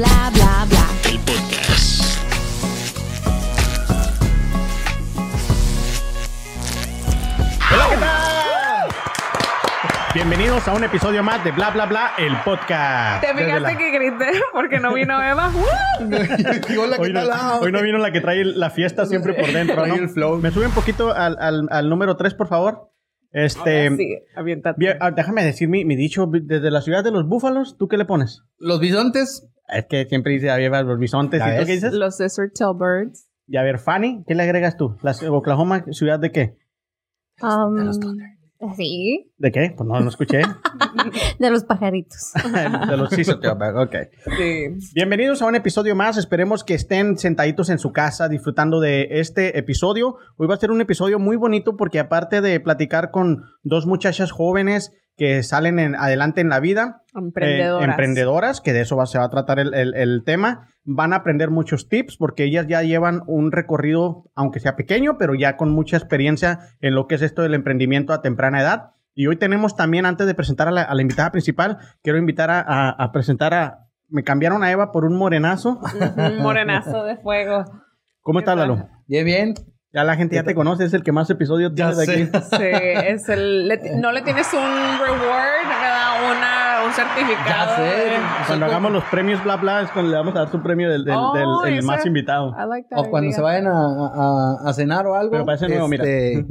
bla, bla, bla. El podcast. Hola, ¿qué tal? Bienvenidos a un episodio más de Bla Bla Bla, el podcast. ¿Te fijaste la- que grité porque no vino Eva? Hola, ¿qué Hoy no, tal? Ah, hoy no vino la que trae la fiesta siempre por dentro, ¿no? el flow. Me sube un poquito al, al- al número 3, por favor. Este, Sí, aviéntate. bien, ah, déjame decir mi, mi dicho, desde la ciudad de los búfalos, ¿tú qué le pones? Los bisontes, Es que siempre dice, va los bisontes, ¿Ya ¿y tú qué dices? Los Desert Tail Birds. Y a ver, Fanny, ¿qué le agregas tú? ¿La Oklahoma, ciudad de qué? Um, sí, ¿De qué? Pues no, no escuché. de los pajaritos. de los ok. Sí. Bienvenidos a un episodio más. Esperemos que estén sentaditos en su casa disfrutando de este episodio. Hoy va a ser un episodio muy bonito porque aparte de platicar con dos muchachas jóvenes que salen en- adelante en la vida, eh, Emprendedoras. emprendedoras, que de eso va- se va a tratar el, el- el tema, van a aprender muchos tips porque ellas ya llevan un recorrido, aunque sea pequeño, pero ya con mucha experiencia en lo que es esto del emprendimiento a temprana edad. Y hoy tenemos también, antes de presentar a la, a la invitada principal, quiero invitar a, a- a presentar a... Me cambiaron a Eva por un morenazo. Un morenazo de fuego. ¿Cómo ¿Qué estás? Lalo? bien, bien. Ya la gente ya te conoce, es el que más episodios Ya tiene de sé. aquí. Sí, es el. le no le tienes un reward, ¿verdad? Una, un certificado. Ya sé. de- Cuando hagamos como- los premios bla bla es cuando le vamos a dar su premio del, del- Oh, del- el ese. más invitado. I like that O cuando se vayan a, a- a cenar o algo. Pero parece nuevo, mira. este,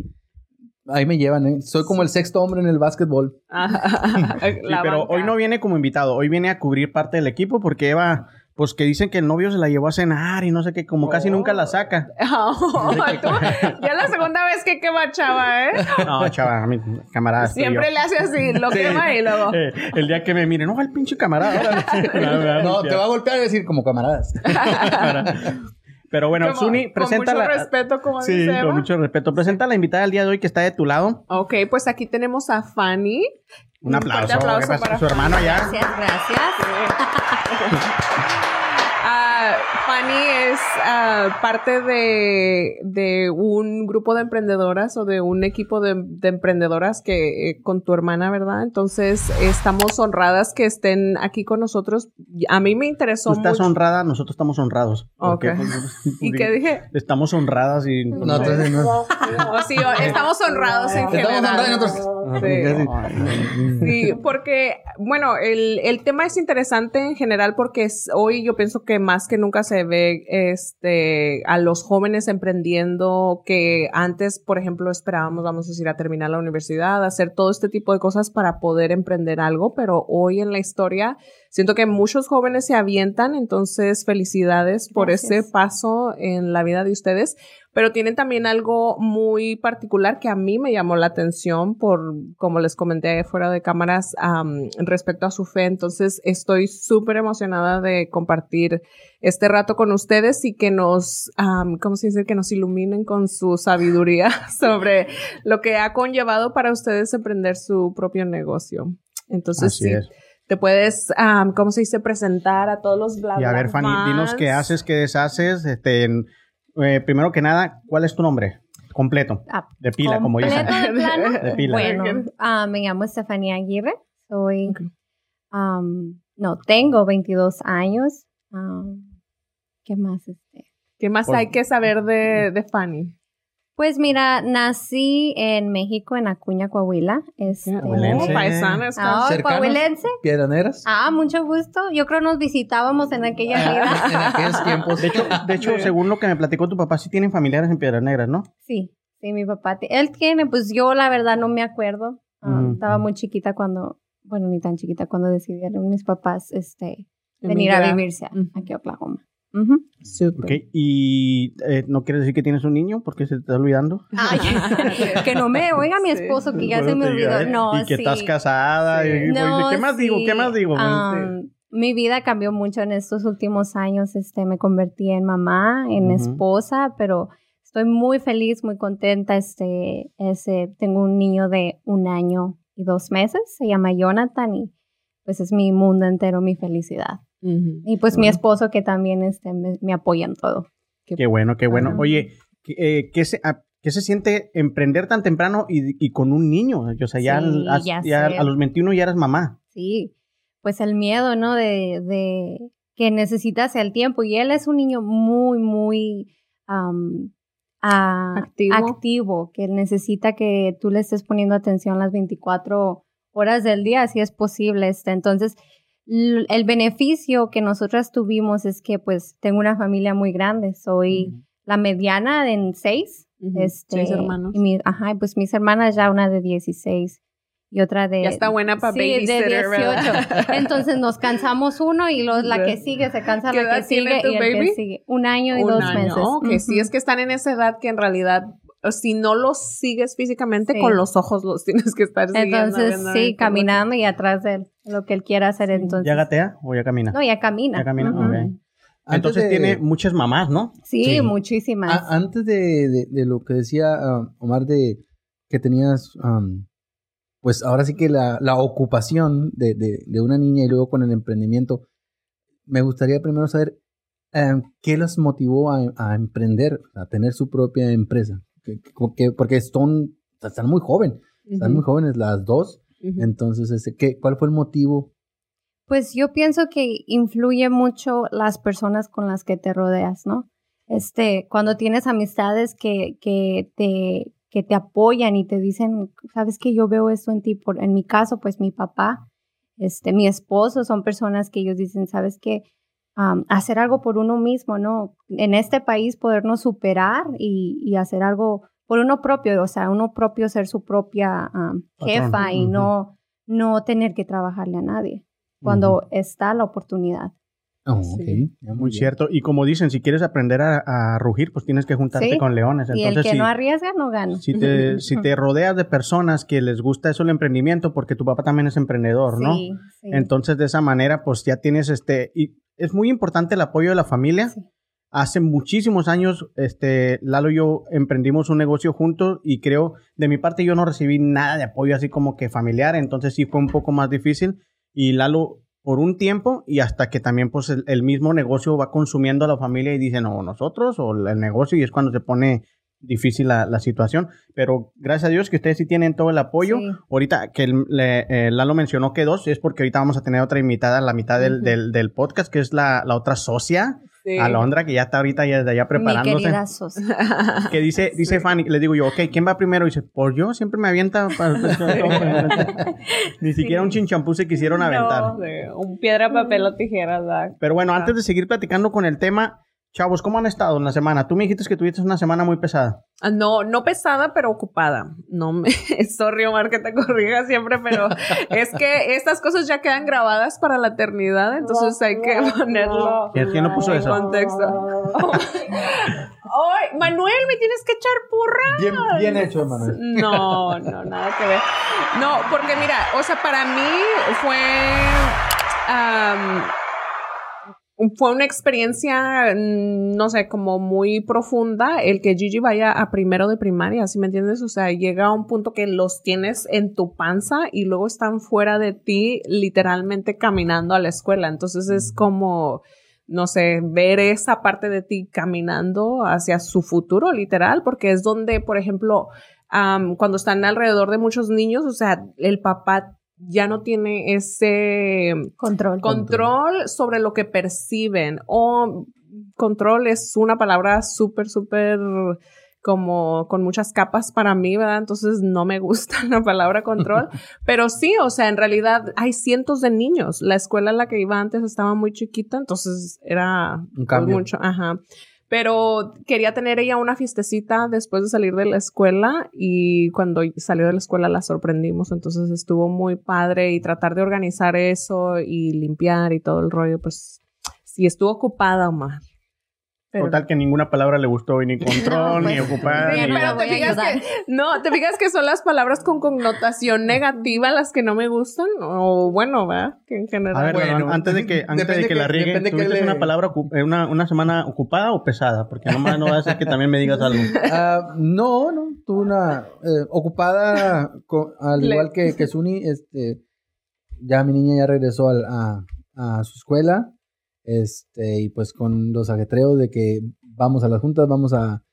Ahí me llevan, ¿eh? Soy como el sexto hombre en el básquetbol. Ajá. Sí, pero banca. hoy no viene como invitado, hoy viene a cubrir parte del equipo porque Eva, pues que dicen que el novio se la llevó a cenar y no sé qué, como casi Oh. nunca la saca. Oh, tú- ya la segunda vez que quema chava, ¿eh? No, chaval, a mi camarada. Siempre le hace así, lo quema y luego. Eh, el día que me mire, no, el pinche camarada. No, te va a golpear y decir como camaradas. Pero bueno, Como- Suni, presenta Con mucho la... respeto, como Sí, dice Eva. con mucho respeto. Presenta a la invitada del día de hoy que está de tu lado. Ok, pues aquí tenemos a Fanny. Un aplauso. fuerte aplauso para Su hermano allá. Gracias, gracias. Fanny es ah, parte de, de un grupo de emprendedoras o de un equipo de, de emprendedoras que eh, con tu hermana, ¿verdad? Entonces estamos honradas que estén aquí con nosotros. A mí me interesó Tú estás mucho. honrada, nosotros estamos honrados. Ok. Porque- ¿Y qué dije? Estamos honradas y... No, no. No, sí, estamos honrados en Estamos general. honrados en otros- Sí. Sí, porque, bueno, el, el tema es interesante en general porque es, hoy yo pienso que más que nunca se ve este, a los jóvenes emprendiendo que antes, por ejemplo, esperábamos, vamos a decir, a terminar la universidad, hacer todo este tipo de cosas para poder emprender algo, pero hoy en la historia siento que muchos jóvenes se avientan, entonces felicidades por Gracias. ese paso en la vida de ustedes pero tienen también algo muy particular que a mí me llamó la atención por, como les comenté fuera de cámaras, respecto a su fe. Entonces, estoy súper emocionada de compartir este rato con ustedes y que nos, am, ¿cómo se dice? Que nos iluminen con su sabiduría sobre lo que ha conllevado para ustedes emprender su propio negocio. Entonces, Así sí, es. te puedes, am, ¿cómo se dice? Presentar a todos los bla, Y a ver, Fanny, dinos qué haces, qué deshaces. Este, en- eh, primero que nada, ¿cuál es tu nombre? Completo. Ah, De pila, como dicen. ¿Completo de plano? De pila. Bueno, ah, me llamo Estefanía Aguirre. Soy, no, tengo 22 años. ¿Qué más? Este? ¿Qué más Por- hay que saber de, de Fanny? Pues mira, nací en México, en Acuña, Coahuila. Este, Coahuilense. Oh, paisana, es Ah, Cercanos. coahuilense. Piedraneras. Ah, mucho gusto. Yo creo nos visitábamos en aquella vida. en aquellos tiempos. De hecho, de hecho, según lo que me platicó tu papá, sí tienen familiares en Piedras Negras, ¿no? Sí, sí, mi papá. Él tiene, pues yo la verdad no me acuerdo. Ah, Ujú. Estaba muy chiquita cuando, bueno, ni tan chiquita cuando decidieron mis papás este, venir a vivirse aquí a Oklahoma. Ujú. Súper. Ok. ¿Y eh, no quieres decir que tienes un niño? porque se te está olvidando? Ay, que no me oiga mi Sí. esposo, que ya Bueno, se me olvidó. ¿eh? No, Y que sí. estás casada. Sí. y, pues, No, ¿Qué más digo? ¿Qué más digo? Mi vida cambió mucho en estos últimos años. Este, me convertí en mamá, en esposa, pero estoy muy feliz, muy contenta. Este, ese, tengo un niño de un año y dos meses, se llama Jonathan y pues es mi mundo entero, mi felicidad. Y pues mi esposo que también este, me, me apoya en todo. Qué bueno, qué bueno. Oye, ¿qué, eh, ¿qué se, a- qué se siente emprender tan temprano y, y con un niño? O sea, ya, Sí, al- as- ya a los 21 ya eras mamá. Sí, pues el miedo, ¿no? De, de que necesitas el tiempo. Y él es un niño muy, muy ah, Activo. activo, que necesita que tú le estés poniendo atención las 24 horas del día, si es posible. Este. Entonces, el beneficio que nosotras tuvimos es que pues tengo una familia muy grande. Soy la mediana en seis. Ujú. este, Seis hermanos. Y mi- ajá, pues mis hermanas ya una de 16 y otra de... Ya está buena pa' sí, de babysitter, ¿verdad? 18. Entonces nos cansamos uno y los, la que sigue se cansa ¿Qué la que sigue y el baby? que sigue. Un año y Un dos año. meses. Ok, sí, Ujú. es que están en esa edad que en realidad, si no los sigues físicamente, Sí. con los ojos los tienes que estar siguiendo. Entonces, viendo sí, caminando y atrás de él, lo que él quiera hacer. Entonces, ¿Ya gatea o ya camina? no, ya camina. Ya camina, Entonces de- tiene muchas mamás, ¿no? Sí, Sí. muchísimas. A- antes de, de- de lo que decía ah, Omar de que tenías, am, pues ahora sí que la, la ocupación de, de- de una niña y luego con el emprendimiento, me gustaría primero saber em, qué los motivó a, a emprender, a tener su propia empresa. Que- que- porque son, están muy jóvenes, están muy jóvenes las dos. Entonces, ese, ¿qué, ¿cuál fue el motivo? Pues yo pienso que influye mucho las personas con las que te rodeas, ¿no? Este, cuando tienes amistades que, que te, que te apoyan y te dicen, sabes que yo veo esto en ti, por, en mi caso, pues mi papá, este, mi esposo, son personas que ellos dicen, sabes que hacer algo por uno mismo, ¿no? En este país podernos superar y, y hacer algo por uno propio, o sea, uno propio ser su propia am, jefa Patrón. y no, no tener que trabajarle a nadie cuando está la oportunidad. Oh, Sí. ok, ya, Muy cierto. Y como dicen, si quieres aprender a, a rugir, pues tienes que juntarte Sí. con leones. y el Entonces, que si, no arriesga, no gana. si, te, si te rodeas de personas que les gusta eso el emprendimiento, porque tu papá también es emprendedor, ¿no? Sí, sí. Entonces, de esa manera, pues ya tienes este. Y es muy importante el apoyo de la familia. Sí. Hace muchísimos años, este, Lalo y yo emprendimos un negocio juntos y creo, de mi parte, yo no recibí nada de apoyo así como que familiar, entonces sí fue un poco más difícil. Y Lalo, por un tiempo, y hasta que también, pues, el, el mismo negocio va consumiendo a la familia y dicen, o nosotros, o el negocio, y es cuando se pone difícil la, la situación. Pero gracias a Dios que ustedes sí tienen todo el apoyo. Sí. Ahorita que el- le- eh, Lalo mencionó que dos, es porque ahorita vamos a tener otra invitada a la mitad del, del, del podcast, que es la, la otra socia, Sí. Alondra, que ya está ahorita ya desde allá Mi preparándose. socia. Que dice, dice Fanny, le digo yo, ok, ¿quién va primero? Y dice, por yo, siempre me avienta. para- Ni siquiera un chinchampú se quisieron aventar. No, sí, un piedra, papel o tijeras, ¿verdad? Pero bueno, antes de seguir platicando con el tema, chavos, ¿cómo han estado en la semana? Tú me dijiste que tuviste una semana muy pesada. Ah, No, no pesada, pero ocupada. No me, sorry Omar que te corrija siempre, pero es que estas cosas ya quedan grabadas para la eternidad, entonces hay que ponerlo ¿Quién- no puso en eso? contexto. Ay, Manuel, me tienes que echar porra. Bien, bien hecho, Manuel. No, no, nada que ver. No, porque mira, o sea, para mí fue. Fue una experiencia, mm, no sé, como muy profunda el que Gigi vaya a primero de primaria, ¿sí me entiendes? O sea, llega a un punto que los tienes en tu panza y luego están fuera de ti, literalmente caminando a la escuela. Entonces es como, no sé, ver esa parte de ti caminando hacia su futuro, literal, porque es donde, por ejemplo, am, cuando están alrededor de muchos niños, o sea, el papá ya no tiene ese Control. control sobre lo que perciben o control es una palabra súper, súper como con muchas capas para mí, ¿verdad? Entonces no me gusta la palabra control, pero sí, o sea, en realidad hay cientos de niños. La escuela en la que iba antes estaba muy chiquita, entonces era Un cambio. mucho, ajá. Pero quería tener ella una fiestecita después de salir de la escuela y cuando salió de la escuela la sorprendimos, entonces estuvo muy padre y tratar de organizar eso y limpiar y todo el rollo, pues sí, estuvo ocupada, Omar. Pero- Total que ninguna palabra le gustó, y ni control, No, ni ocupar. Sí, ni- no pero te fijas que, no, te fijas que son las palabras con connotación negativa las que no me gustan, o bueno, ¿verdad? Que en general. A ver, Bueno, antes de que, antes de que la que- riegue, que ¿tuviste le- una palabra, eh, una, una semana ocupada o pesada? Porque nomás no va a ser que también me digas algo. Ah, no, no, tuve una eh, ocupada, al Le- igual que, que Suni, este, ya mi niña ya regresó al- a, a su escuela, este, y pues con los ajetreos de que vamos a las juntas, vamos a,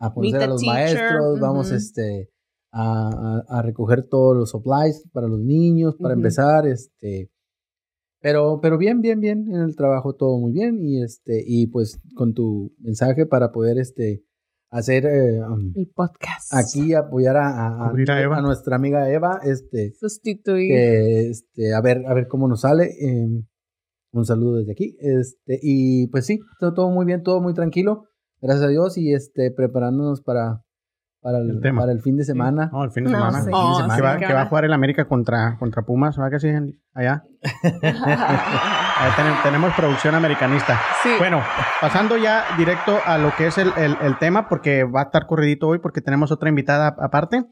a conocer a los teacher, maestros, vamos ujú. este, a, a- a recoger todos los supplies para los niños, para Ujú. empezar, este, Pero, pero bien, bien, bien. En el trabajo todo muy bien. Y este, y pues con tu mensaje para poder este hacer eh, um, El podcast. aquí apoyar a, a, a Eva. a nuestra amiga Eva, este, Sustituir. que, este, a ver, a ver cómo nos sale. eh, un saludo desde aquí. Este, y pues sí, todo, todo muy bien, todo muy tranquilo. Gracias a Dios. Y este, preparándonos para, para, el, El tema. para el fin de semana. No, el fin de No, semana. sí. Oh, que, sí, va, que que va a jugar el América contra, contra Pumas, ¿verdad que sí? Allá. Ahí ten- tenemos producción americanista. Sí. Bueno, pasando ya directo a lo que es el, el- el tema, porque va a estar corridito hoy, porque tenemos otra invitada aparte.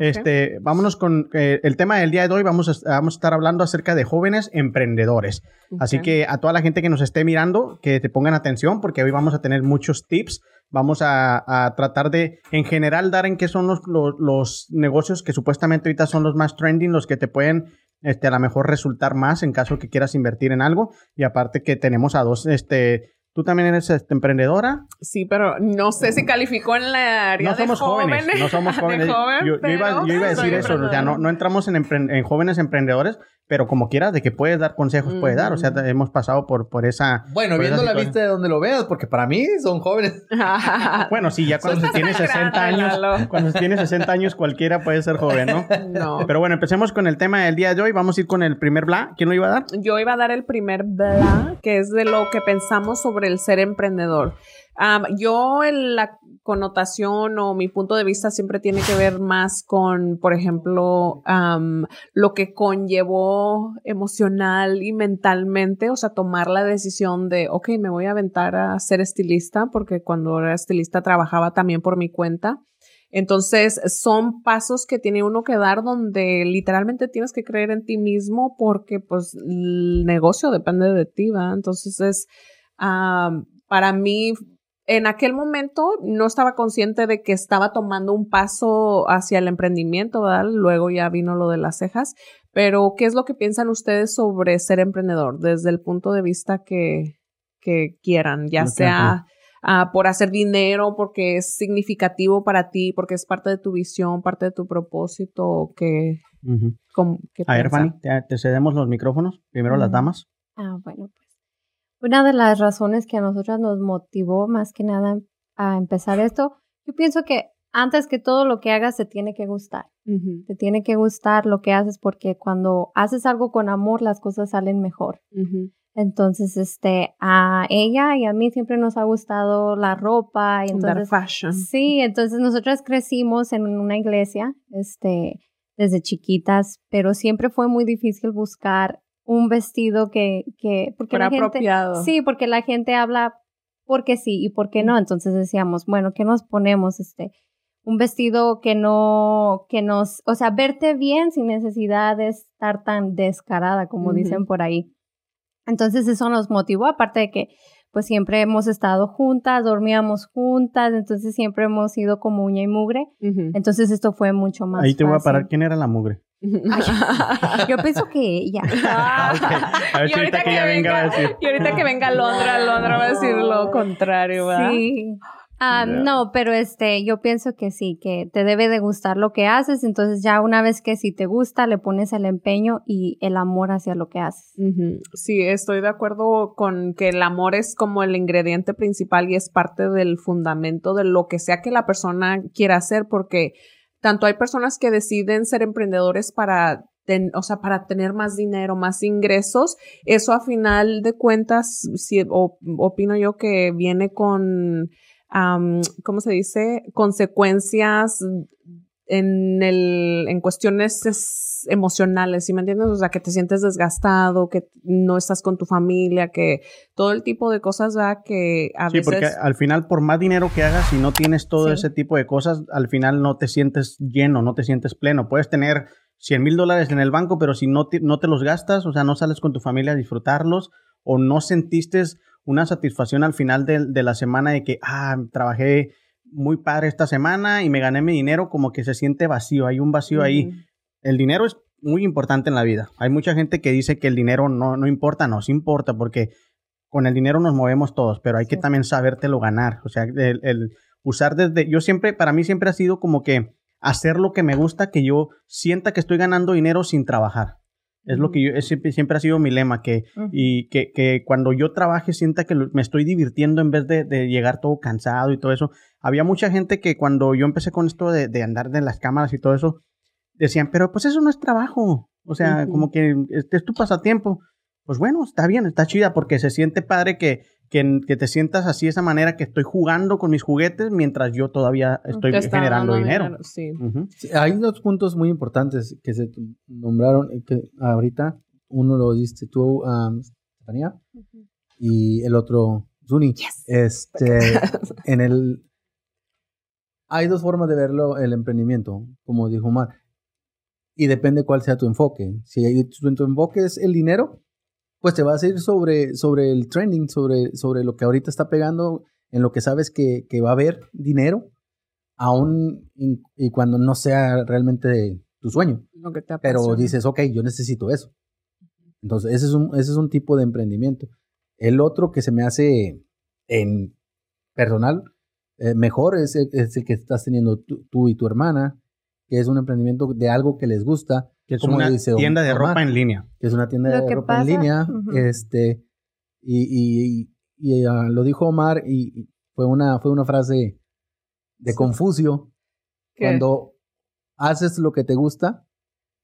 Este, vámonos con eh, el tema del día de hoy. Vamos a, vamos a estar hablando acerca de jóvenes emprendedores. Así que a toda la gente que nos esté mirando, que te pongan atención, porque hoy vamos a tener muchos tips. Vamos a, a tratar de, en general, dar en qué son los, los, los negocios que supuestamente ahorita son los más trending, los que te pueden este, a lo mejor resultar más en caso que quieras invertir en algo. Y aparte que tenemos a dos, este, tú también eres este, emprendedora. Sí, pero no sé si calificó en la área No somos de jóvenes, no somos de jóvenes. joven, yo, yo iba, yo iba a decir eso, o sea, no, no entramos en, empre- en jóvenes emprendedores, pero como quieras, de que puedes dar consejos, puedes dar. O sea, hemos pasado por, por esa... Bueno, por esa viendo la situación. vista de donde lo veas, porque para mí son jóvenes. Bueno, sí, ya cuando se tiene 60 años, cuando se tiene 60 años cualquiera puede ser joven, ¿no? No. Pero bueno, empecemos con el tema del día de hoy. Vamos a ir con el primer bla. ¿Quién lo iba a dar? Yo iba a dar el primer bla, que es de lo que pensamos sobre el ser emprendedor. Yo en la connotación o mi punto de vista siempre tiene que ver más con, por ejemplo, lo que conllevó emocional y mentalmente, o sea, tomar la decisión de, ok, me voy a aventar a ser estilista, porque cuando era estilista trabajaba también por mi cuenta. Entonces, son pasos que tiene uno que dar donde literalmente tienes que creer en ti mismo porque pues el negocio depende de ti, ¿va? Entonces es, para mí, en aquel momento no estaba consciente de que estaba tomando un paso hacia el emprendimiento, ¿verdad? Luego ya vino lo de las cejas, pero ¿qué es lo que piensan ustedes sobre ser emprendedor desde el punto de vista que, que quieran, ya sea ah, por hacer dinero, porque es significativo para ti, porque es parte de tu visión, parte de tu propósito, que, com- ¿qué A ver? Fanny, te, te cedemos los micrófonos. Primero las damas. Ah, bueno, pues. Una de las razones que a nosotras nos motivó más que nada a empezar esto, yo pienso que antes que todo lo que hagas te tiene que gustar. Te tiene que gustar lo que haces porque cuando haces algo con amor las cosas salen mejor. Entonces, este, a ella y a mí siempre nos ha gustado la ropa y entonces fashion. Sí, entonces nosotras crecimos en una iglesia, este, desde chiquitas, pero siempre fue muy difícil buscar un vestido que, que, porque la gente, apropiado. sí, porque la gente habla porque sí y porque no, entonces decíamos, bueno, ¿qué nos ponemos? Este, un vestido que no, que nos, o sea, verte bien sin necesidad de estar tan descarada, como dicen por ahí. Entonces eso nos motivó, aparte de que pues siempre hemos estado juntas, dormíamos juntas, entonces siempre hemos sido como uña y mugre. Entonces esto fue mucho más Ahí te voy a parar. ¿Quién era la mugre? Yo pienso que ella. Ah. A ver si ahorita que ella venga a decir. Y ahorita que venga Londra, Londra va a decir lo contrario, ¿verdad? Sí. Ah, Ya. No, pero este, yo pienso que sí, que te debe de gustar lo que haces, entonces ya una vez que si te gusta, le pones el empeño y el amor hacia lo que haces. Ujú. Sí, estoy de acuerdo con que el amor es como el ingrediente principal y es parte del fundamento de lo que sea que la persona quiera hacer, porque tanto hay personas que deciden ser emprendedores para o sea, para tener más dinero, más ingresos, eso a final de cuentas, opino yo que viene con, ¿cómo se dice? Consecuencias en el, en cuestiones es- emocionales, ¿sí me entiendes? O sea, que te sientes desgastado, que no estás con tu familia, que todo el tipo de cosas, ¿verdad? Que a Sí, veces... porque al final, por más dinero que hagas, si no tienes todo Sí. ese tipo de cosas, al final no te sientes lleno, no te sientes pleno. Puedes tener 100 mil dólares en el banco, pero si no te, no te los gastas, o sea, no sales con tu familia a disfrutarlos, o no sentiste una satisfacción al final de, de la semana de que, ah, trabajé muy padre esta semana y me gané mi dinero, como que se siente vacío, hay un vacío ahí. El dinero es muy importante en la vida. Hay mucha gente que dice que el dinero no, no importa, no, sí importa, porque con el dinero nos movemos todos, pero hay que también sabértelo ganar. O sea, el, el usar desde, yo siempre, para mí siempre ha sido como que hacer lo que me gusta, que yo sienta que estoy ganando dinero sin trabajar. Es lo que yo, es siempre, siempre ha sido mi lema, que, y que, que cuando yo trabaje sienta que me estoy divirtiendo en vez de, de llegar todo cansado y todo eso. Había mucha gente que cuando yo empecé con esto de, de andar de las cámaras y todo eso, decían, pero pues eso no es trabajo. O sea, como que este es tu pasatiempo. Pues bueno, está bien, está chida, porque se siente padre que, que, que te sientas así de esa manera, que estoy jugando con mis juguetes mientras yo todavía estoy generando dinero. Sí. Ujú. Sí, hay dos puntos muy importantes que se nombraron, eh, que ahorita uno lo diste tú, um, Estefanía, y el otro, Zuni. Este, en el... Hay dos formas de verlo el emprendimiento, como dijo Omar, y depende cuál sea tu enfoque. Si hay- tu, tu enfoque es el dinero, pues te vas a ir sobre, sobre el trending, sobre, sobre lo que ahorita está pegando, en lo que sabes que, que va a haber dinero, aún y, y cuando no sea realmente tu sueño. Lo que te Pero dices, ok, yo necesito eso. Entonces, ese es un, ese es un tipo de emprendimiento. El otro que se me hace en personal eh, mejor es el, es el que estás teniendo tú, tú y tu hermana, que es un emprendimiento de algo que les gusta. Que es como una dice tienda de Omar, ropa en línea. que es una tienda Lo de ropa en línea. Este, y, y- y, ah, lo dijo Omar y y fue una, fue una frase de Confucio. ¿Qué? Cuando haces lo que te gusta,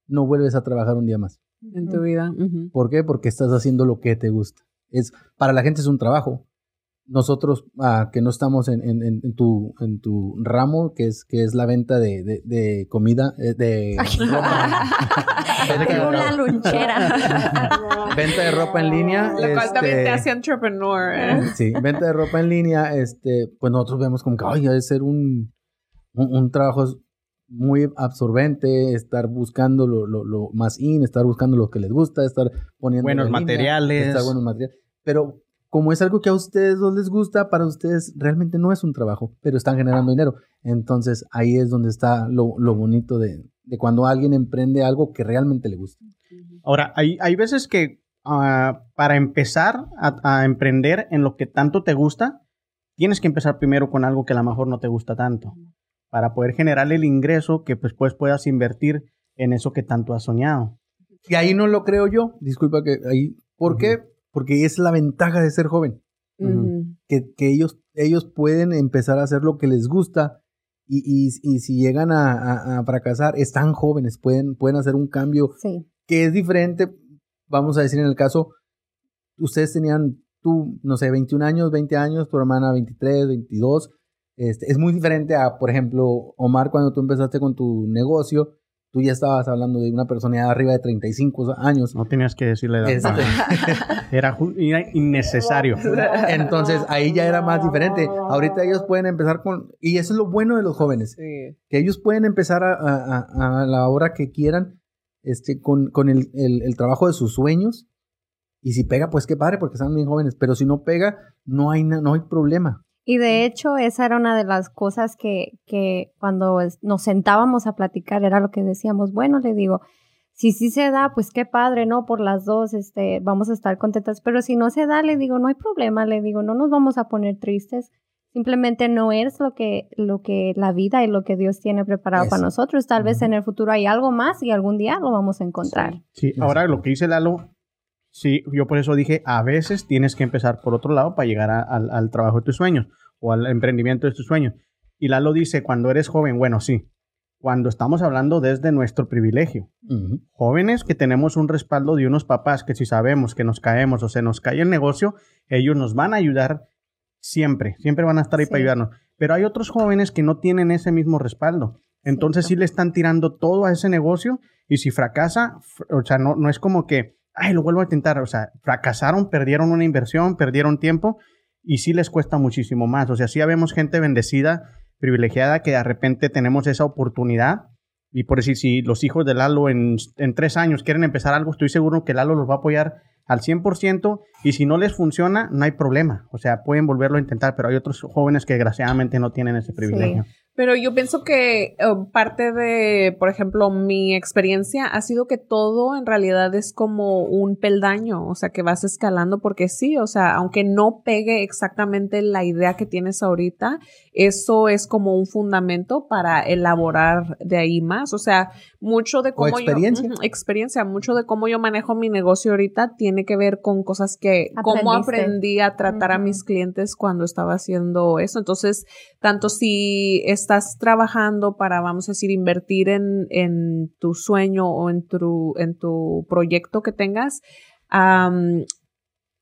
no vuelves a trabajar un día más. en tu vida. ¿Por qué? Porque estás haciendo lo que te gusta. Es, para la gente es un trabajo. Nosotros ah, que no estamos en, en- en- en tu, en tu ramo, que es, que es la venta de, de- de comida, eh, de ropa, Tengo una lonchera. venta de ropa en línea. Lo cual también te este, hace entrepreneur. ¿eh? Sí, venta de ropa en línea, este, pues nosotros vemos como que, ay, ha de ser un, un, un trabajo muy absorbente, estar buscando lo, lo, lo más in, estar buscando lo que les gusta, estar poniendo Buenos línea, materiales. estar buenos materiales. Pero como es algo que a ustedes no les gusta, para ustedes realmente no es un trabajo, pero están generando dinero. Entonces ahí es donde está lo, lo bonito de, de cuando alguien emprende algo que realmente le gusta. Ahora, hay, hay veces que ah, para empezar a, a emprender en lo que tanto te gusta, tienes que empezar primero con algo que a lo mejor no te gusta tanto, para poder generar el ingreso que pues, pues puedas invertir en eso que tanto has soñado. Y ahí no lo creo yo, disculpa que ahí, ¿por qué? Porque es la ventaja de ser joven. Ujú. que, que ellos, ellos pueden empezar a hacer lo que les gusta y, y- y si llegan a, a- a fracasar, están jóvenes, pueden, pueden hacer un cambio Sí. que es diferente, vamos a decir en el caso, ustedes tenían tú, no sé, 21 años, 20 años, tu hermana 23, 22, este, es muy diferente a, por ejemplo, Omar, cuando tú empezaste con tu negocio, tú ya estabas hablando de una persona ya arriba de 35 años. No tenías que decirle la Este, Era, era innecesario. Entonces ahí ya era más diferente. Ahorita ellos pueden empezar con, y eso es lo bueno de los jóvenes, Sí. que ellos pueden empezar a, a- a- a la hora que quieran, este, con, con el, el- el trabajo de sus sueños. Y si pega, pues qué padre, porque están bien jóvenes. Pero si no pega, no hay, no hay problema. Y de hecho, esa era una de las cosas que, que cuando nos sentábamos a platicar era lo que decíamos, bueno, le digo, si sí se da, pues qué padre, ¿no? Por las dos, este, vamos a estar contentas, pero si no se da, le digo, no hay problema, le digo, no nos vamos a poner tristes, simplemente no es lo que, lo que la vida y lo que Dios tiene preparado Eso. para nosotros, tal vez en el futuro hay algo más y algún día lo vamos a encontrar. Sí, ahora lo que dice Lalo, sí, yo por eso dije, a veces tienes que empezar por otro lado para llegar a- al, al trabajo de tus sueños o al emprendimiento de tus sueños. Y Lalo dice, cuando eres joven, bueno, sí, cuando estamos hablando desde nuestro privilegio. Jóvenes que tenemos un respaldo de unos papás que si sabemos que nos caemos o se nos cae el negocio, ellos nos van a ayudar siempre, siempre van a estar ahí Sí. para ayudarnos. Pero hay otros jóvenes que no tienen ese mismo respaldo. Entonces sí le están tirando todo a ese negocio y si fracasa, fr- o sea, no, no es como que, ay, lo vuelvo a intentar. O sea, fracasaron, perdieron una inversión, perdieron tiempo y sí les cuesta muchísimo más. O sea, sí vemos gente bendecida, privilegiada, que de repente tenemos esa oportunidad. Y por decir, si los hijos de Lalo en, en tres años quieren empezar algo, estoy seguro que Lalo los va a apoyar al 100% y si no les funciona, no hay problema. O sea, pueden volverlo a intentar, pero hay otros jóvenes que desgraciadamente no tienen ese privilegio. Pero yo pienso que eh, parte de, por ejemplo, mi experiencia ha sido que todo en realidad es como un peldaño, o sea, que vas escalando porque sí, o sea, aunque no pegue exactamente la idea que tienes ahorita, eso es como un fundamento para elaborar de ahí más, o sea, mucho de cómo experiencia. yo experiencia, mucho de cómo yo manejo mi negocio ahorita tiene que ver con cosas que cómo aprendí a tratar a mis clientes cuando estaba haciendo eso. Entonces, tanto si estás trabajando para, vamos a decir, invertir en, en tu sueño o en tu, en tu proyecto que tengas, am,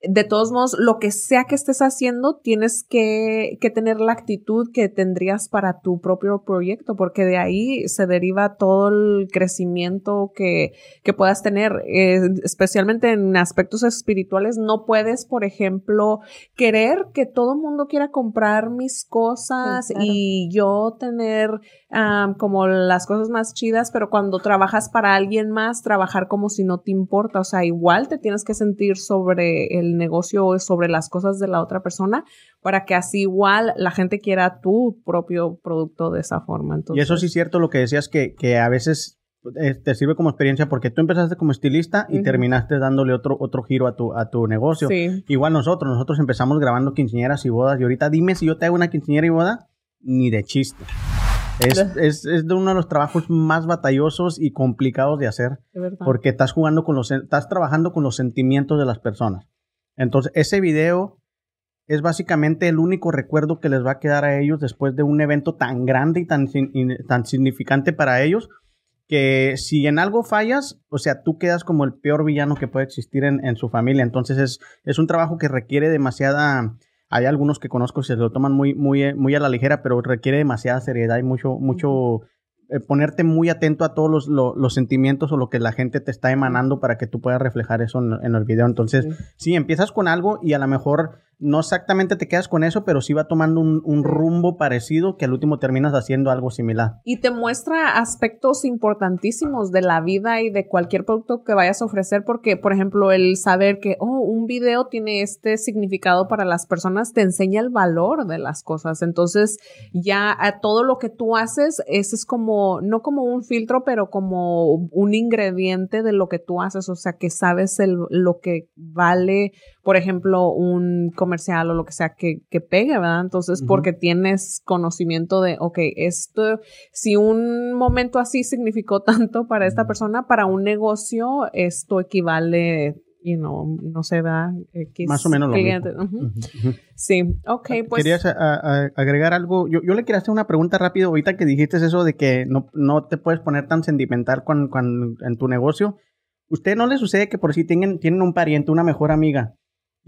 de todos modos, lo que sea que estés haciendo, tienes que, que tener la actitud que tendrías para tu propio proyecto, porque de ahí se deriva todo el crecimiento que, que puedas tener, eh, especialmente en aspectos espirituales. No puedes, por ejemplo, querer que todo el mundo quiera comprar mis cosas Sí, claro. y yo tener como las cosas más chidas, pero cuando trabajas para alguien más, trabajar como si no te importa. O sea, igual te tienes que sentir sobre el negocio o sobre las cosas de la otra persona para que así igual la gente quiera tu propio producto de esa forma. Entonces, Y eso sí es cierto lo que decías que, que a veces eh, te sirve como experiencia porque tú empezaste como estilista y terminaste dándole otro, otro giro a tu, a tu negocio. Sí. Igual nosotros, nosotros empezamos grabando quinceañeras y bodas y ahorita dime si yo te hago una quinceañera y boda, ni de chiste. Es, es, es de uno de los trabajos más batallosos y complicados de hacer de porque estás jugando con los, estás trabajando con los sentimientos de las personas. Entonces, ese video es básicamente el único recuerdo que les va a quedar a ellos después de un evento tan grande y tan, tan significante para ellos, que si en algo fallas, o sea, tú quedas como el peor villano que puede existir en, en su familia. Entonces, es, es un trabajo que requiere demasiada... Hay algunos que conozco que se lo toman muy, muy, muy a la ligera, pero requiere demasiada seriedad y mucho, mucho eh, ponerte muy atento a todos los, lo- los sentimientos o lo que la gente te está emanando para que tú puedas reflejar eso en, en el video. Entonces, Sí. sí, empiezas con algo y a lo mejor no exactamente te quedas con eso, pero sí va tomando un, rumbo parecido que al último terminas haciendo algo similar. Y te muestra aspectos importantísimos de la vida y de cualquier producto que vayas a ofrecer, porque, por ejemplo, el saber que, oh, un video tiene este significado para las personas, te enseña el valor de las cosas. Entonces, ya a todo lo que tú haces, ese es como, no como un filtro, pero como un ingrediente de lo que tú haces, o sea, que sabes el, lo que vale, por ejemplo, un comercial o lo que sea que, que pegue, ¿verdad? Entonces, porque tienes conocimiento de, ok, esto, si un momento así significó tanto para esta persona, para un negocio, esto equivale, you know, no sé, ¿verdad? X Más o menos lo cliente. mismo. Sí, ok, pues. ¿Querías a- a- agregar algo? Yo, yo le quería hacer una pregunta rápido ahorita que dijiste eso de que no, no te puedes poner tan sentimental cuan- cuan- en tu negocio. ¿Usted no le sucede que por si tienen, tienen un pariente, una mejor amiga,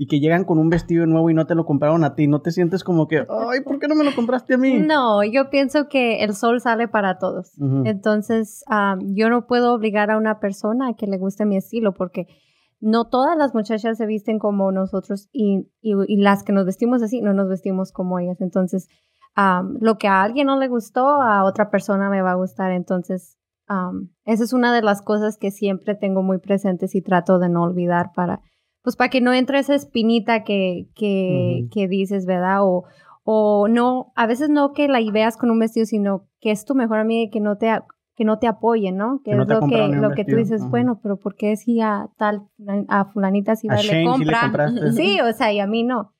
y que llegan con un vestido nuevo y no te lo compraron a ti? ¿No te sientes como que, ay, ¿por qué no me lo compraste a mí? No, yo pienso que el sol sale para todos. Entonces, am, yo no puedo obligar a una persona a que le guste mi estilo porque no todas las muchachas se visten como nosotros y, y- y las que nos vestimos así no nos vestimos como ellas. Entonces, am, lo que a alguien no le gustó, a otra persona me va a gustar. Entonces, am, esa es una de las cosas que siempre tengo muy presentes y trato de no olvidar para, pues para que no entre esa espinita que, que, Ujú. que dices, ¿verdad? O, o no, a veces no que la veas con un vestido, sino que es tu mejor amiga y que no te, que no te apoye, ¿no? Que, Que no es lo que, lo que tú dices, Ajá. bueno, pero ¿por qué si a tal, a fulanita sí A va y Shane sí le le compra? Sí, o sea, y a mí no.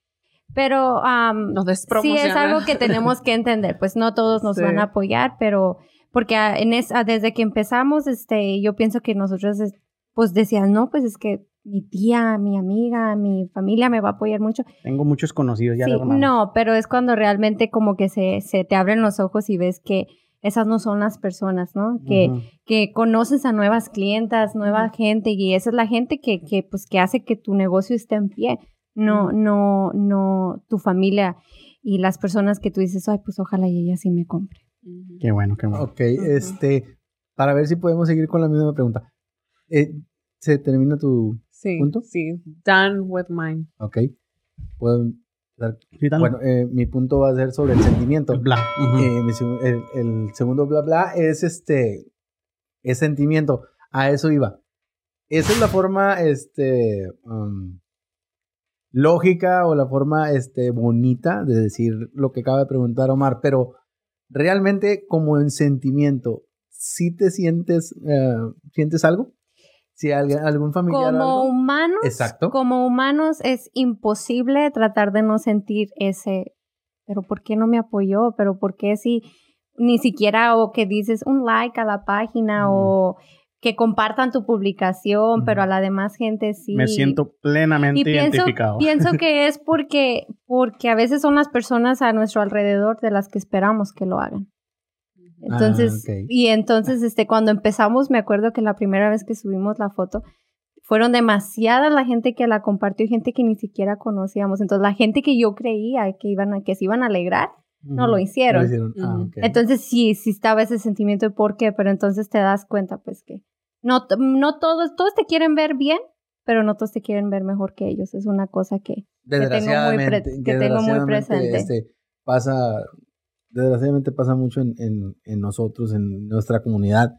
Pero am, Nos sí es algo que tenemos que entender, pues no todos nos Sí. van a apoyar, pero porque en esa, desde que empezamos, este, yo pienso que nosotros, es- pues decían, no, pues es que mi tía, mi amiga, mi familia me va a apoyar mucho. Tengo muchos conocidos ya. Sí, más. no, pero es cuando realmente como que se, se te abren los ojos y ves que esas no son las personas, ¿no? Que, que conoces a nuevas clientas, nueva gente y esa es la gente que, que pues que hace que tu negocio esté en pie, no, no, no tu familia y las personas que tú dices, ay, pues ojalá y ella sí me compre. Qué bueno, qué bueno. Ok, este, para ver si podemos seguir con la misma pregunta. Eh, ¿Se termina tu, Sí, ¿Punto? sí. Done with mine. ok? Sí, dale. Bueno, eh, mi punto va a ser sobre el sentimiento. Bla. Ujú. Eh, mi el, el segundo bla bla es este, es sentimiento. A eso iba. Esa es la forma, este, um, lógica o la forma, este, bonita de decir lo que acaba de preguntar Omar, pero realmente como en sentimiento, ¿sí te sientes, eh, sientes algo? Si alguien, algún familiar. Como algo? humanos, Exacto. como humanos es imposible tratar de no sentir ese, pero ¿por qué no me apoyó? Pero ¿por qué si ni siquiera o que dices un like a la página Mm. o que compartan tu publicación, Mm. pero a la demás gente sí. Me siento plenamente y pienso, identificado. pienso que es porque, porque a veces son las personas a nuestro alrededor de las que esperamos que lo hagan. Entonces, Ah, ok. y entonces, este, cuando empezamos, me acuerdo que la primera vez que subimos la foto, fueron demasiada la gente que la compartió y gente que ni siquiera conocíamos. Entonces, la gente que yo creía que iban a, que se iban a alegrar, no Ujú. lo hicieron. Lo hicieron. Ah, Ujú. ok. Entonces, sí, sí estaba ese sentimiento de por qué, pero entonces te das cuenta, pues, que no, no todos, todos te quieren ver bien, pero no todos te quieren ver mejor que ellos. Es una cosa que, tengo muy pre- desgraciadamente, que tengo muy presente. este, pasa, desgraciadamente pasa mucho en, en, en nosotros, en nuestra comunidad,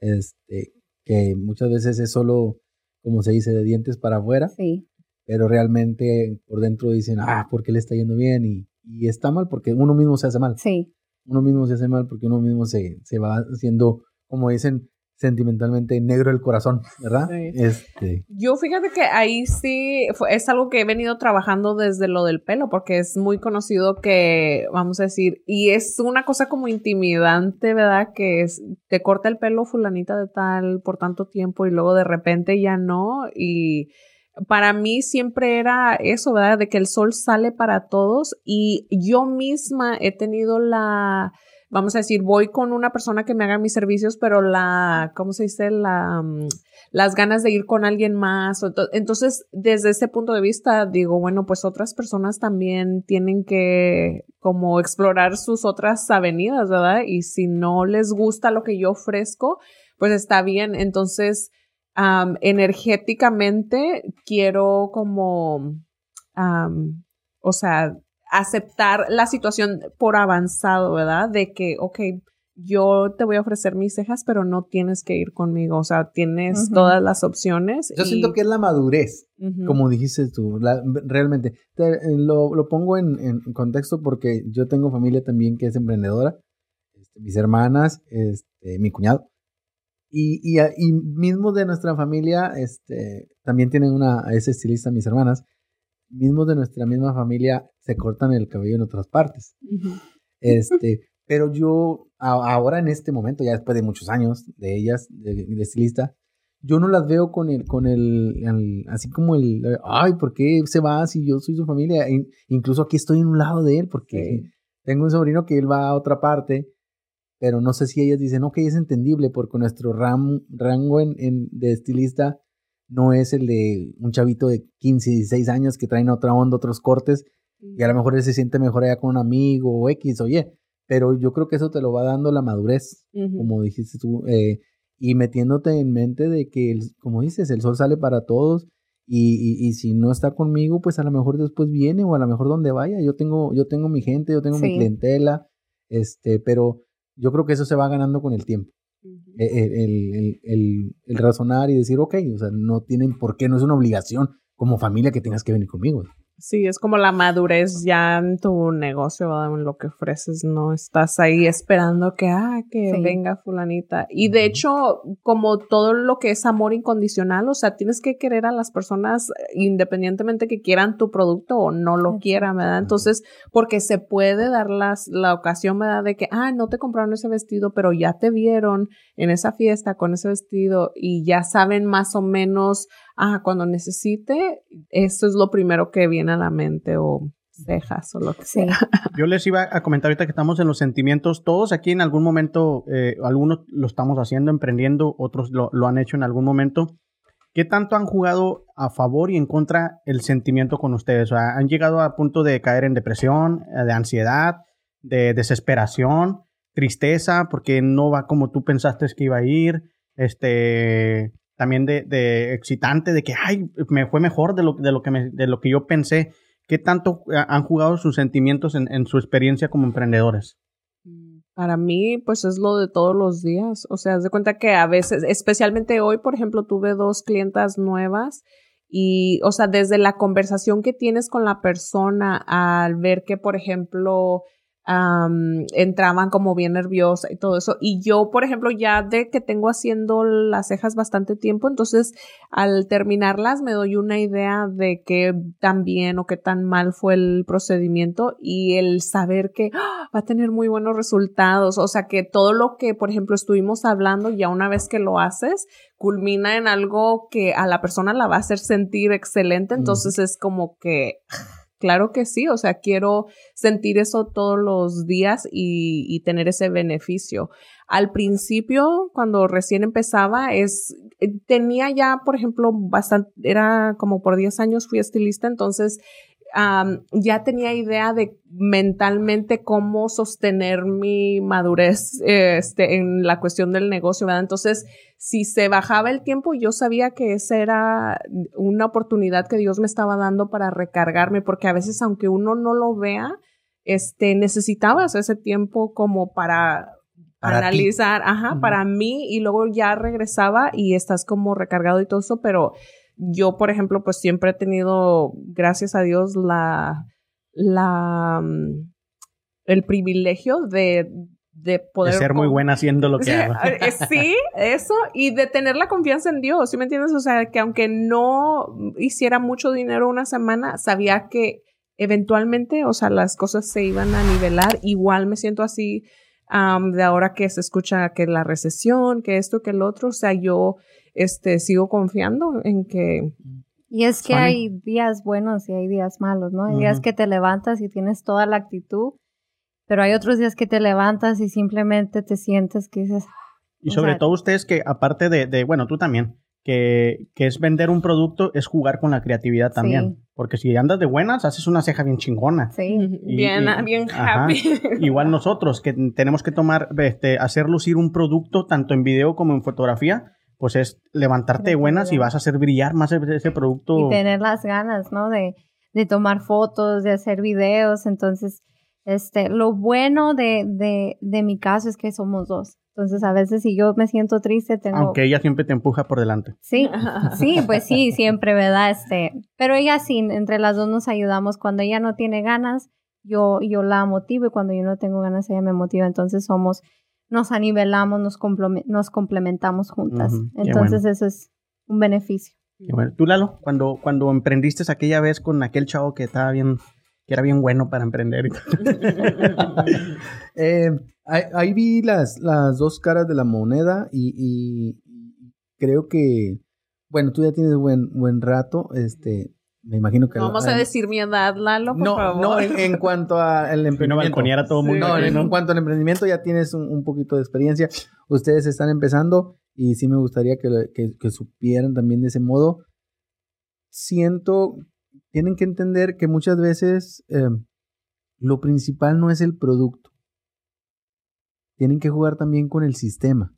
este, que muchas veces es solo, como se dice, de dientes para afuera, sí, pero realmente por dentro dicen, ah, ¿por qué le está yendo bien? Y, y está mal porque uno mismo se hace mal. sí, Uno mismo se hace mal porque uno mismo se, se va haciendo, como dicen sentimentalmente, negro el corazón, ¿verdad? Sí. Este, Yo fíjate que ahí sí fue- es algo que he venido trabajando desde lo del pelo, porque es muy conocido que, vamos a decir, y es una cosa como intimidante, ¿verdad? Que es, te corta el pelo fulanita de tal por tanto tiempo y luego de repente ya no. Y para mí siempre era eso, ¿verdad? De que el sol sale para todos y yo misma he tenido la vamos a decir, voy con una persona que me haga mis servicios, pero la, ¿cómo se dice? La, mm, las ganas de ir con alguien más. Entonces, desde ese punto de vista, digo, bueno, pues otras personas también tienen que como explorar sus otras avenidas, ¿verdad? Y si no les gusta lo que yo ofrezco, pues está bien. Entonces, am, energéticamente quiero como, o sea, aceptar la situación por avanzado, ¿verdad? De que, ok, yo te voy a ofrecer mis cejas, pero no tienes que ir conmigo, o sea, tienes Ujú. todas las opciones. yo y- siento que es la madurez. Ujú. como dijiste tú, la- realmente. Te- lo, lo pongo en, en contexto porque yo tengo familia también que es emprendedora, este, mis hermanas, este, mi cuñado. Y, y, a- y mismos de nuestra familia, este, también tienen una, es estilista mis hermanas, mismos de nuestra misma familia se cortan el cabello en otras partes. Ujú. Este, pero yo a- ahora en este momento, ya después de muchos años de ellas, de, de estilista, yo no las veo con el, con el, el- así como el, ay, ¿por qué se va si yo soy su familia? In- incluso aquí estoy en un lado de él porque tengo un sobrino que él va a otra parte, pero no sé si ellas dicen, ok, es entendible porque nuestro ram- rango en, en- de estilista no es el de un chavito de 15, 16 años que traen otra onda, otros cortes, y a lo mejor él se siente mejor allá con un amigo o X o Y, pero yo creo que eso te lo va dando la madurez, como dijiste tú, eh, y metiéndote en mente de que, el- como dices, el sol sale para todos y, y- y si no está conmigo, pues a lo mejor después viene o a lo mejor donde vaya. Yo tengo, yo tengo mi gente, yo tengo mi clientela, este, pero yo creo que eso se va ganando con el tiempo. Ujú. El, el- el- el- el razonar y decir, ok, o sea, no tienen por qué, no es una obligación como familia que tengas que venir conmigo. Sí, es como la madurez ya en tu negocio, ¿verdad? en lo que ofreces, no estás ahí esperando que, ah, que Sí. venga fulanita. Y de hecho, como todo lo que es amor incondicional, o sea, tienes que querer a las personas eh, independientemente que quieran tu producto o no lo quieran, ¿verdad? Entonces, porque se puede dar las, la ocasión, ¿verdad? De que, ah, no te compraron ese vestido, pero ya te vieron en esa fiesta con ese vestido y ya saben más o menos ah, cuando necesite, eso es lo primero que viene a la mente o cejas o lo que sí. sea. Yo les iba a comentar ahorita que estamos en los sentimientos. Todos aquí en algún momento, eh, algunos lo estamos haciendo, emprendiendo, otros lo, lo han hecho en algún momento. ¿Qué tanto han jugado a favor y en contra el sentimiento con ustedes? O sea, ¿Han llegado a punto de caer en depresión, eh, de ansiedad, de desesperación, tristeza, porque no va como tú pensaste que iba a ir? Este, también de, excitante, de que, ay, me fue mejor de lo, de lo, que, de lo que yo pensé. ¿Qué tanto eh, han jugado sus sentimientos en, en su experiencia como emprendedores? Para mí, pues es lo de todos los días. O sea, haz de cuenta que a veces, especialmente hoy, por ejemplo, tuve dos clientas nuevas y, o sea, desde la conversación que tienes con la persona al ver que, por ejemplo, entraban como bien nerviosa y todo eso. Y yo, por ejemplo, ya de que tengo haciendo las cejas bastante tiempo, entonces al terminarlas me doy una idea de qué tan bien o qué tan mal fue el procedimiento y el saber que ¡ah! va a tener muy buenos resultados. O sea, que todo lo que, por ejemplo, estuvimos hablando, ya una vez que lo haces, culmina en algo que a la persona la va a hacer sentir excelente. Entonces es como que Claro que sí, o sea, quiero sentir eso todos los días y, tener ese beneficio. Al principio, cuando recién empezaba, es, eh, tenía ya, por ejemplo, bastante, era como por 10 años fui estilista, entonces ya tenía idea de mentalmente cómo sostener mi madurez este, en la cuestión del negocio, ¿verdad? Entonces, si se bajaba el tiempo, yo sabía que esa era una oportunidad que Dios me estaba dando para recargarme, porque a veces, aunque uno no lo vea, este, necesitabas ese tiempo como para, analizar, ajá, para mí, y luego ya regresaba y estás como recargado y todo eso, pero yo, por ejemplo, pues siempre he tenido, gracias a Dios, la, la, mm, el privilegio de, de poder... De ser muy buena haciendo lo que hago. Eh, sí, eso, y de tener la confianza en Dios, ¿sí me entiendes? O sea, que aunque no hiciera mucho dinero una semana, sabía que eventualmente, o sea, las cosas se iban a nivelar. Igual me siento así de ahora que se escucha que la recesión, que esto, que el otro, o sea, yo este, sigo confiando en que... Y es que hay días buenos y hay días malos, ¿no? Hay días que te levantas y tienes toda la actitud, pero hay otros días que te levantas y simplemente te sientes que dices... Y sobre todo ustedes que aparte de, de bueno, tú también, que, que, es vender un producto, es jugar con la creatividad también. Porque si andas de buenas, haces una ceja bien chingona. Sí, bien, bien happy. Igual nosotros, que tenemos que tomar, este, hacer lucir un producto tanto en video como en fotografía, pues es levantarte de buenas y vas a hacer brillar más ese producto. Y tener las ganas, ¿no? De, de tomar fotos, de hacer videos. Entonces, este, lo bueno de, de, de mi caso es que somos dos. Entonces, a veces si yo me siento triste, tengo... Aunque ella siempre te empuja por delante. Sí, sí, pues sí, siempre, ¿verdad? Este, pero ella sí, entre las dos nos ayudamos. Cuando ella no tiene ganas, yo, yo la motivo y cuando yo no tengo ganas, ella me motiva. Entonces somos nos anivelamos, nos, nos complementamos juntas. Entonces eso es un beneficio. bueno. Tú, Lalo, cuando, cuando emprendiste aquella vez con aquel chavo que estaba bien, que era bien bueno para emprender. Eh, ahí, vi las, las dos caras de la moneda y, creo que, bueno, tú ya tienes buen, buen rato, este, me imagino que... vamos a decir mi edad, Lalo, por no, favor. No, en, cuanto al emprendimiento. No a todo mundo. No, en, cuanto al emprendimiento ya tienes un, poquito de experiencia. Ustedes están empezando y sí me gustaría que, que, supieran también de ese modo. Siento, tienen que entender que muchas veces em, lo principal no es el producto. Tienen que jugar también con el sistema.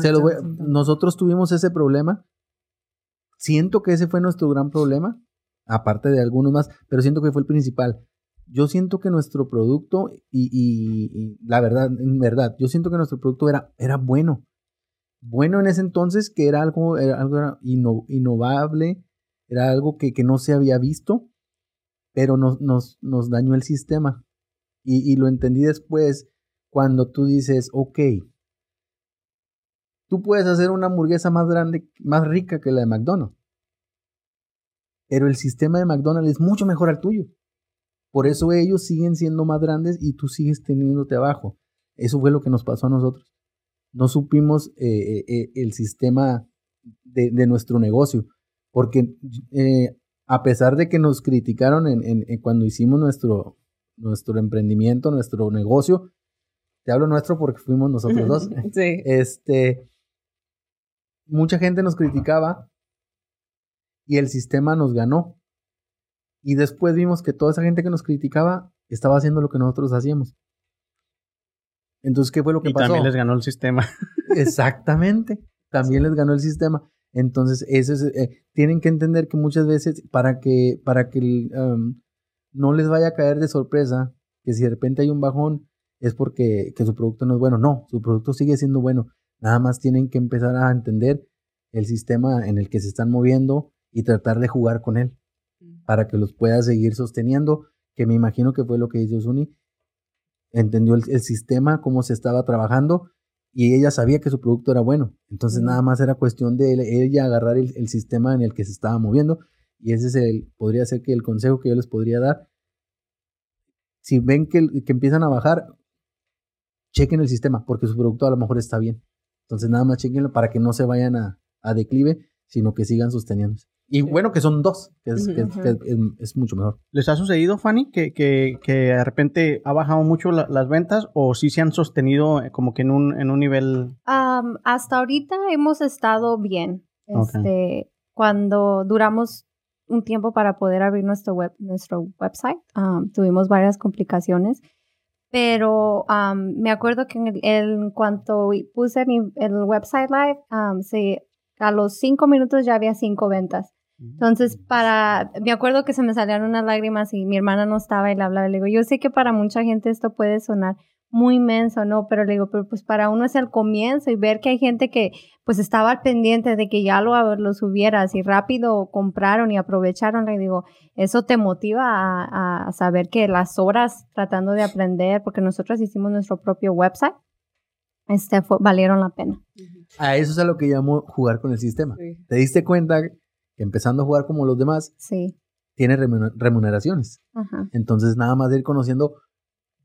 Se lo nosotros tuvimos ese problema Siento que ese fue nuestro gran problema, aparte de algunos más, pero siento que fue el principal. Yo siento que nuestro producto, y, la verdad, en verdad, yo siento que nuestro producto era, era bueno. Bueno en ese entonces, que era algo, era algo innovable, era algo que, que, no se había visto, pero nos, nos, dañó el sistema. Y, y lo entendí después cuando tú dices, ok, Tú puedes hacer una hamburguesa más grande, más rica que la de McDonald's. Pero el sistema de McDonald's es mucho mejor al tuyo. Por eso ellos siguen siendo más grandes y tú sigues teniéndote abajo. Eso fue lo que nos pasó a nosotros. No supimos eh, eh, eh, el sistema de, nuestro negocio. Porque a pesar de que nos criticaron en, cuando hicimos nuestro, nuestro emprendimiento, nuestro negocio, te hablo nuestro porque fuimos nosotros dos. sí. Este, mucha gente nos criticaba y el sistema nos ganó. Y después vimos que toda esa gente que nos criticaba estaba haciendo lo que nosotros hacíamos. Entonces, ¿qué fue lo que pasó? También les ganó el sistema. Exactamente, también les ganó el sistema. Entonces, eso es, eh, tienen que entender que muchas veces para que, para que um, no les vaya a caer de sorpresa que si de repente hay un bajón es porque que su producto no es bueno. No, su producto sigue siendo bueno. Nada más tienen que empezar a entender el sistema en el que se están moviendo y tratar de jugar con él para que los pueda seguir sosteniendo, que me imagino que fue lo que hizo Suni. Entendió el, el sistema, cómo se estaba trabajando y ella sabía que su producto era bueno. Entonces nada más era cuestión de ella agarrar el, el, sistema en el que se estaba moviendo y ese es el, podría ser que el consejo que yo les podría dar. Si ven que, que empiezan a bajar, chequen el sistema porque su producto a lo mejor está bien. Entonces nada más chequenlo para que no se vayan a, a declive, sino que sigan sosteniéndose. Y bueno, que son dos, que es, que, que es, es, mucho mejor. ¿Les ha sucedido, Fanny, que, que, que de repente ha bajado mucho la, las ventas o sí se han sostenido eh, como que en un, en un nivel? Um, hasta ahorita hemos estado bien. Este, okay. Cuando duramos un tiempo para poder abrir nuestro, web, nuestro website, um, tuvimos varias complicaciones. Pero um, me acuerdo que en, el, en cuanto puse mi, el website live, se, a los cinco minutos ya había cinco ventas. Entonces, para, me acuerdo que se me salieron unas lágrimas y mi hermana no estaba y le hablaba. Le digo, yo sé que para mucha gente esto puede sonar muy inmenso, ¿no? Pero le digo, pero pues para uno es el comienzo y ver que hay gente que pues estaba al pendiente de que ya lo, lo subieras y rápido compraron y aprovecharon, le digo, eso te motiva a, a saber que las horas tratando de aprender, porque nosotros hicimos nuestro propio website, este fue, valieron la pena. A eso es a lo que llamo jugar con el sistema. Sí. ¿Te diste cuenta que empezando a jugar como los demás, sí. tiene remuneraciones. Ajá. Entonces, nada más ir conociendo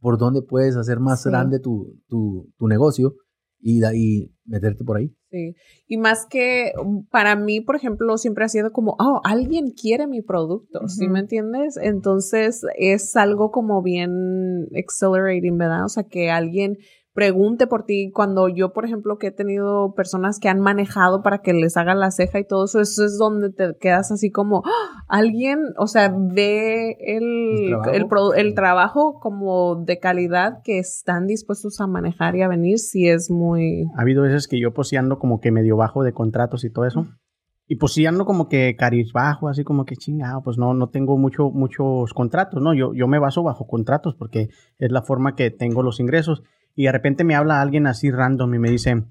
por dónde puedes hacer más sí. grande tu, tu, tu, negocio y, de ahí meterte por ahí. Sí, y más que para mí, por ejemplo, siempre ha sido como, oh, alguien quiere mi producto, uh -huh. ¿sí me entiendes? Entonces es algo como bien accelerating, ¿verdad? O sea, que alguien pregunte por ti. Cuando yo, por ejemplo, que he tenido personas que han manejado para que les hagan la ceja y todo eso, eso es donde te quedas así como, ¡Oh! alguien, o sea, ve el, el, trabajo? El, el, trabajo como de calidad que están dispuestos a manejar y a venir, si es muy... Ha habido veces que yo poseando como que medio bajo de contratos y todo eso. Y pues sí ando como que bajo, así como que chingado, pues no, no tengo mucho, muchos contratos, ¿no? Yo, yo me baso bajo contratos porque es la forma que tengo los ingresos y de repente me habla alguien así random y me dice,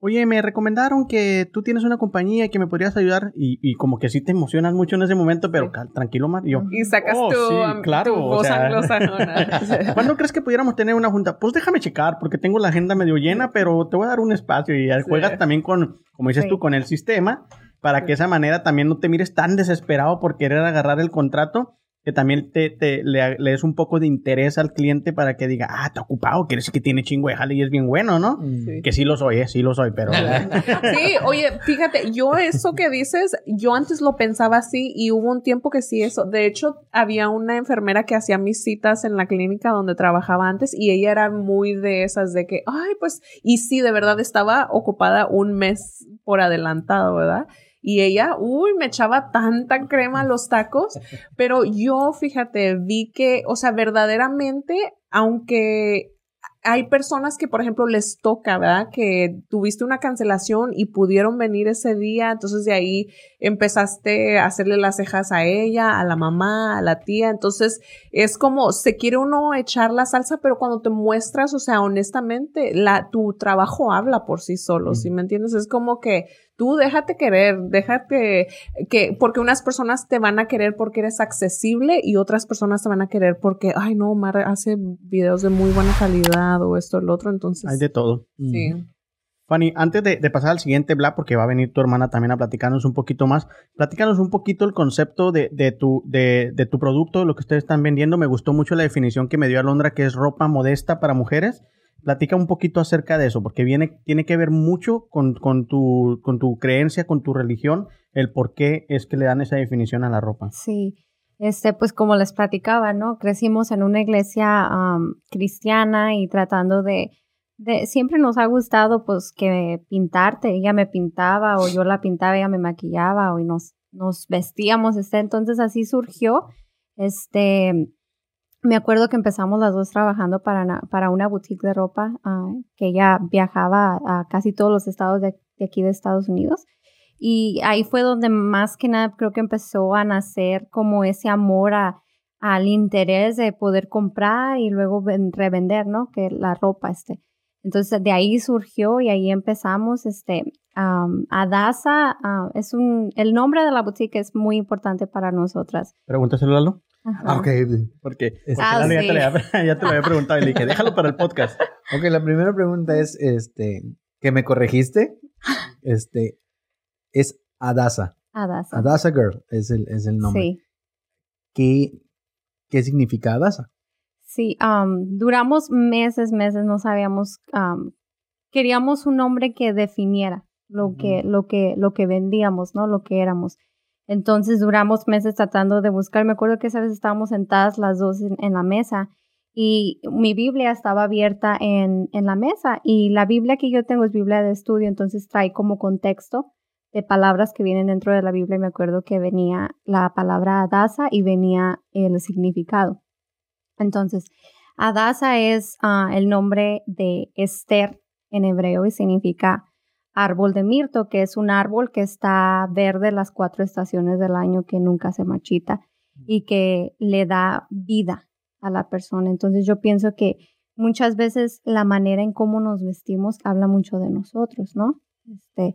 oye, me recomendaron que tú tienes una compañía y que me podrías ayudar y, y como que sí te emocionas mucho en ese momento, pero sí. tranquilo, Mar. Y, yo, y sacas oh, tu, sí, claro, tu voz o sea, anglosajona. ¿Cuándo crees que pudiéramos tener una junta? Pues déjame checar porque tengo la agenda medio llena, pero te voy a dar un espacio y juegas también con, como dices tú, con el sistema para que de esa manera también no te mires tan desesperado por querer agarrar el contrato que también te, te le, le, des un poco de interés al cliente para que diga, ah, está ocupado, quiere decir que tiene chingo de jale y es bien bueno, ¿no? Sí. Que sí lo soy, ¿eh? sí lo soy, pero... sí, oye, fíjate, yo eso que dices, yo antes lo pensaba así y hubo un tiempo que sí eso, de hecho, había una enfermera que hacía mis citas en la clínica donde trabajaba antes y ella era muy de esas de que, ay, pues, y sí, de verdad estaba ocupada un mes por adelantado, ¿verdad? Y ella, uy, me echaba tanta crema a los tacos, pero yo, fíjate, vi que, o sea, verdaderamente, aunque hay personas que, por ejemplo, les toca, ¿verdad? Que tuviste una cancelación y pudieron venir ese día, entonces de ahí empezaste a hacerle las cejas a ella, a la mamá, a la tía, entonces es como, se quiere uno echar la salsa, pero cuando te muestras, o sea, honestamente, la, tu trabajo habla por sí solo, mm. ¿sí me entiendes? Es como que tú déjate querer, déjate que, porque unas personas te van a querer porque eres accesible y otras personas te van a querer porque, ay no, Mar hace videos de muy buena calidad o esto o lo otro, entonces. Hay de todo. Sí. Mm. Fanny, antes de, de, pasar al siguiente bla, porque va a venir tu hermana también a platicarnos un poquito más, platícanos un poquito el concepto de, de tu, de, de, tu producto, lo que ustedes están vendiendo. Me gustó mucho la definición que me dio Alondra, que es ropa modesta para mujeres. Platica un poquito acerca de eso, porque viene, tiene que ver mucho con, con, tu, con tu creencia, con tu religión, el por qué es que le dan esa definición a la ropa. Sí, este, pues como les platicaba, ¿no? Crecimos en una iglesia um, cristiana y tratando de, de, siempre nos ha gustado pues que pintarte, ella me pintaba o yo la pintaba, ella me maquillaba o y nos, nos vestíamos, este, entonces así surgió, este, me acuerdo que empezamos las dos trabajando para, para una boutique de ropa, uh, que ella viajaba a, a, casi todos los estados de, de, aquí de Estados Unidos. Y ahí fue donde más que nada creo que empezó a nacer como ese amor a, al interés de poder comprar y luego revender, ¿no? Que la ropa, este. Entonces de ahí surgió y ahí empezamos, este, um, Adasa uh, es un, el nombre de la boutique es muy importante para nosotras. Pregúntaselo, Lalo. Ah, ok. Porque, Es- porque Ah, ya, te lo había, ya te lo había preguntado y le dije, déjalo para el podcast. Ok, la primera pregunta es, este, que me corregiste, este, es Adasa. Adasa. Adasa Girl es el, es el nombre. Sí. ¿Qué, ¿Qué significa Adasa? Sí, am, duramos meses, meses, no sabíamos, am, queríamos un nombre que definiera lo que, lo que, lo que vendíamos, ¿no? Lo que éramos. Entonces duramos meses tratando de buscar. Me acuerdo que esa vez estábamos sentadas las dos en, la mesa y mi Biblia estaba abierta en, en la mesa y la Biblia que yo tengo es Biblia de estudio, entonces trae como contexto de palabras que vienen dentro de la Biblia y me acuerdo que venía la palabra Adasa y venía el significado. Entonces, Adasa es ah, el nombre de Esther en hebreo y significa árbol de mirto, que es un árbol que está verde las cuatro estaciones del año, que nunca se marchita y que le da vida a la persona. Entonces yo pienso que muchas veces la manera en cómo nos vestimos habla mucho de nosotros, ¿no? Este,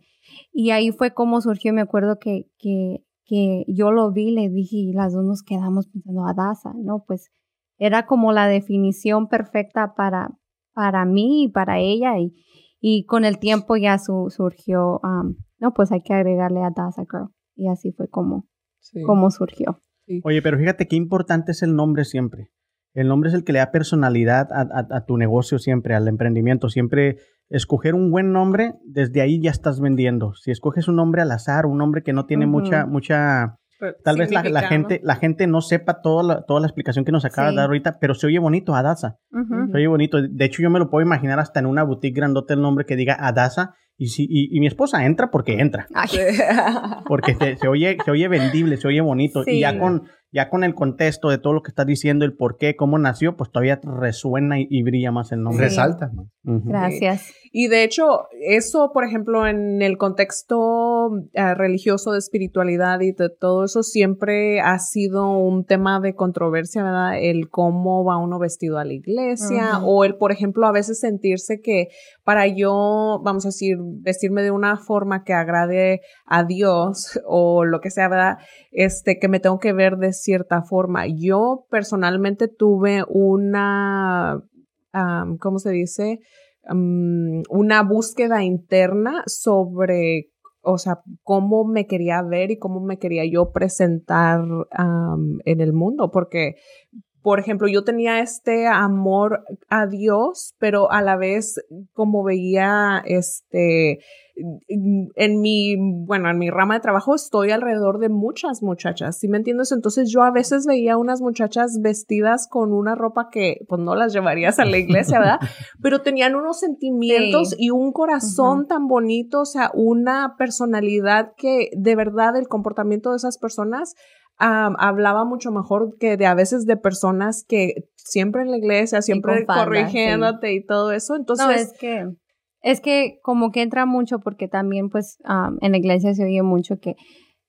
y ahí fue como surgió, me acuerdo que, que, que yo lo vi, le dije y las dos nos quedamos pensando, Adasa, ¿no? Pues era como la definición perfecta para, para mí y para ella y, y con el tiempo ya su, surgió, um, no, pues hay que agregarle a Daza Girl y así fue como, Sí. como surgió. Oye, pero fíjate qué importante es el nombre siempre. El nombre es el que le da personalidad a, a- a tu negocio siempre, al emprendimiento. Siempre escoger un buen nombre, desde ahí ya estás vendiendo. Si escoges un nombre al azar, un nombre que no tiene mucha, mucha, tal vez la, gente, la gente no sepa toda la, toda la explicación que nos acabas Sí. de dar ahorita, pero se oye bonito, Adasa. Ujú. Se oye bonito. De hecho, yo me lo puedo imaginar hasta en una boutique grandota el nombre que diga Adasa. Y, si, y, y mi esposa entra porque entra. Ay, Porque se, se oye, se oye vendible, se oye bonito. Sí. Y ya con, ya con el contexto de todo lo que estás diciendo, el por qué, cómo nació, pues todavía resuena y, y brilla más el nombre. Sí. Resalta. Gracias. Y de hecho, eso, por ejemplo, en el contexto eh, religioso de espiritualidad y de todo eso, siempre ha sido un tema de controversia, ¿verdad? El cómo va uno vestido a la iglesia o el, por ejemplo, a veces sentirse que para yo, vamos a decir, vestirme de una forma que agrade a Dios o lo que sea, ¿verdad? Este, que me tengo que ver de cierta forma. Yo personalmente tuve una, ¿cómo se dice? Um, una búsqueda interna sobre, o sea, cómo me quería ver y cómo me quería yo presentar en el mundo, porque, por ejemplo, yo tenía este amor a Dios, pero a la vez como veía este en mi, bueno, en mi rama de trabajo estoy alrededor de muchas muchachas, ¿sí me entiendes? Entonces yo a veces veía unas muchachas vestidas con una ropa que pues no las llevarías a la iglesia, ¿verdad? Pero tenían unos sentimientos Sí. y un corazón tan bonito, o sea, una personalidad que de verdad el comportamiento de esas personas hablaba mucho mejor que de a veces de personas que siempre en la iglesia, siempre falda, corrigiéndote y todo eso. Entonces, no, es que, es que como que entra mucho porque también pues en la iglesia se oye mucho que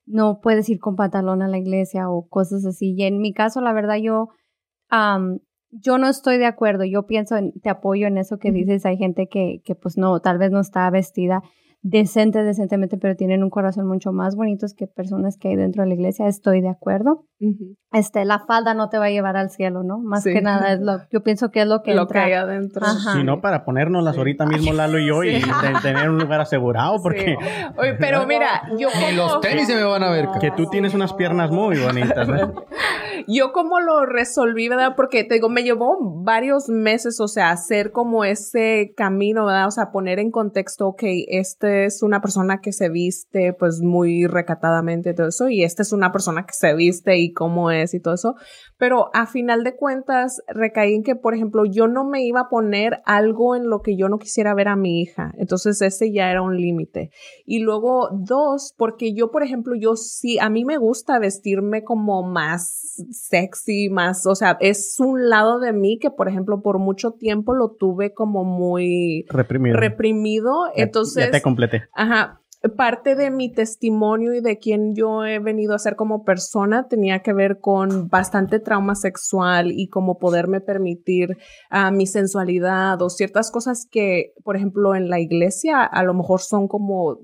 no puedes ir con pantalón a la iglesia o cosas así. Y en mi caso, la verdad, yo, yo no estoy de acuerdo. Yo pienso, en, te apoyo en eso que dices. Hay gente que, que pues no, tal vez no está vestida decente, decentemente, pero tienen un corazón mucho más bonito que personas que hay dentro de la iglesia. Estoy de acuerdo. Este, la falda no te va a llevar al cielo, ¿no? Más Sí. que nada es lo, yo pienso que es lo que lo que entra. hay adentro. Ajá. Si no, para ponérnoslas Sí. ahorita mismo Lalo y yo y de- tener un lugar asegurado, porque Sí. Oye, pero mira, yo Ni los tenis se me van a ver. que tú tienes unas piernas muy bonitas, ¿no? yo como lo resolví, ¿verdad? Porque te digo, me llevó varios meses, o sea, hacer como ese camino, ¿verdad? O sea, poner en contexto, ok, este es una persona que se viste pues muy recatadamente y todo eso, y esta es una persona que se viste y cómo es y todo eso. Pero a final de cuentas recaí en que, por ejemplo, yo no me iba a poner algo en lo que yo no quisiera ver a mi hija. Entonces ese ya era un límite. Y luego dos, porque yo, por ejemplo, yo sí, a mí me gusta vestirme como más sexy, más, o sea, es un lado de mí que, por ejemplo, por mucho tiempo lo tuve como muy Reprimido. reprimido. Ya- Entonces, Ya te completé. Ajá. Parte de mi testimonio y de quien yo he venido a ser como persona tenía que ver con bastante trauma sexual y como poderme permitir ah, mi sensualidad o ciertas cosas que, por ejemplo, en la iglesia a lo mejor son como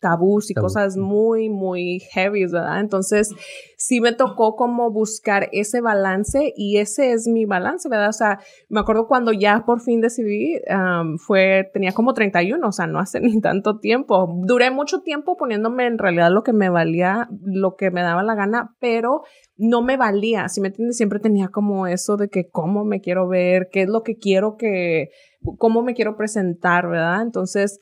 tabús y Tabú. cosas muy, muy heavy, ¿verdad? Entonces, sí me tocó como buscar ese balance y ese es mi balance, ¿verdad? O sea, me acuerdo cuando ya por fin decidí, um, fue, tenía como 31, o sea, no hace ni tanto tiempo. Duré mucho tiempo poniéndome en realidad lo que me valía, lo que me daba la gana, pero no me valía, si me entiendes? Siempre tenía como eso de que cómo me quiero ver, qué es lo que quiero que, cómo me quiero presentar, ¿verdad? Entonces,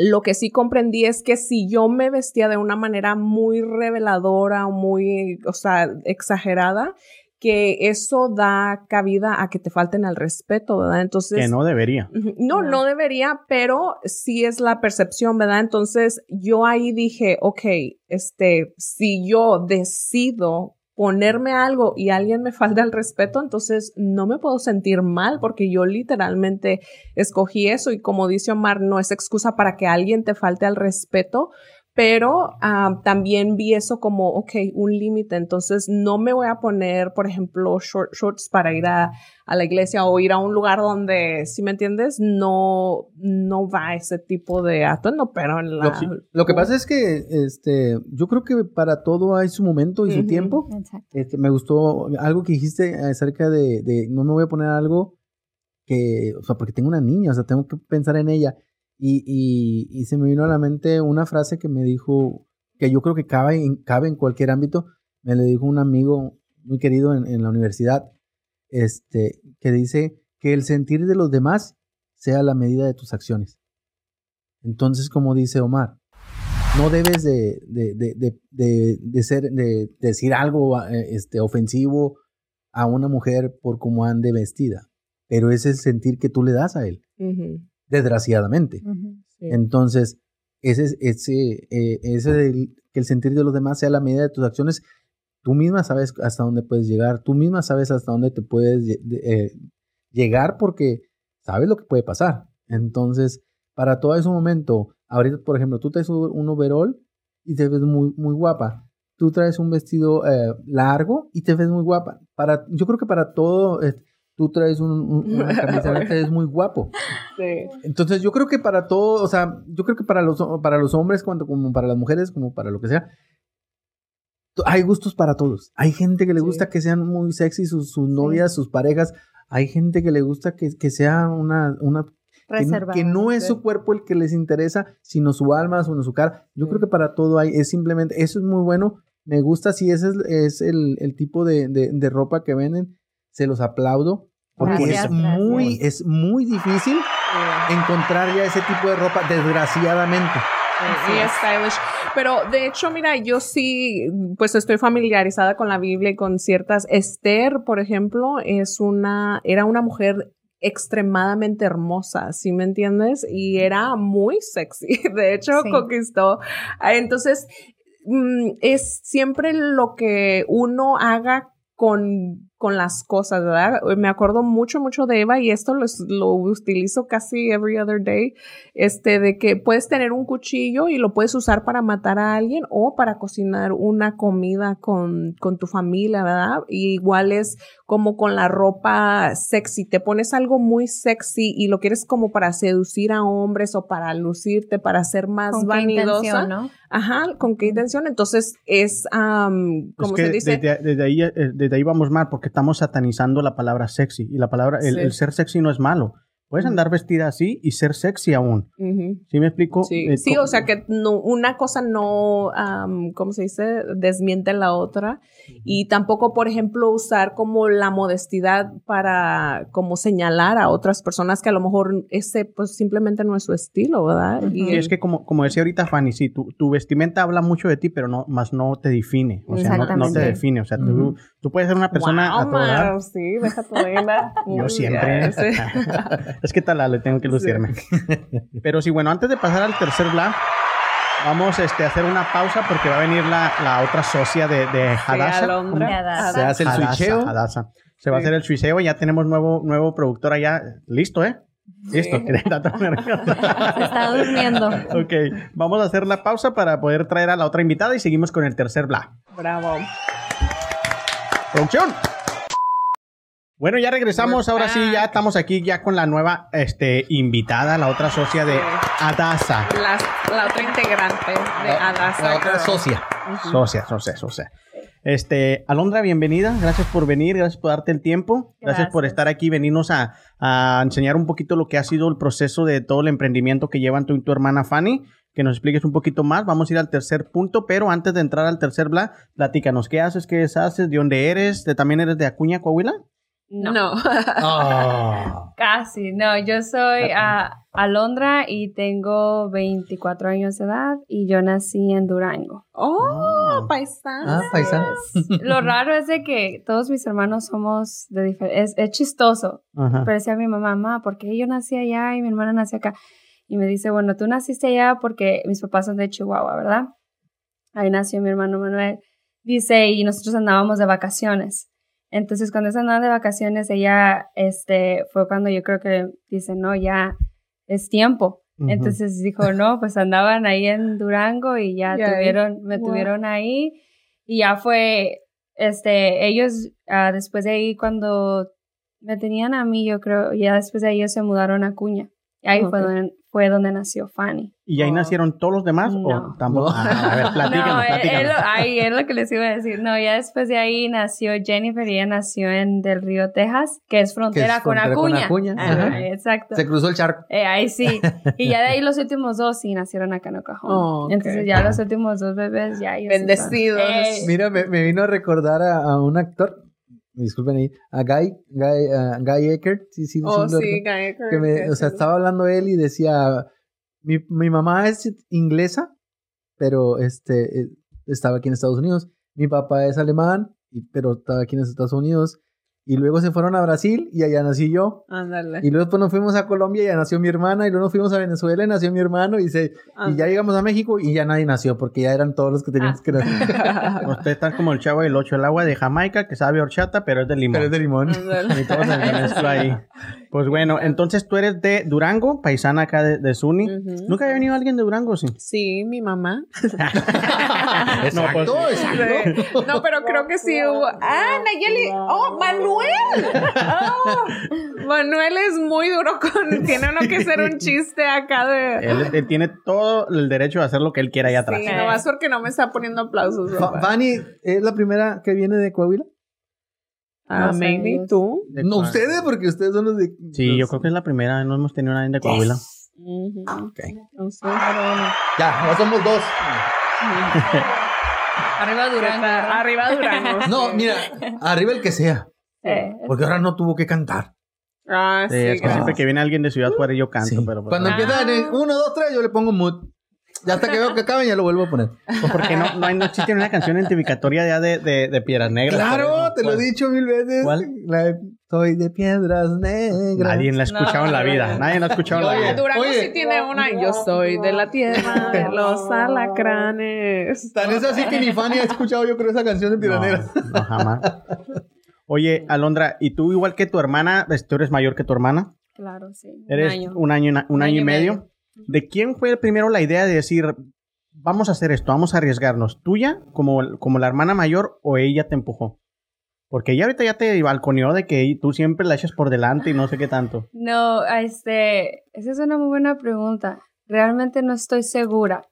lo que sí comprendí es que si yo me vestía de una manera muy reveladora o muy, o sea, exagerada, que eso da cabida a que te falten al respeto, ¿verdad? Entonces... Que no debería. No. no debería, pero sí es la percepción, ¿verdad? Entonces yo ahí dije, ok, este, si yo decido ponerme algo y alguien me falta el respeto, entonces no me puedo sentir mal porque yo literalmente escogí eso y como dice Omar, no es excusa para que alguien te falte al respeto, pero ah, también vi eso como, ok, un límite, entonces no me voy a poner, por ejemplo, short shorts para ir a, a la iglesia o ir a un lugar donde, si me entiendes, no, no va ese tipo de atuendo, pero en la... Lo, sí, lo que pasa es que este, yo creo que para todo hay su momento y su tiempo. Este, me gustó algo que dijiste acerca de, de no me voy a poner algo que, o sea, porque tengo una niña, o sea, tengo que pensar en ella. Y, y, se me vino a la mente una frase que me dijo, que yo creo que cabe en, cabe en cualquier ámbito, me lo dijo un amigo muy querido en, la universidad, este, que dice que el sentir de los demás sea la medida de tus acciones. Entonces, como dice Omar, no debes de, de, de, de, ser, de, decir algo eh, este, ofensivo a una mujer por cómo ande vestida, pero es el sentir que tú le das a él, Ujú, desgraciadamente. Ujú. sí. Entonces, ese, ese, eh, ese del- que el sentir de los demás sea la medida de tus acciones, tú misma sabes hasta dónde puedes llegar, tú misma sabes hasta dónde te puedes eh, llegar porque sabes lo que puede pasar. Entonces, para todo ese momento, ahorita, por ejemplo, tú traes un overall y te ves muy, muy guapa. Tú traes un vestido eh, largo y te ves muy guapa. Para, yo creo que para todo, eh, tú traes un, un- una te ves muy guapo. Sí. Entonces yo creo que para todo, o sea, yo creo que para los, para los hombres, cuanto como para las mujeres, como para lo que sea, hay gustos para todos. Hay gente que le Sí. gusta que sean muy sexy sus, sus novias, sus parejas. Hay gente que le gusta que, que sea una, una que, no es su cuerpo el que les interesa, sino su alma, sino su cara. Yo creo que para todo hay, es simplemente, eso es muy bueno. Me gusta si ese es, es el, el tipo de, de- de ropa que venden, se los aplaudo. Porque Gracias, es muy, gracias. es muy difícil Sí. encontrar ya ese tipo de ropa, desgraciadamente. Sí, es stylish. Pero de hecho, mira, yo sí, pues estoy familiarizada con la Biblia y con ciertas. Esther, por ejemplo, es una, era una mujer extremadamente hermosa, ¿sí me entiendes? Y era muy sexy. De hecho, Sí. conquistó. Ah, Entonces, mm, es siempre lo que uno haga con, con las cosas, ¿verdad? Me acuerdo mucho, mucho de Eva y esto lo, lo utilizo casi every other day, este, de que puedes tener un cuchillo y lo puedes usar para matar a alguien o para cocinar una comida con, con tu familia, ¿verdad? Y igual es como con la ropa sexy, te pones algo muy sexy y lo quieres como para seducir a hombres o para lucirte, para ser más ¿Con qué intención, no? Ajá, ¿con qué intención? Entonces es, Es como que se dice? desde, desde ahí, eh, desde ahí vamos mal, porque estamos satanizando la palabra sexy. Y la palabra, el, Sí. el ser sexy no es malo. Puedes andar vestida así y ser sexy aún. Ujú. ¿Sí me explico? Sí, Eh, sí, o sea que no, una cosa no, am, ¿cómo se dice? Desmiente la otra. Y tampoco, por ejemplo, usar como la modestidad para como señalar a otras personas que a lo mejor ese pues simplemente no es su estilo, ¿verdad? Ujú. Y Sí, es que como, como decía ahorita Fanny, sí, tu, tu vestimenta habla mucho de ti, pero no, más no te define. O sea, no, no te define. O sea, tú. Tú puedes ser una persona Wow, a. Mar, sí, deja tu vaina. Yo Muy siempre. sí. es que tal, le tengo que lucirme. Pero sí, bueno, antes de pasar al tercer bla, vamos este, a hacer una pausa porque va a venir la, la otra socia de, de Hadassah. ¿Cómo? Hadassah. Se hace el Hadassah, switcheo. Hadassah. Se va a Sí. hacer el switcheo. Ya tenemos nuevo, nuevo productor allá. Listo, ¿eh? Listo. Se está durmiendo. ok, vamos a hacer la pausa para poder traer a la otra invitada y seguimos con el tercer bla. Bravo. Producción. Bueno, ya regresamos. Ahora sí, ya estamos aquí ya con la nueva este, invitada, la otra socia de Adasa. La, la otra integrante de Adasa. La otra socia. Socia, socia, socia. Este, Alondra, bienvenida. Gracias por venir, gracias por darte el tiempo. Gracias, por Gracias. estar aquí, venirnos a, a enseñar un poquito lo que ha sido el proceso de todo el emprendimiento que llevan tú y tu hermana Fanny. Que nos expliques un poquito más. Vamos a ir al tercer punto, pero antes de entrar al tercer bla, platícanos, ¿qué haces? ¿Qué haces? ¿De dónde eres? ¿De, ¿También eres de Acuña, Coahuila? No. Ah. Casi, no, yo soy a Alondra y tengo 24 años de edad y yo nací en Durango. Oh, Ah. paisana. Ah, paisana. Lo raro es de que todos mis hermanos somos de diferentes, es, es chistoso, pero decía mi mamá, mamá, ¿por qué yo nací allá y mi hermana nació acá? Y me dice, bueno, tú naciste allá porque mis papás son de Chihuahua, ¿verdad? Ahí nació mi hermano Manuel. Dice, y nosotros andábamos de vacaciones. Entonces, cuando ellos andaban de vacaciones, ella, este, fue cuando yo creo que dice, no, ya es tiempo. Ujú. Entonces dijo, no, pues andaban ahí en Durango y ya Y ahí, tuvieron, me wow. tuvieron ahí. Y ya fue, este, ellos, ah, después de ahí, cuando me tenían a mí, yo creo, ya después de ahí ellos se mudaron a Cuña. Y ahí fue, Ok. donde, fue donde nació Fanny. ¿Y ahí Oh. nacieron todos los demás? No. ¿O tampoco? No. Ah, a ver, platícanos, no, es, platícanos. lo, ay, es lo que les iba a decir. No, ya después de ahí nació Jennifer y ella nació en Del Río, Texas, que es frontera, con, frontera con Acuña. Acuña, Ajá, ajá. exacto. Se cruzó el charco. Eh, ahí sí. Y ya de ahí los últimos dos sí nacieron acá en Oklahoma. Oh, ok. Entonces ya los últimos dos bebés ya Bendecidos. Eh, Mira, me, me vino a recordar a, a un actor, disculpen ahí, a Guy, Guy, Guy Eckert, sí, sí, Oh, sí. Guy que me, o sea, estaba hablando él y decía, mi, mi mamá es inglesa, pero este, eh, estaba aquí en Estados Unidos, mi papá es alemán, pero estaba aquí en Estados Unidos, y luego se fueron a Brasil y allá nací yo. Ándale. Y luego después nos fuimos a Colombia y ya nació mi hermana, y luego nos fuimos a Venezuela y nació mi hermano, y, se, y ya llegamos a México y ya nadie nació, porque ya eran todos los que teníamos Ah. que nacer. Usted está como el chavo del 8, el agua de Jamaica, que sabe horchata, pero es de limón. Pero es de limón. Y todos en el mezclo ahí. Pues bueno, entonces tú eres de Durango, paisana acá de, de. Ujú. ¿Nunca había venido alguien de Durango, sí? Sí, mi mamá. Exacto, pues, exacto. No, pero creo que sí hubo. ¡Ah, Nayeli! ¡Oh, Manuel! Oh, Manuel es muy duro con. Tiene uno que hacer un chiste acá de. Él, él tiene todo el derecho de hacer lo que él quiera allá atrás. Sí, nomás porque no me está poniendo aplausos. Papá. Fanny, ¿es la primera que viene de Coahuila? Ah, maybe tú. De No, ustedes, porque ustedes son los de... Sí, los- yo creo que es la primera. No hemos tenido nadie de Coahuila. Ujú. Ok. No sé, pero bueno. Ya, ya somos dos. Arriba Durango. Está Arriba Durango. No, mira, arriba el que sea. Porque ahora no tuvo que cantar. Ah, sí. Sí, es que siempre que viene alguien de Ciudad Juárez yo canto, Sí. pero pues, Cuando Ah. empiezan en uno, dos, tres, yo le pongo mood. Ya hasta que veo que acaben, ya lo vuelvo a poner. pues porque no, no, hay, no existe una canción identificatoria ya de, de, de Piedras Negras. Claro, te lo he dicho mil veces. ¿Cuál? La de, Soy de piedras negras. Nadie la ha escuchado en la vida. Nadie la ha escuchado en la vida. Durango Oye. sí tiene una. Yo soy de la tierra de los alacranes. Tan es así que ni Fanny ha escuchado yo creo esa canción de Piedras Negras. No, jamás. Oye, Alondra, ¿y tú igual que tu hermana, pues, tú eres mayor que tu hermana? claro, sí. Un Eres año. un año, un, año, y medio. ¿De quién fue primero la idea de decir, vamos a hacer esto, vamos a arriesgarnos? ¿Tuya como, como la hermana mayor o ella te empujó? Porque ella ahorita ya te balconeó de que tú siempre la echas por delante y no sé qué tanto. No, este, esa es una muy buena pregunta. Realmente no estoy segura,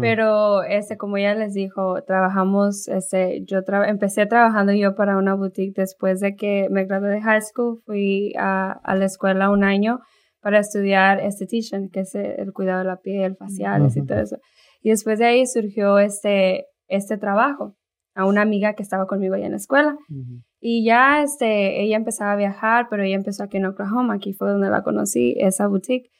pero este, como ya les dijo, trabajamos, este, yo tra- empecé trabajando yo para una boutique después de que me gradué de high school, fui a, a la escuela un año para estudiar esthetician, que es el cuidado de la piel, faciales y todo eso. Y después de ahí surgió este, este trabajo a una amiga que estaba conmigo allá en la escuela. Y ya este, ella empezaba a viajar, pero ella empezó aquí en Oklahoma, aquí fue donde la conocí, esa boutique.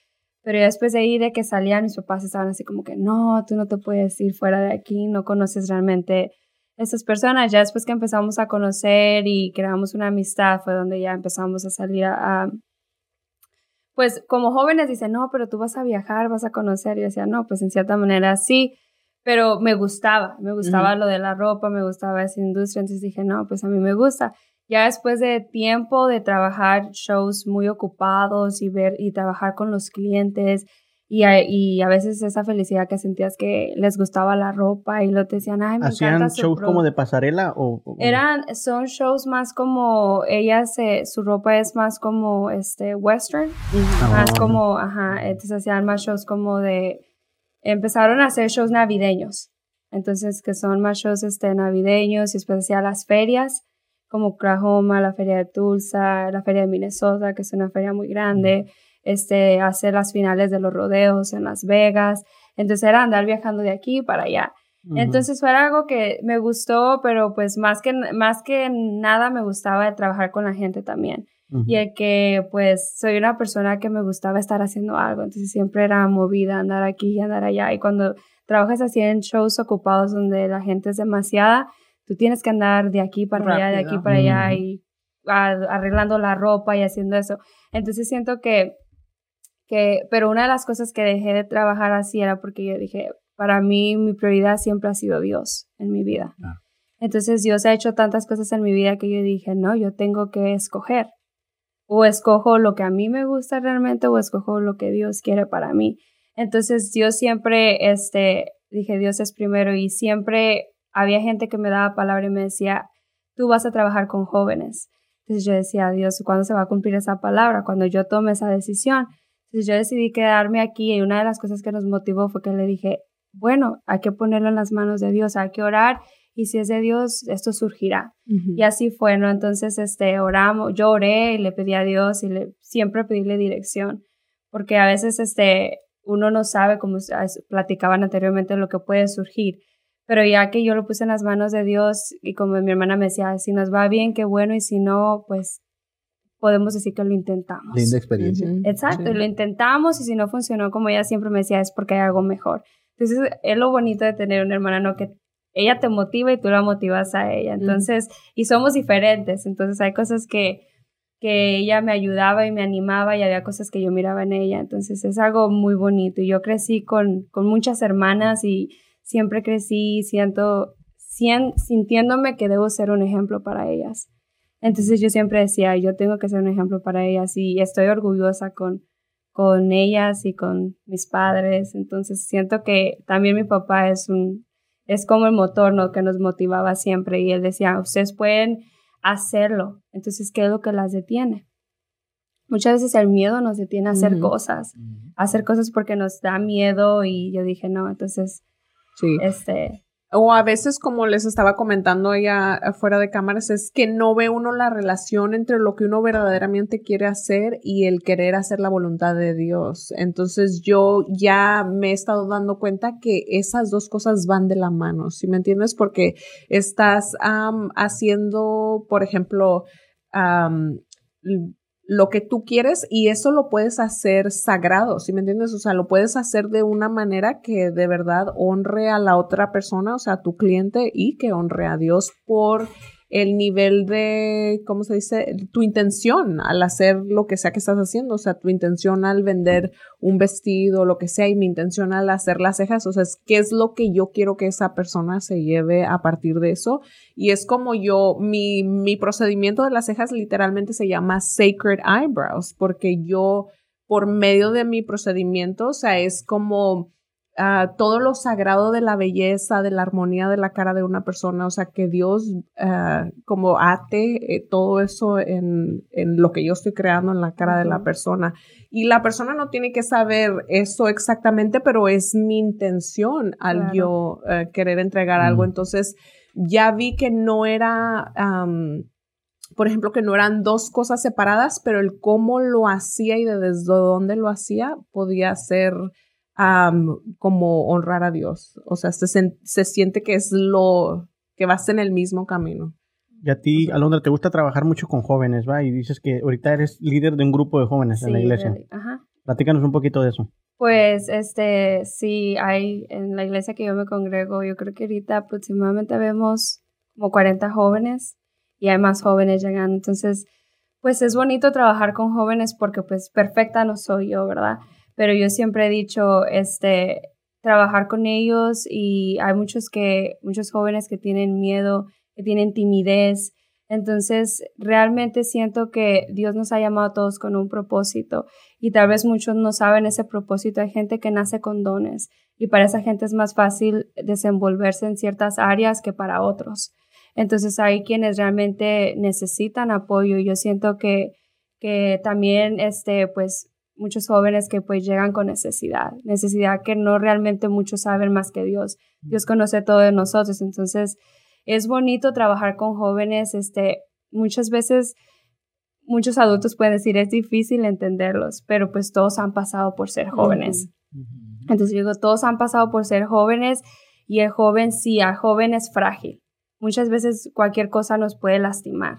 Pero después de ahí, de que salían, mis papás estaban así como que, no, tú no te puedes ir fuera de aquí, no conoces realmente esas personas. Ya después que empezamos a conocer y creamos una amistad, fue donde ya empezamos a salir a... a- pues como jóvenes dicen, no, pero tú vas a viajar, vas a conocer. Y yo decía, no, pues en cierta manera sí, pero me gustaba, me gustaba lo de la ropa, me gustaba esa industria, entonces dije, no, pues a mí me gusta. Ya después de tiempo de trabajar shows muy ocupados y ver y trabajar con los clientes Y a, y a veces esa felicidad que sentías que les gustaba la ropa y lo te decían, ay, me ¿Hacían encanta su shows pro-". como de pasarela o...? o- Eran, son shows más como, ellas, eh, su ropa es más como, este, western, más Ah. como, ajá, entonces hacían más shows como de, empezaron a hacer shows navideños, entonces que son más shows, este, navideños y después las ferias, como Oklahoma, la feria de Tulsa, la feria de Minnesota, que es una feria muy grande, este, hacer las finales de los rodeos en Las Vegas, entonces era andar viajando de aquí para allá. Entonces fue algo que me gustó, pero pues más que, más que nada me gustaba de trabajar con la gente también. Y el que pues soy una persona que me gustaba estar haciendo algo, entonces siempre era movida, andar aquí y andar allá. Y cuando trabajas así en shows ocupados donde la gente es demasiada, tú tienes que andar de aquí para allá, de aquí para allá y a- arreglando la ropa y haciendo eso. Entonces siento que, que, pero una de las cosas que dejé de trabajar así era porque yo dije, para mí mi prioridad siempre ha sido Dios en mi vida. Claro. Entonces Dios ha hecho tantas cosas en mi vida que yo dije, no, yo tengo que escoger. O escojo lo que a mí me gusta realmente o escojo lo que Dios quiere para mí. Entonces yo siempre, este, dije, Dios es primero y siempre había gente que me daba palabra y me decía, tú vas a trabajar con jóvenes. Entonces yo decía, Dios, ¿cuándo se va a cumplir esa palabra? Cuando yo tome esa decisión. Entonces yo decidí quedarme aquí y una de las cosas que nos motivó fue que le dije, bueno, hay que ponerlo en las manos de Dios, hay que orar y si es de Dios, esto surgirá. Y así fue, ¿no? Entonces, este, oramos, yo oré y le pedí a Dios y le, siempre pedirle dirección, porque a veces, este, uno no sabe, como platicaban anteriormente, lo que puede surgir. Pero ya que yo lo puse en las manos de Dios y como mi hermana me decía, si nos va bien, qué bueno, y si no, pues podemos decir que lo intentamos. Linda experiencia. Ujú. Exacto, Sí. lo intentamos y si no funcionó, como ella siempre me decía, es porque hay algo mejor. Entonces, es lo bonito de tener una hermana, ¿no? Que ella te motiva y tú la motivas a ella. Entonces, y somos diferentes, entonces hay cosas que, que ella me ayudaba y me animaba y había cosas que yo miraba en ella. Entonces, es algo muy bonito. Y yo crecí con, con muchas hermanas y siempre crecí siento, sien- sintiéndome que debo ser un ejemplo para ellas. Entonces yo siempre decía, yo tengo que ser un ejemplo para ellas y estoy orgullosa con, con ellas y con mis padres. Entonces siento que también mi papá es un, es como el motor, ¿no? Que nos motivaba siempre y él decía, ustedes pueden hacerlo. Entonces, ¿qué es lo que las detiene? Muchas veces el miedo nos detiene a hacer cosas, a hacer cosas porque nos da miedo y yo dije, no, entonces, Sí. este, O a veces, como les estaba comentando ella fuera de cámaras, es que no ve uno la relación entre lo que uno verdaderamente quiere hacer y el querer hacer la voluntad de Dios. Entonces yo ya me he estado dando cuenta que esas dos cosas van de la mano, ¿sí me entiendes? Porque estás haciendo, por ejemplo, lo que tú quieres y eso lo puedes hacer sagrado, ¿sí me entiendes? O sea, lo puedes hacer de una manera que de verdad honre a la otra persona, o sea, a tu cliente y que honre a Dios por el nivel de, ¿cómo se dice? Tu intención al hacer lo que sea que estás haciendo, o sea, tu intención al vender un vestido, lo que sea, y mi intención al hacer las cejas, o sea, es qué es lo que yo quiero que esa persona se lleve a partir de eso. Y es como yo, mi, mi procedimiento de las cejas literalmente se llama Sacred Eyebrows, porque yo, por medio de mi procedimiento, o sea, es como todo lo sagrado de la belleza, de la armonía de la cara de una persona, o sea, que Dios ah, como ate eh, todo eso en, en lo que yo estoy creando en la cara de la persona. Y la persona no tiene que saber eso exactamente, pero es mi intención al Claro. yo eh, querer entregar algo. Entonces, ya vi que no era, por ejemplo, que no eran dos cosas separadas, pero el cómo lo hacía y de desde dónde lo hacía podía ser am, como honrar a Dios. O sea, se, se siente que es lo que vas en el mismo camino. Y a ti, Alondra, te gusta trabajar mucho con jóvenes, ¿va? Y dices que ahorita eres líder de un grupo de jóvenes en la sí, iglesia. reali- Ajá. Platícanos un poquito de eso. Pues, este, sí, hay en la iglesia que yo me congrego, yo creo que ahorita aproximadamente vemos como 40 jóvenes y hay más jóvenes llegando. Entonces, pues es bonito trabajar con jóvenes porque pues perfecta no soy yo, ¿verdad? Pero yo siempre he dicho, este, trabajar con ellos y hay muchos que, muchos jóvenes que tienen miedo, que tienen timidez, Entonces, realmente siento que Dios nos ha llamado a todos con un propósito y tal vez muchos no saben ese propósito. Hay gente que nace con dones y para esa gente es más fácil desenvolverse en ciertas áreas que para otros. Entonces, hay quienes realmente necesitan apoyo. Yo siento que, que también, este, pues, muchos jóvenes que pues llegan con necesidad, necesidad que no realmente muchos saben más que Dios. Dios conoce todo de nosotros, entonces es bonito trabajar con jóvenes, este, muchas veces muchos adultos pueden decir es difícil entenderlos, pero pues todos han pasado por ser jóvenes. Entonces digo, todos han pasado por ser jóvenes y el joven sí, el joven es frágil. Muchas veces cualquier cosa nos puede lastimar,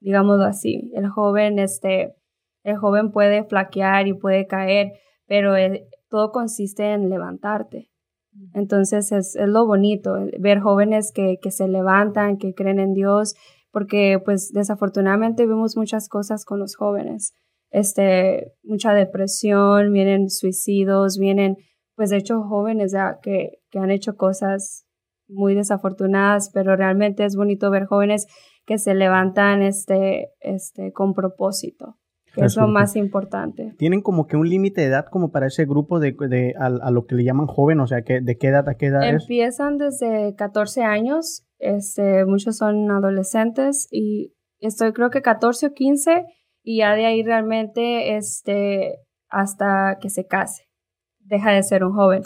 digámoslo así. El joven, este, el joven puede flaquear y puede caer, pero eh, todo consiste en levantarte. Entonces es, lo bonito, ver jóvenes que, que, se levantan, que creen en Dios, porque pues desafortunadamente vemos muchas cosas con los jóvenes. Este, mucha depresión, vienen suicidios, vienen, pues de hecho jóvenes ya que, que han hecho cosas muy desafortunadas, pero realmente es bonito ver jóvenes que se levantan este, este, con propósito es lo más importante. ¿Tienen como que un límite de edad como para ese grupo de, de a, lo que le llaman joven? O sea, que, ¿de qué edad a qué edad Empiezan desde 14 años, este, muchos son adolescentes y estoy creo que 14 o 15 y ya de ahí realmente este, hasta que se case, deja de ser un joven.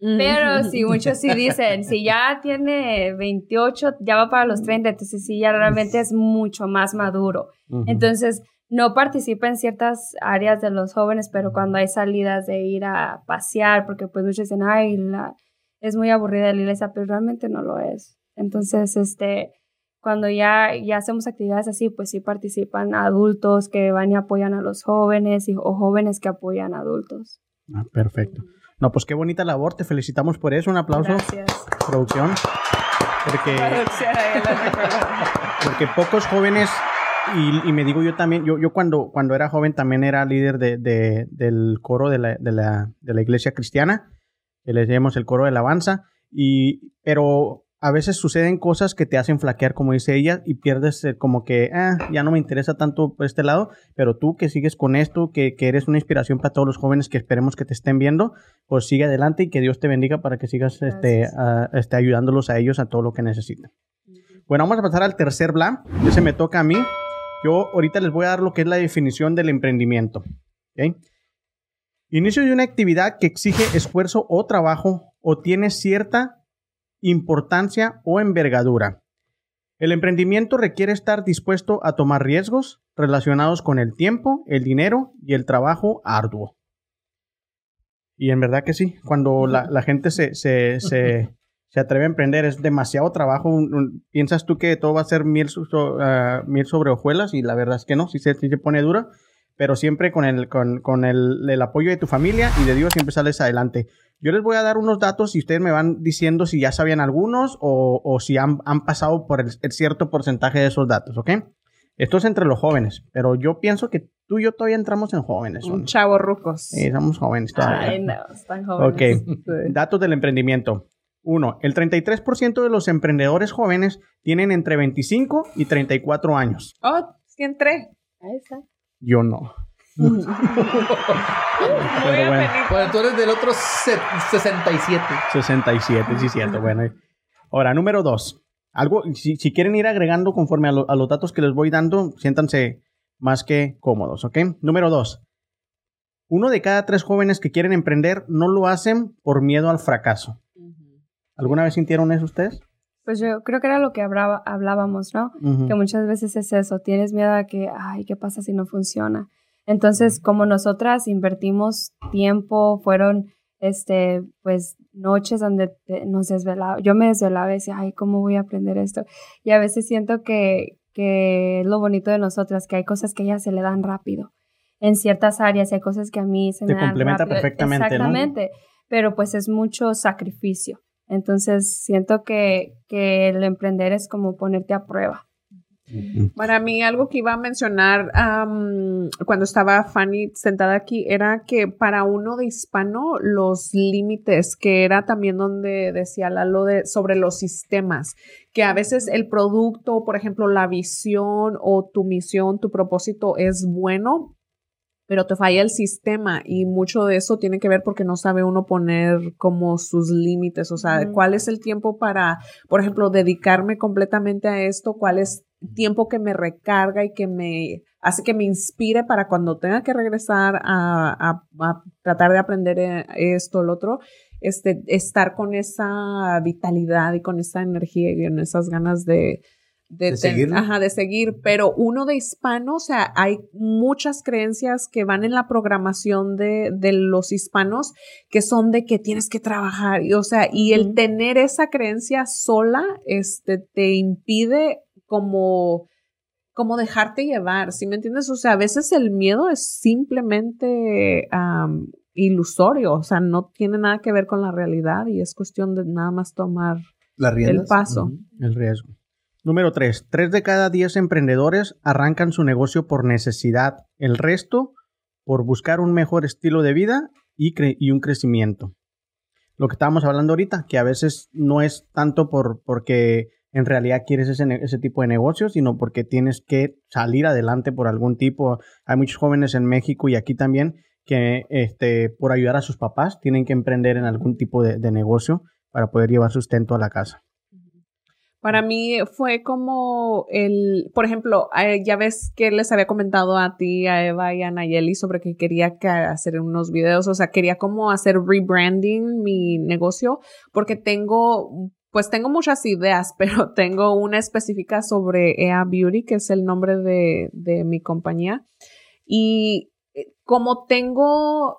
Pero si muchos sí dicen, si ya tiene 28, ya va para los 30, entonces sí, ya realmente es mucho más maduro. Entonces, no participa en ciertas áreas de los jóvenes, pero cuando hay salidas de ir a pasear, porque pues muchos dicen, ay, la, es muy aburrida la iglesia, pero realmente no lo es. Entonces, este, cuando ya, ya hacemos actividades así, pues sí participan adultos que van y apoyan a los jóvenes y, o jóvenes que apoyan a adultos. Ah, perfecto. No, pues qué bonita labor, te felicitamos por eso, un aplauso. Gracias. Producción. Porque, porque pocos jóvenes y, me digo yo también, yo, yo cuando, cuando era joven también era líder de, de, del coro de la, de, la, de la iglesia cristiana, que le llamamos el coro de alabanza, y, pero a veces suceden cosas que te hacen flaquear, como dice ella, y pierdes como que, ah, ya no me interesa tanto por este lado, pero tú que sigues con esto, que, que, eres una inspiración para todos los jóvenes que esperemos que te estén viendo, pues sigue adelante y que Dios te bendiga para que sigas este, este, ayudándolos a ellos a todo lo que necesitan. Bueno, vamos a pasar al tercer bla, ese me toca a mí. Yo ahorita les voy a dar lo que es la definición del emprendimiento. Inicio de una actividad que exige esfuerzo o trabajo o tiene cierta importancia o envergadura. El emprendimiento requiere estar dispuesto a tomar riesgos relacionados con el tiempo, el dinero y el trabajo arduo. Y en verdad que sí, cuando la, gente se, se atreve a emprender, es demasiado trabajo. piensas tú que todo va a ser miel, ah, sobre hojuelas y la verdad es que no, sí se, se pone dura, pero siempre con, el, con, con el, el, apoyo de tu familia y de Dios siempre sales adelante. Yo les voy a dar unos datos y ustedes me van diciendo si ya sabían algunos o, o si han, han, pasado por el, cierto porcentaje de esos datos, ¿ok? Esto es entre los jóvenes, pero yo pienso que tú y yo todavía entramos en jóvenes. Un chavo rucos. Sí, somos jóvenes todavía. Ay, no, están jóvenes. Ok, datos del emprendimiento. Uno, el 33% de los emprendedores jóvenes tienen entre 25 y 34 años. Oh, sí entré. Ahí está. Yo no. Muy bueno. Bueno, tú eres del otro 67. 67, sí, cierto. Bueno, ahora, número dos. Algo, si, quieren ir agregando conforme a, a, los datos que les voy dando, siéntanse más que cómodos, ¿ok? Número dos. Uno de cada tres jóvenes que quieren emprender no lo hacen por miedo al fracaso. ¿Alguna vez sintieron eso ustedes? Pues yo creo que era lo que hablábamos, ¿no? Que muchas veces es eso, tienes miedo a que, ay, ¿qué pasa si no funciona? Entonces, como nosotras invertimos tiempo, fueron, este, pues, noches donde nos desvelaba, yo me desvelaba y decía, ay, ¿cómo voy a aprender esto? Y a veces siento que, que es lo bonito de nosotras, que hay cosas que a ella se le dan rápido. En ciertas áreas hay cosas que a mí se me dan complementa perfectamente, Exactamente, pero pues es mucho sacrificio. Entonces siento que, que el emprender es como ponerte a prueba. Para mí, algo que iba a mencionar cuando estaba Fanny sentada aquí era que para uno de hispano, los límites, que era también donde decía Lalo de, sobre los sistemas, que a veces el producto, por ejemplo, la visión o tu misión, tu propósito es bueno, pero te falla el sistema y mucho de eso tiene que ver porque no sabe uno poner como sus límites, o sea, cuál es el tiempo para, por ejemplo, dedicarme completamente a esto, cuál es tiempo que me recarga y que me hace que me inspire para cuando tenga que regresar a, tratar de aprender eh, esto, lo otro, este, estar con esa vitalidad y con esa energía y con esas ganas de, de, seguir. Ajá, de seguir, pero uno de hispano, o sea, hay muchas creencias que van en la programación de, de los hispanos que son de que tienes que trabajar, y, o sea, y el tener esa creencia sola, este, te impide como, como dejarte llevar, ¿sí me entiendes? O sea, a veces el miedo es simplemente ilusorio, o sea, no tiene nada que ver con la realidad y es cuestión de nada más tomar el paso. El riesgo. Número 3. Tres de cada diez emprendedores arrancan su negocio por necesidad, el resto por buscar un mejor estilo de vida y, un crecimiento. Lo que estábamos hablando ahorita, que a veces no es tanto por porque en realidad quieres ese, tipo de negocio, sino porque tienes que salir adelante por algún tipo. Hay muchos jóvenes en México y aquí también que este, por ayudar a sus papás tienen que emprender en algún tipo de negocio para poder llevar sustento a la casa. Para mí fue como el, por ejemplo, eh, ya ves que les había comentado a ti, a Eva y a Nayeli sobre que quería hacer unos videos, o sea, quería como hacer rebranding mi negocio porque tengo, pues tengo muchas ideas, pero tengo una específica sobre EA Beauty, que es el nombre de, de mi compañía. Y eh, como tengo,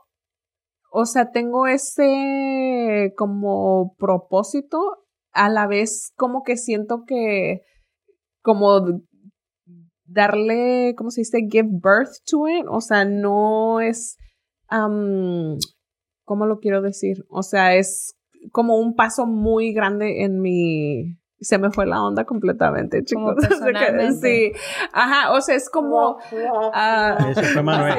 o sea, tengo ese como propósito, a la vez como que siento que como darle, ¿cómo se dice? Give birth to it. O sea, no es, ¿cómo lo quiero decir? O sea, es como un paso muy grande en mi, se me fue la onda completamente, chicos. sí. Ajá, o sea, es como... Uh, fue Manuel.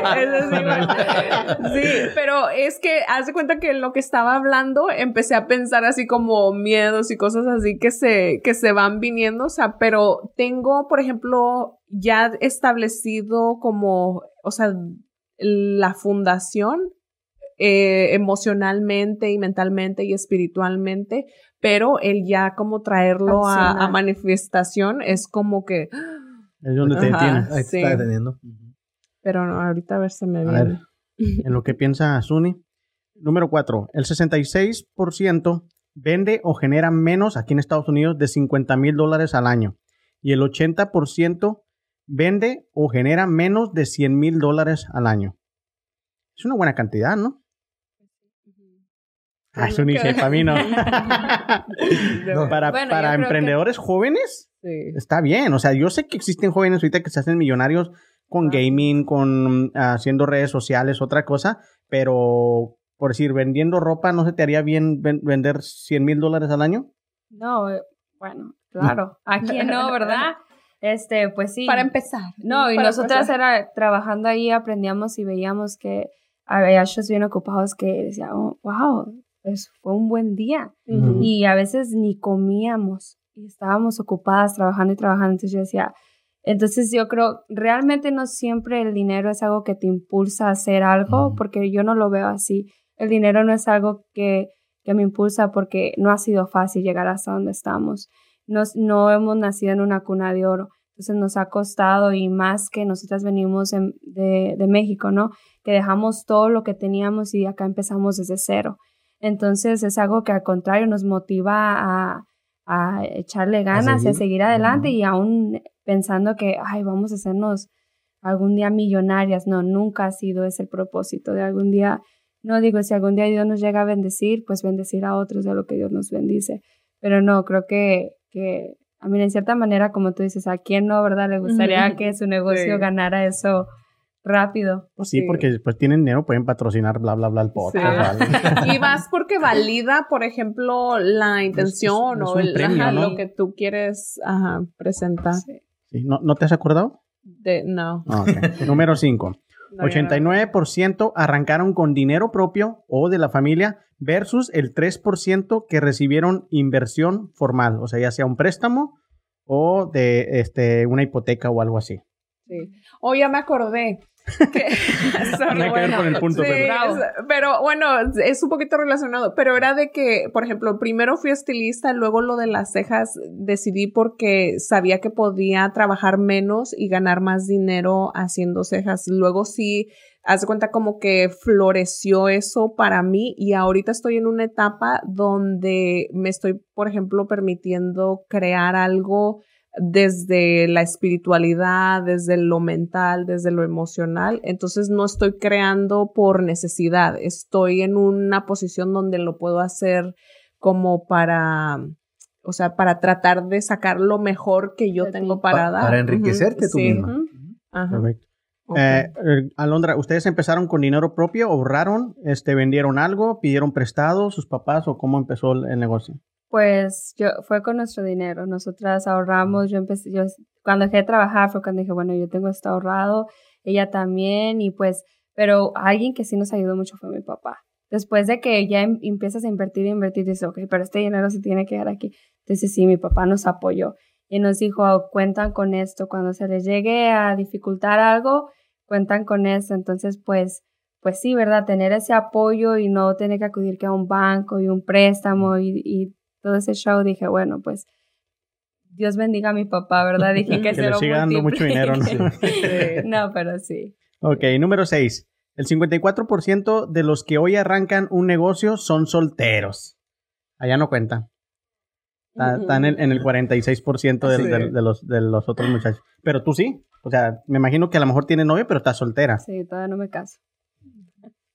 Sí, pero es que haz de cuenta que en lo que estaba hablando empecé a pensar así como miedos y cosas así que se, que se van viniendo, o sea, pero tengo, por ejemplo, ya establecido como, o sea, la fundación eh, emocionalmente y mentalmente y espiritualmente, pero el ya como traerlo a, manifestación es como que... Es donde te detiene. Ahí te está deteniendo. Pero ahorita a ver si me viene. en lo que piensa Suni. Número cuatro, el 66% vende o genera menos aquí en Estados Unidos de 50 mil dólares al año. Y el 80% vende o genera menos de 100 mil dólares al año. Es una buena cantidad, ¿no? Ah, es un para mí no. Para, para emprendedores jóvenes, está bien. O sea, yo sé que existen jóvenes ahorita que se hacen millonarios con gaming, con haciendo redes sociales, otra cosa, pero por decir, vendiendo ropa, ¿no se te haría bien vender 100 mil dólares al año? No, eh, bueno, claro. Aquí no, ¿verdad? Este, pues sí. Para empezar. No, y nosotras era trabajando ahí aprendíamos y veíamos que había ellos bien ocupados que decían, oh, wow, pues fue un buen día. Y a veces ni comíamos y estábamos ocupadas trabajando y trabajando. Entonces yo decía, entonces yo creo, realmente no siempre el dinero es algo que te impulsa a hacer algo, porque yo no lo veo así. El dinero no es algo que, que me impulsa porque no ha sido fácil llegar hasta donde estamos. Nos, no hemos nacido en una cuna de oro. Entonces nos ha costado y más que nosotras venimos de, de México, ¿no? Que dejamos todo lo que teníamos y acá empezamos desde cero. Entonces es algo que al contrario nos motiva a, a echarle ganas y a seguir adelante y aún pensando que, ay, vamos a hacernos algún día millonarias. No, nunca ha sido ese el propósito de algún día. No digo, si algún día Dios nos llega a bendecir, pues bendecir a otros de lo que Dios nos bendice. Pero no, creo que, que a mí, en cierta manera, como tú dices, ¿a quién no, verdad? Le gustaría que su negocio ganara eso rápido. Pues sí, porque después tienen dinero, pueden patrocinar bla, bla, bla el podcast. y vas porque valida, por ejemplo, la intención o el, lo que tú quieres presentar. Sí, ¿No, ¿No te has acordado? De, no. Ah, ok. Número 5. No, yo no. 89% arrancaron con dinero propio o de la familia versus el 3% que recibieron inversión formal, o sea, ya sea un préstamo o de este, una hipoteca o algo así. Sí. Oh, ya me acordé. Que, Sorry, Nada que ver con el punto, Sí, pero- es- pero bueno, es un poquito relacionado, pero era de que, por ejemplo, primero fui estilista, luego lo de las cejas decidí porque sabía que podía trabajar menos y ganar más dinero haciendo cejas. Luego sí, haz de cuenta como que floreció eso para mí y ahorita estoy en una etapa donde me estoy, por ejemplo, permitiendo crear algo desde la espiritualidad, desde lo mental, desde lo emocional. Entonces no estoy creando por necesidad, estoy en una posición donde lo puedo hacer como para, o sea, para tratar de sacar lo mejor que yo tengo para Pa- dar. para enriquecerte Ujú, tú sí. misma. Ajá. Perfecto. Eh, eh, Alondra, ¿ustedes empezaron con dinero propio, ahorraron, este, vendieron algo, pidieron prestado sus papás o cómo empezó el, el negocio? Pues yo fue con nuestro dinero. Nosotras ahorramos. Yo empecé, yo cuando dejé de trabajar fue cuando dije, bueno, yo tengo esto ahorrado, ella también, y pues, pero alguien que sí nos ayudó mucho fue mi papá. Después de que ya em- empiezas a invertir invertir, dices, ok, pero este dinero se tiene que quedar aquí. Entonces sí, mi papá nos apoyó y nos dijo, cuentan con esto. Cuando se les llegue a dificultar algo, cuentan con esto. Entonces, pues, pues sí, ¿verdad? Tener ese apoyo y no tener que acudir que a un banco y un préstamo y, y todo ese show, dije, bueno, pues Dios bendiga a mi papá, ¿verdad? Dije que, Que se le lo siga dando mucho dinero, ¿no? pero sí. Ok, número 6. El 54% de los que hoy arrancan un negocio son solteros. Allá no cuenta. Está- Están en, en el 46% del- Sí. del- de, los, de los otros muchachos. Pero tú sí. O sea, me imagino que a lo mejor tienes novio, pero estás soltera. Sí, todavía no me caso.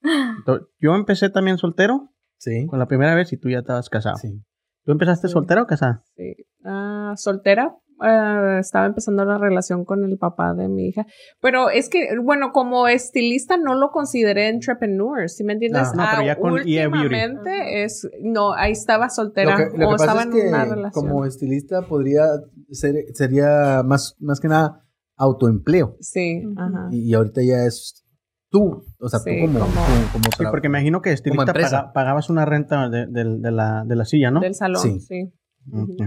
Entonces, Yo empecé también soltero Sí. con la primera vez y tú ya estabas casado. Sí. ¿Tú empezaste Sí. soltera o casada? Sí. Ah, soltera. Ah, estaba empezando la relación con el papá de mi hija. Pero es que, bueno, como estilista no lo consideré entrepreneur, ¿sí me entiendes? No, no, pero Ah, ya con EA Beauty. últimamente es, no, ahí estaba soltera Lo que, lo o que estaba pasa en es que una relación. como estilista podría ser, sería más, más que nada autoempleo. Sí, ajá. Y, y ahorita ya es tú, o sea, Sí, tú como, como- como, como Sí, porque me imagino que estilista paga- pagabas una renta de, de- de la, de la silla, ¿no? Del salón, Sí.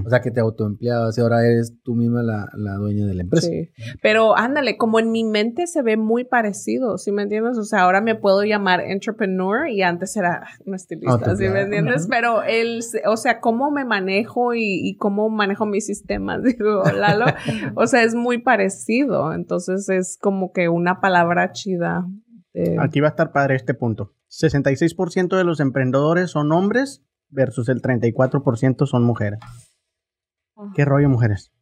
O sea, que te autoempleabas y ahora eres tú misma la, la dueña de la empresa. Sí. Pero ándale, como en mi mente se ve muy parecido, ¿sí me entiendes? O sea, ahora me puedo llamar entrepreneur y antes era un estilista, ¿sí me entiendes? Pero el, o sea, cómo me manejo y, y cómo manejo mis sistemas, digo, Lalo, o sea, es muy parecido. Entonces es como que una palabra chida. De- Aquí va a estar padre este punto. 66% de los emprendedores son hombres versus el 34% son mujeres. ¿Qué rollo, mujeres?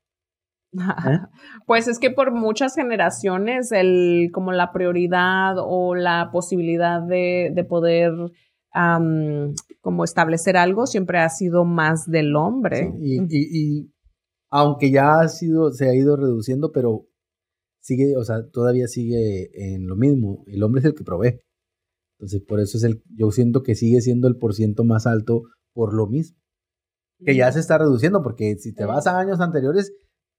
¿Eh? Pues es que por muchas generaciones el como la prioridad o la posibilidad de, de poder como establecer algo siempre ha sido más del hombre. Sí, y, y- y aunque ya ha sido, se ha ido reduciendo, pero sigue, o sea, todavía sigue en lo mismo. El hombre es el que provee. Entonces, por eso es el, yo siento que sigue siendo el porciento más alto por lo mismo. Que ya se está reduciendo, porque si te vas a años anteriores,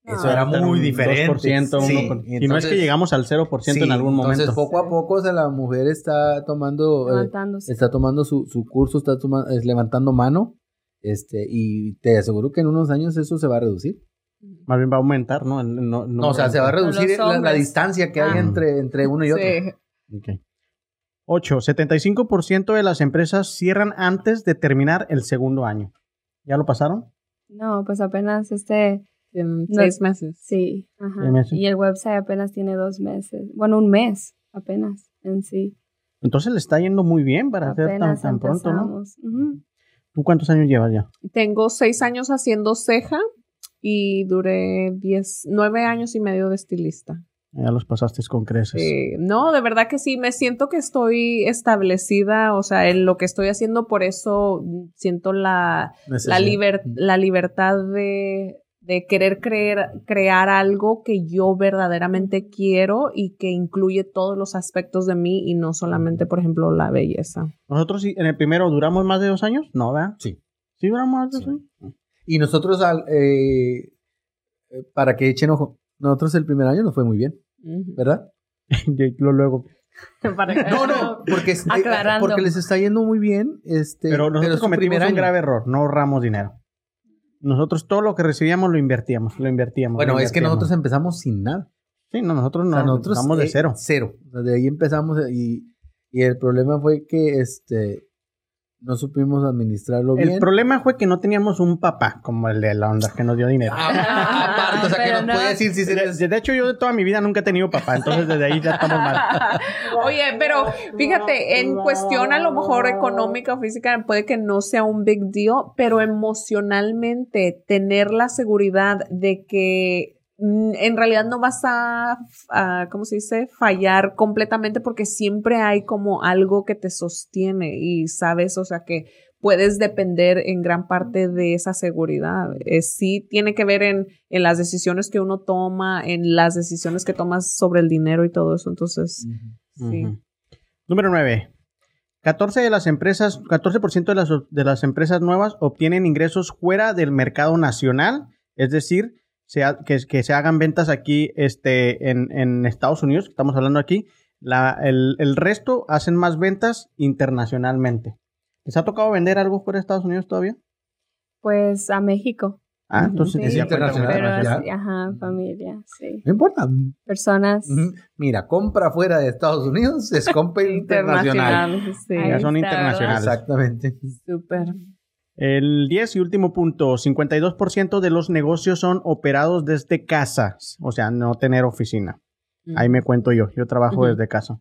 eso Ah, era Ahorita muy diferente. 2%, Sí, 1%. y no es entonces- que llegamos al 0% en sí, algún momento. Entonces, poco a poco, o sea, la mujer está tomando, eh, está tomando su, su curso, está toma- es levantando mano, este, y te aseguro que en unos años eso se va a reducir. Más bien va a aumentar, ¿no? El- no, no- No, o sea, se va a reducir la, distancia que hay Ah. entre, entre uno y otro. Sí. Ok. 8. 75% de las empresas cierran antes de terminar el segundo año. ¿Ya lo pasaron? No, pues apenas este, En No. seis meses. sí. Ajá. Y el website apenas tiene dos meses. Bueno, un mes apenas en sí. Entonces le está yendo muy bien para hacer tan, pronto, ¿no? empezamos. Ujú. ¿Tú cuántos años llevas ya? Tengo seis años haciendo ceja y duré diez, nueve años y medio de estilista. Ya los pasaste con creces. No, de verdad que sí, me siento que estoy establecida, o sea, en lo que estoy haciendo, por eso siento la, la, liber- la libertad de, de querer creer, crear algo que yo verdaderamente quiero y que incluye todos los aspectos de mí y no solamente, por ejemplo, la belleza. ¿Nosotros en el primero duramos más de dos años? No, ¿verdad? Sí. ¿Sí duramos más de dos Sí. años? Y nosotros, al, eh, eh, para que echen ojo, nosotros el primer año nos fue muy bien. ¿verdad? Lo luego. Para que- No, no, porque, es- eh, Aclarando. porque les está yendo muy bien. Este, Pero nosotros cometimos primer un grave error, no ahorramos dinero. Nosotros todo lo que recibíamos lo invertíamos, lo invertíamos. Bueno, lo es que nosotros empezamos sin nada. Sí, no, nosotros O no, sea, nosotros empezamos de cero. Cero. O sea, de ahí empezamos y, y el problema fue que este no supimos administrarlo bien. El problema fue que no teníamos un papá como el de la onda que nos dio dinero. Ah, aparte, o sea, que nos no. puede decir si se les... De, de hecho, yo de toda mi vida nunca he tenido papá, entonces desde ahí ya estamos mal. Oye, pero fíjate, en cuestión a lo mejor económica o física puede que no sea un big deal, pero emocionalmente tener la seguridad de que en realidad no vas a, a, ¿cómo se dice? Fallar completamente porque siempre hay como algo que te sostiene y sabes, o sea, que puedes depender en gran parte de esa seguridad. Eh, sí tiene que ver en, en las decisiones que uno toma, en las decisiones que tomas sobre el dinero y todo eso. Entonces, sí. Número 9. 14 de las empresas, 14% de las, de las empresas nuevas obtienen ingresos fuera del mercado nacional, es decir, se ha- que, que se hagan ventas aquí este, en, en Estados Unidos, que estamos hablando aquí. La- el, el resto hacen más ventas internacionalmente. ¿Les ha tocado vender algo fuera de Estados Unidos todavía? Pues a México. Ah, entonces Sí, internacional, Pero internacional. así, ajá, familia, sí. No importa. Personas. Mira, compra fuera de Estados Unidos es compra internacional. Internacional, sí. Ahí Ya son internacionales. Exactamente. Súper. El 10 y último punto, 52% de los negocios son operados desde casa, o sea, no tener oficina. Ahí me cuento yo, yo trabajo Ujú. desde casa.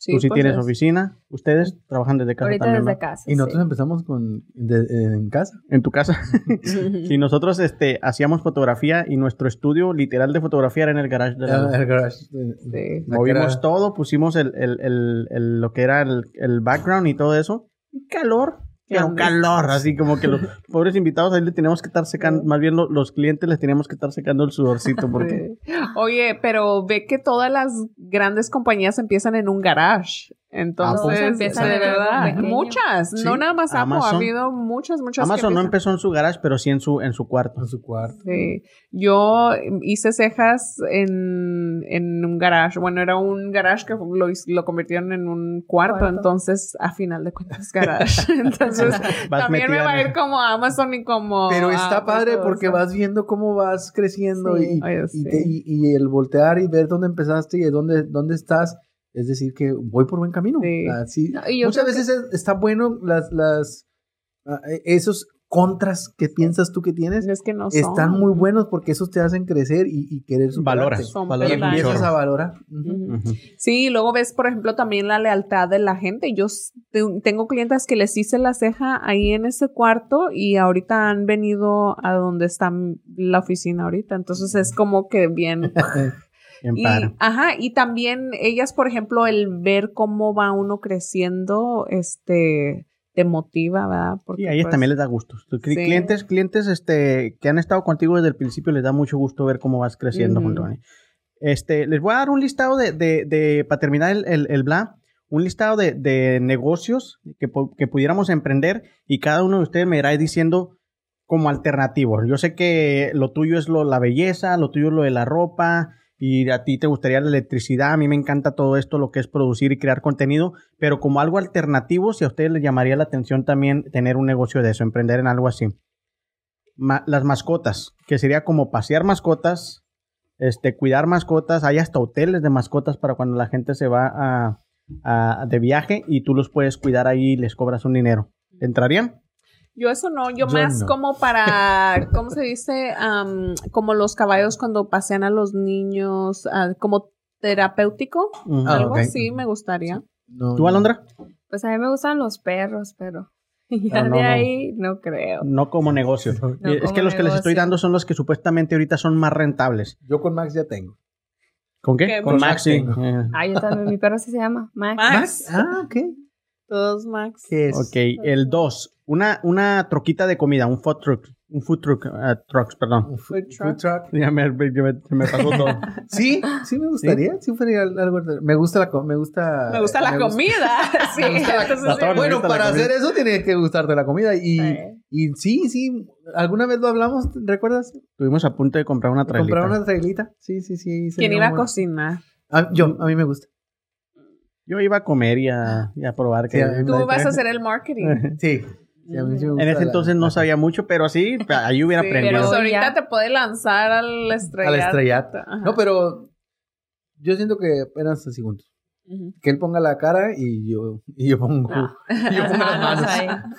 Sí, Tú sí pues tienes es- oficina, ustedes trabajan desde casa Ahorita también, desde casa. Y nosotros sí. empezamos con de- en casa. En tu casa. Sí, nosotros este, hacíamos fotografía y nuestro estudio literal de fotografía era en el garage de la luz. El garage. Sí. Movimos Era- todo, pusimos el, el- el- el- lo que era el, el background y todo eso. Y calor. Pero Grande. calor, así como que los pobres invitados ahí le teníamos que estar secando, más bien lo- los clientes les teníamos que estar secando el sudorcito porque. Oye, pero ve que todas las grandes compañías empiezan en un garage. Entonces, de verdad, pequeño. muchas, Sí, no nada más Apple, ha Amazon. habido muchas, muchas. Amazon no empezó en su garage, pero sí en su, en su cuarto. En su cuarto. Sí. Yo hice cejas en, en un garage. Bueno, era un garage que lo, lo convirtieron en un cuarto, Cuarto. entonces, a final de cuentas, garage. Entonces, también me va a ir como Amazon y como... Pero está padre porque vas viendo cómo vas creciendo Sí. y, Oye, y sí. te- y- y el voltear y ver dónde empezaste y de dónde, dónde estás. Es decir, que voy por buen camino. Sí. Así, No, y yo muchas veces es- está bueno las, las ah, esos contras que piensas tú que tienes Es que no son. están muy buenos porque esos te hacen crecer y, y querer superarte. Valoras, Son Y valoras un empiezas a valorar. Sí, y luego ves, por ejemplo, también la lealtad de la gente. Yo tengo clientes que les hice la ceja ahí en ese cuarto y ahorita han venido a donde está la oficina ahorita. Entonces es como que bien. Y, ajá, y también ellas, por ejemplo, el ver cómo va uno creciendo, este, te motiva, ¿verdad? Porque, Y a ellas pues, también les da gusto. Tus sí. Clientes, clientes este, que han estado contigo desde el principio les da mucho gusto ver cómo vas creciendo Ujú. junto a mí. Este, les voy a dar un listado de, de, de- para terminar el, el, el bla, un listado de, de negocios que, que pudiéramos emprender y cada uno de ustedes me irá diciendo como alternativos. Yo sé que lo tuyo es lo, la belleza, lo tuyo es lo de la ropa y a ti te gustaría la electricidad. A mí me encanta todo esto, lo que es producir y crear contenido, pero como algo alternativo, si a ustedes les llamaría la atención también tener un negocio de eso, emprender en algo así. Las mascotas, que sería como pasear mascotas, este, cuidar mascotas, hay hasta hoteles de mascotas para cuando la gente se va a- de viaje y tú los puedes cuidar ahí y les cobras un dinero. ¿Entrarían? Yo eso no, yo, Yo más no. como para, ¿cómo se dice? Como los caballos cuando pasean a los niños, ah, como terapéutico. Ah, algo ok. así me gustaría. No, ¿Tú. Alondra? Pues a mí me gustan los perros, pero ya Pero no, de ahí no creo. No como negocio. No es como que los que les estoy dando son los que supuestamente ahorita son más rentables. Yo con Max ya tengo. ¿Con qué? ¿Qué? Con Con Maxi. Maxi. Eh, Ah, yo también, mi perro sí se llama Max. Max. Ah, ok. Todos Max. ¿Qué es? Ok, el 2. Una, una troquita de comida, un food truck. Un food truck, eh, trucks, perdón. Un Food food, truck. Ya me, ya me- me pasó todo. Sí, sí me gustaría. Sí, fuera algo. Me gusta la me gusta. Me gusta la me gusta- comida. sí, me gusta la- entonces, a todos nos Bueno, para hacer eso tiene que gustarte la comida y, Sí. Y sí, sí, alguna vez lo hablamos, ¿recuerdas? Estuvimos a punto de comprar una trailita. Comprar una trailita. Sí, sí, sí. ¿Quién iba a cocinar? Ah, yo, a mí me gusta. Yo iba a comer y a, y a probar que... Sí, a Tú vas a hacer el marketing. Sí. Sí, a mí sí me gusta En ese la- entonces no la- sabía mucho, pero así, ahí hubiera Sí, aprendido. pero ahorita ya- te puede lanzar al estrellato. Al estrellato. Ajá. No, pero yo siento que apenas así juntos. Ujú. Que él ponga la cara y yo, y yo pongo, Ah. y yo pongo las manos.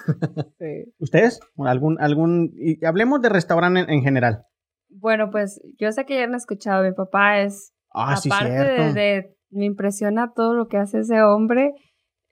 Sí. ¿Ustedes? ¿Algún, algún... y hablemos de restaurante en, en general. Bueno, pues yo sé que ya han escuchado, mi papá es, Ah, sí, aparte cierto. de, de- me impresiona todo lo que hace ese hombre,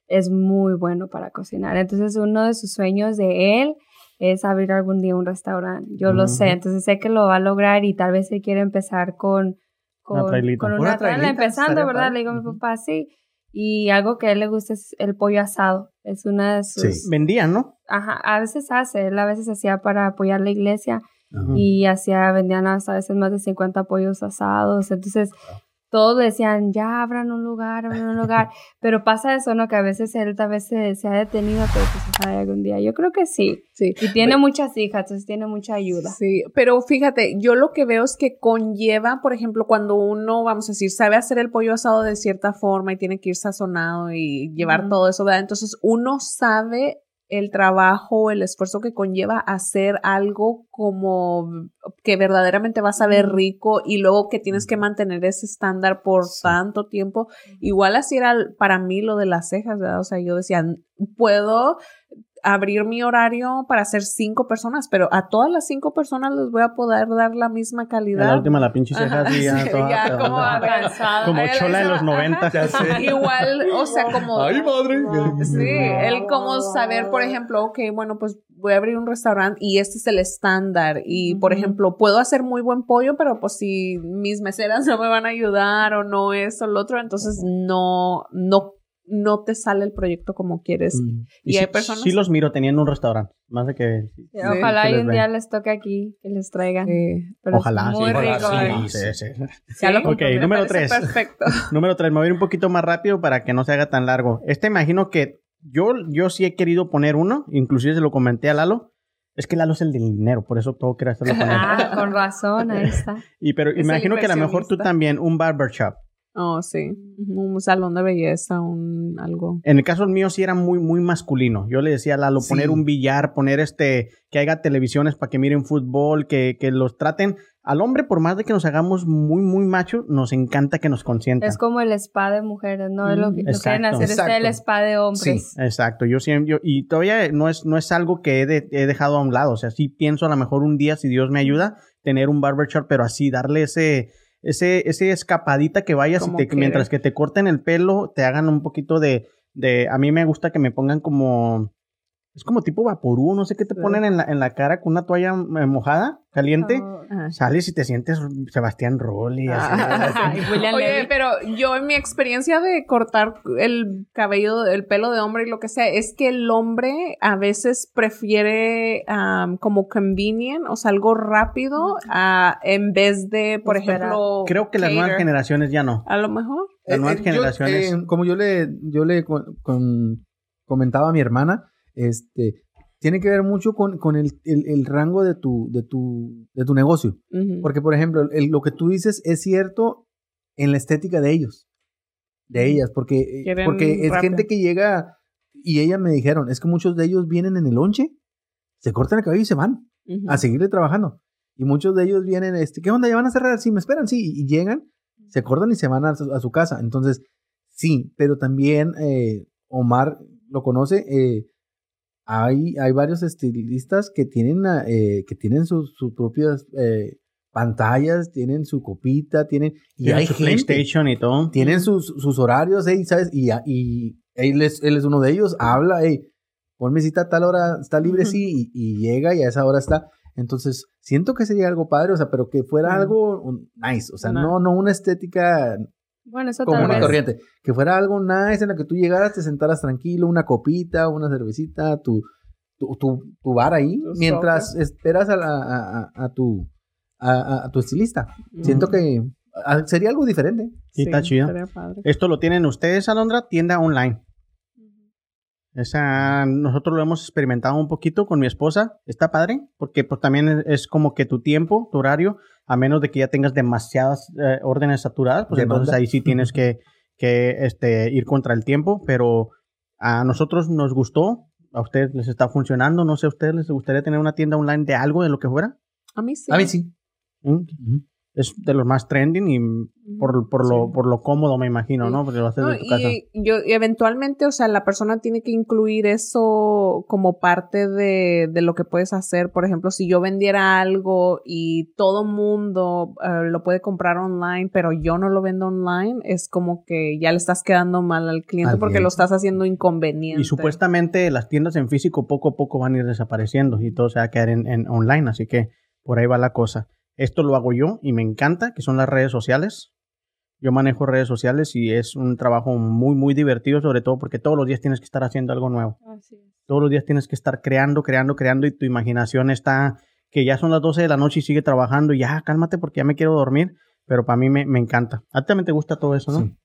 es muy bueno para cocinar. Entonces uno de sus sueños de él es abrir algún día un restaurante. Yo lo sé, entonces sé que lo va a lograr y tal vez él quiere empezar con, con Una trailita. con Una trailita, empezando, ¿verdad? Le digo a mi papá, sí. Y algo que a él le gusta es el pollo asado. Es una de sus... Sí. Vendían, ¿no? Ajá, a veces hace, él a veces hacía para apoyar la iglesia y hacía, vendían hasta a veces más de 50 pollos asados. Entonces, todos decían, ya abran un lugar, abran un lugar. pero pasa eso, ¿no? Que a veces él tal vez se, se ha detenido, pero pues se sabe algún día. Yo creo que sí. Sí. Y tiene muchas hijas, entonces tiene mucha ayuda. Sí, pero fíjate, yo lo que veo es que conlleva, por ejemplo, cuando uno, vamos a decir, sabe hacer el pollo asado de cierta forma y tiene que ir sazonado y llevar todo eso, ¿verdad? Entonces uno sabe el trabajo, el esfuerzo que conlleva hacer algo como que verdaderamente va a saber rico y luego que tienes que mantener ese estándar por Sí. tanto tiempo. Igual así era para mí lo de las cejas, ¿verdad? O sea, yo decía, puedo abrir mi horario para hacer cinco personas, pero a todas las cinco personas les voy a poder dar la misma calidad. la última la pinche ceja Ajá, ya sí, toda- ya toda- como cansada. como Ay, chola de los 90. ajá. Ya sé. Igual, o sea, como... Ay, madre. Sí, el como saber, por ejemplo, ok, bueno, pues voy a abrir un restaurante y este es el estándar. Y, por ejemplo, puedo hacer muy buen pollo, pero pues si mis meseras no me van a ayudar o no esto o lo otro, entonces no, no, no te sale el proyecto como quieres. Mm. Y sí, hay personas- Sí los miro teniendo un restaurante. Más de que... Sí, Ojalá que y un día les toque aquí, que les traigan. Sí. Pero Ojalá, muy sí. rico. Ojalá, sí. Sí, sí. Ya lo Ok, me número tres. Perfecto. Número 3, me voy a ir un poquito más rápido para que no se haga tan largo. Este imagino que yo, yo sí he querido poner uno, inclusive se lo comenté a Lalo. Es que Lalo es el del dinero, por eso todo quiero hacerlo con él. Ah, con razón, ahí está. Y pero Es imagino que a lo mejor tú también, un barbershop. Oh, sí. Un salón de belleza, un algo. En el caso mío sí era muy, muy masculino. Yo le decía a Lalo, Sí. poner un billar, poner este, que haya televisiones para que miren fútbol, que, que los traten. Al hombre, por más de que nos hagamos muy, muy machos, nos encanta que nos consientan. Es como el spa de mujeres, ¿no? Es lo, que- quieren hacer es el spa de hombres. Exacto, yo siempre, yo- y todavía no es, no es algo que he, de- he dejado a un lado, o sea, sí pienso a lo mejor un día, si Dios me ayuda, tener un barbershop, pero así, darle ese, ese, ese escapadita que vayas y te- mientras que te corten el pelo, te hagan un poquito de, de, a mí me gusta que me pongan como, es como tipo vaporú, no sé qué te Sí. ponen en la, en la cara con una toalla eh, mojada, caliente, Oh. Ajá. sales y te sientes Sebastián Rolli. Ah. Oye, pero yo en mi experiencia de cortar el cabello, el pelo de hombre y lo que sea, es que el hombre a veces prefiere am, como convenient, o sea, algo rápido, ah, en vez de, por ejemplo, Creo que las nuevas generaciones ya no. A lo mejor. Las nuevas yo, generaciones. eh, como yo le, yo le con- con- comentaba a mi hermana, este, tiene que ver mucho con, con el, el- el rango de tu, de tu, de tu negocio. Ujú. Porque, por ejemplo, el- lo que tú dices es cierto en la estética de ellos, de ellas, porque, Quieren porque es rápido. gente que llega y ellas me dijeron, es que muchos de ellos vienen en el lonche, se cortan el cabello y se van Ujú. a seguirle trabajando. Y muchos de ellos vienen, este, ¿qué onda? ¿Ya van a cerrar? Sí, me esperan, sí. Y llegan, se cortan y se van a su, a su casa. Entonces, sí, pero también eh, Omar lo conoce. eh, hay, hay varios estilistas que tienen, ah, eh, que tienen sus, sus propias eh, pantallas, tienen su copita, tienen... Y Tienen hay su gente, PlayStation y todo. tienen sus, sus horarios, ey, ¿sabes? Y, y él, es, él es uno de ellos, habla, hey, ponme cita a tal hora, está libre, sí, y, y llega y a esa hora está. Entonces, siento que sería algo padre, o sea, pero que fuera algo un- nice, o sea, no, no una estética Bueno, eso como tal una vez. corriente, que fuera algo nice en la que tú llegaras, te sentaras tranquilo, una copita, una cervecita, tu, tu, tu, tu bar ahí, Tu mientras esperas a, la- a, a- a tu, a, a- a tu estilista. Siento que ah, sería algo diferente. Sí, está chido. Esto lo tienen ustedes, Alondra, tienda online. Esa, nosotros lo hemos experimentado un poquito con mi esposa. Está padre, porque pues también es como que tu tiempo, tu horario, a menos de que ya tengas demasiadas eh, órdenes saturadas, pues Demanda. entonces ahí sí tienes que, que este, ir contra el tiempo, pero a nosotros nos gustó, a ustedes les está funcionando, no sé, ¿a ustedes les gustaría tener una tienda online de algo, de lo que fuera? A mí sí. A mí sí. ¿Mm? Es de los más trending y por, por, lo, por lo cómodo, me imagino. ¿no? Porque lo haces No, de tu casa. y yo y eventualmente, o sea, la persona tiene que incluir eso como parte de, de lo que puedes hacer. Por ejemplo, si yo vendiera algo y todo mundo eh, lo puede comprar online, pero yo no lo vendo online, es como que ya le estás quedando mal al cliente Al porque cliente. lo estás haciendo inconveniente. Y supuestamente las tiendas en físico poco a poco van a ir desapareciendo y todo se va a quedar en, en online, así que por ahí va la cosa. Esto lo hago yo y me encanta, que son las redes sociales. Yo manejo redes sociales y es un trabajo muy, muy divertido, sobre todo porque todos los días tienes que estar haciendo algo nuevo. Todos los días tienes que estar creando, creando, creando y tu imaginación está que ya son las 12 de la noche y sigue trabajando y ya, cálmate porque ya me quiero dormir, pero para mí me, me encanta. A ti también te gusta todo eso, ¿no? Sí.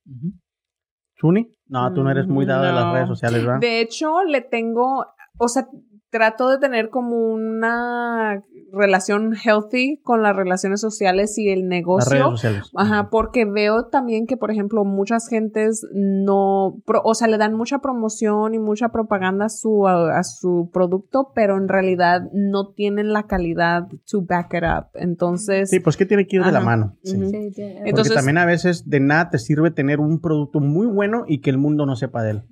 ¿Chuni? No, tú no eres muy dado de las redes sociales, ¿verdad? De hecho, le tengo, o sea, trato de tener como una relación healthy con las relaciones sociales y el las negocio. redes sociales. Ajá, porque veo también que, por ejemplo, muchas gentes no, pro- o sea, le dan mucha promoción y mucha propaganda a su, a, a su producto, pero en realidad no tienen la calidad to back it up. Entonces, Sí, pues que tiene que ir de la mano. Sí, tiene- Porque Entonces- también a veces de nada te sirve tener un producto muy bueno y que el mundo no sepa de él.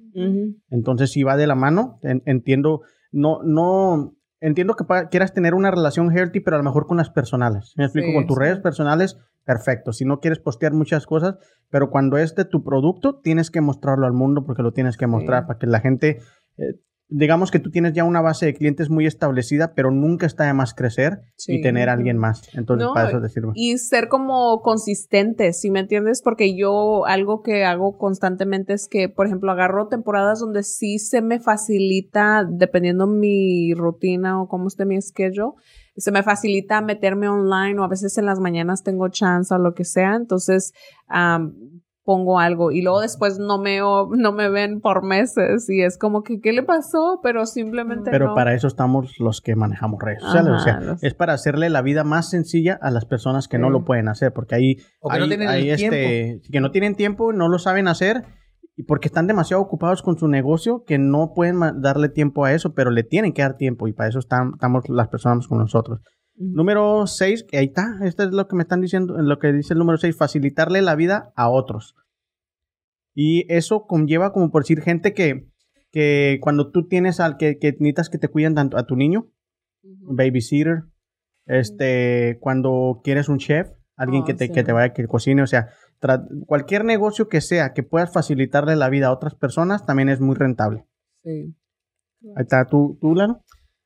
Entonces, si va de la mano, en- entiendo, no, no, entiendo que quieras tener una relación healthy, pero a lo mejor con las personales. ¿Me explico? Sí, con tus sí. redes personales, perfecto. Si no quieres postear muchas cosas, pero cuando es de tu producto, tienes que mostrarlo al mundo porque lo tienes que mostrar Sí. para que la gente, eh, digamos que tú tienes ya una base de clientes muy establecida, pero nunca está de más crecer y tener a alguien más. Entonces, No, para eso te sirve. y ser como consistente, ¿sí me entiendes? Porque yo algo que hago constantemente es que, por ejemplo, agarro temporadas donde sí se me facilita, dependiendo mi rutina o cómo esté mi schedule, se me facilita meterme online o a veces en las mañanas tengo chance o lo que sea, entonces am, pongo algo y luego después no me, no me ven por meses y es como que, ¿qué le pasó? Pero simplemente Pero no. para eso estamos los que manejamos redes sociales. o sea, los- es para hacerle la vida más sencilla a las personas que no lo pueden hacer, porque ahí, O que no tienen el este, que no tienen tiempo, no lo saben hacer y porque están demasiado ocupados con su negocio que no pueden darle tiempo a eso, pero le tienen que dar tiempo y para eso están, estamos las personas con nosotros. Número 6, que ahí está, esto es lo que me están diciendo, lo que dice el número 6, facilitarle la vida a otros. Y eso conlleva, como por decir, gente que, que cuando tú tienes al que, que necesitas que te cuiden tanto a tu niño, babysitter, este, cuando quieres un chef, alguien Oh, que, te, sí. que te vaya, que cocine, o sea, cualquier negocio que sea que puedas facilitarle la vida a otras personas también es muy rentable. Sí. Ahí está, ¿tú, tú?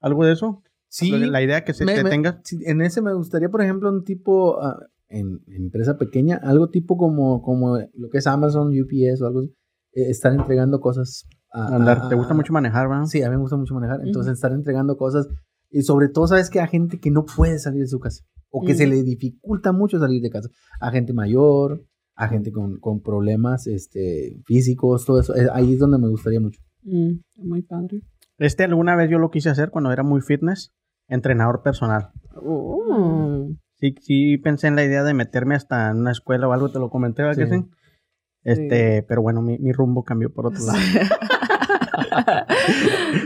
¿Algo de eso? Sí. La idea que se Me- que me- tengas. sí, en ese me gustaría, por ejemplo, un tipo, ah, en, en empresa pequeña, algo tipo como, como lo que es Amazon, UPS o algo así, eh, estar entregando cosas. a- Andar, a- ¿Te gusta a- mucho manejar, verdad? Sí, a mí me gusta mucho manejar. Entonces, Ujú. estar entregando cosas. Y sobre todo, ¿sabes que A gente que no puede salir de su casa. O que se Ujú. le dificulta mucho salir de casa. A gente mayor, a gente con, con problemas este, físicos, todo eso. Eh, Ahí es donde me gustaría mucho. Mm, muy padre. Este alguna vez yo lo quise hacer cuando era muy fitness, entrenador personal. Oh. Sí, sí pensé en la idea de meterme hasta en una escuela o algo, te lo comenté, ¿verdad que Sí. sí? Este, pero bueno, mi, mi rumbo cambió por otro lado.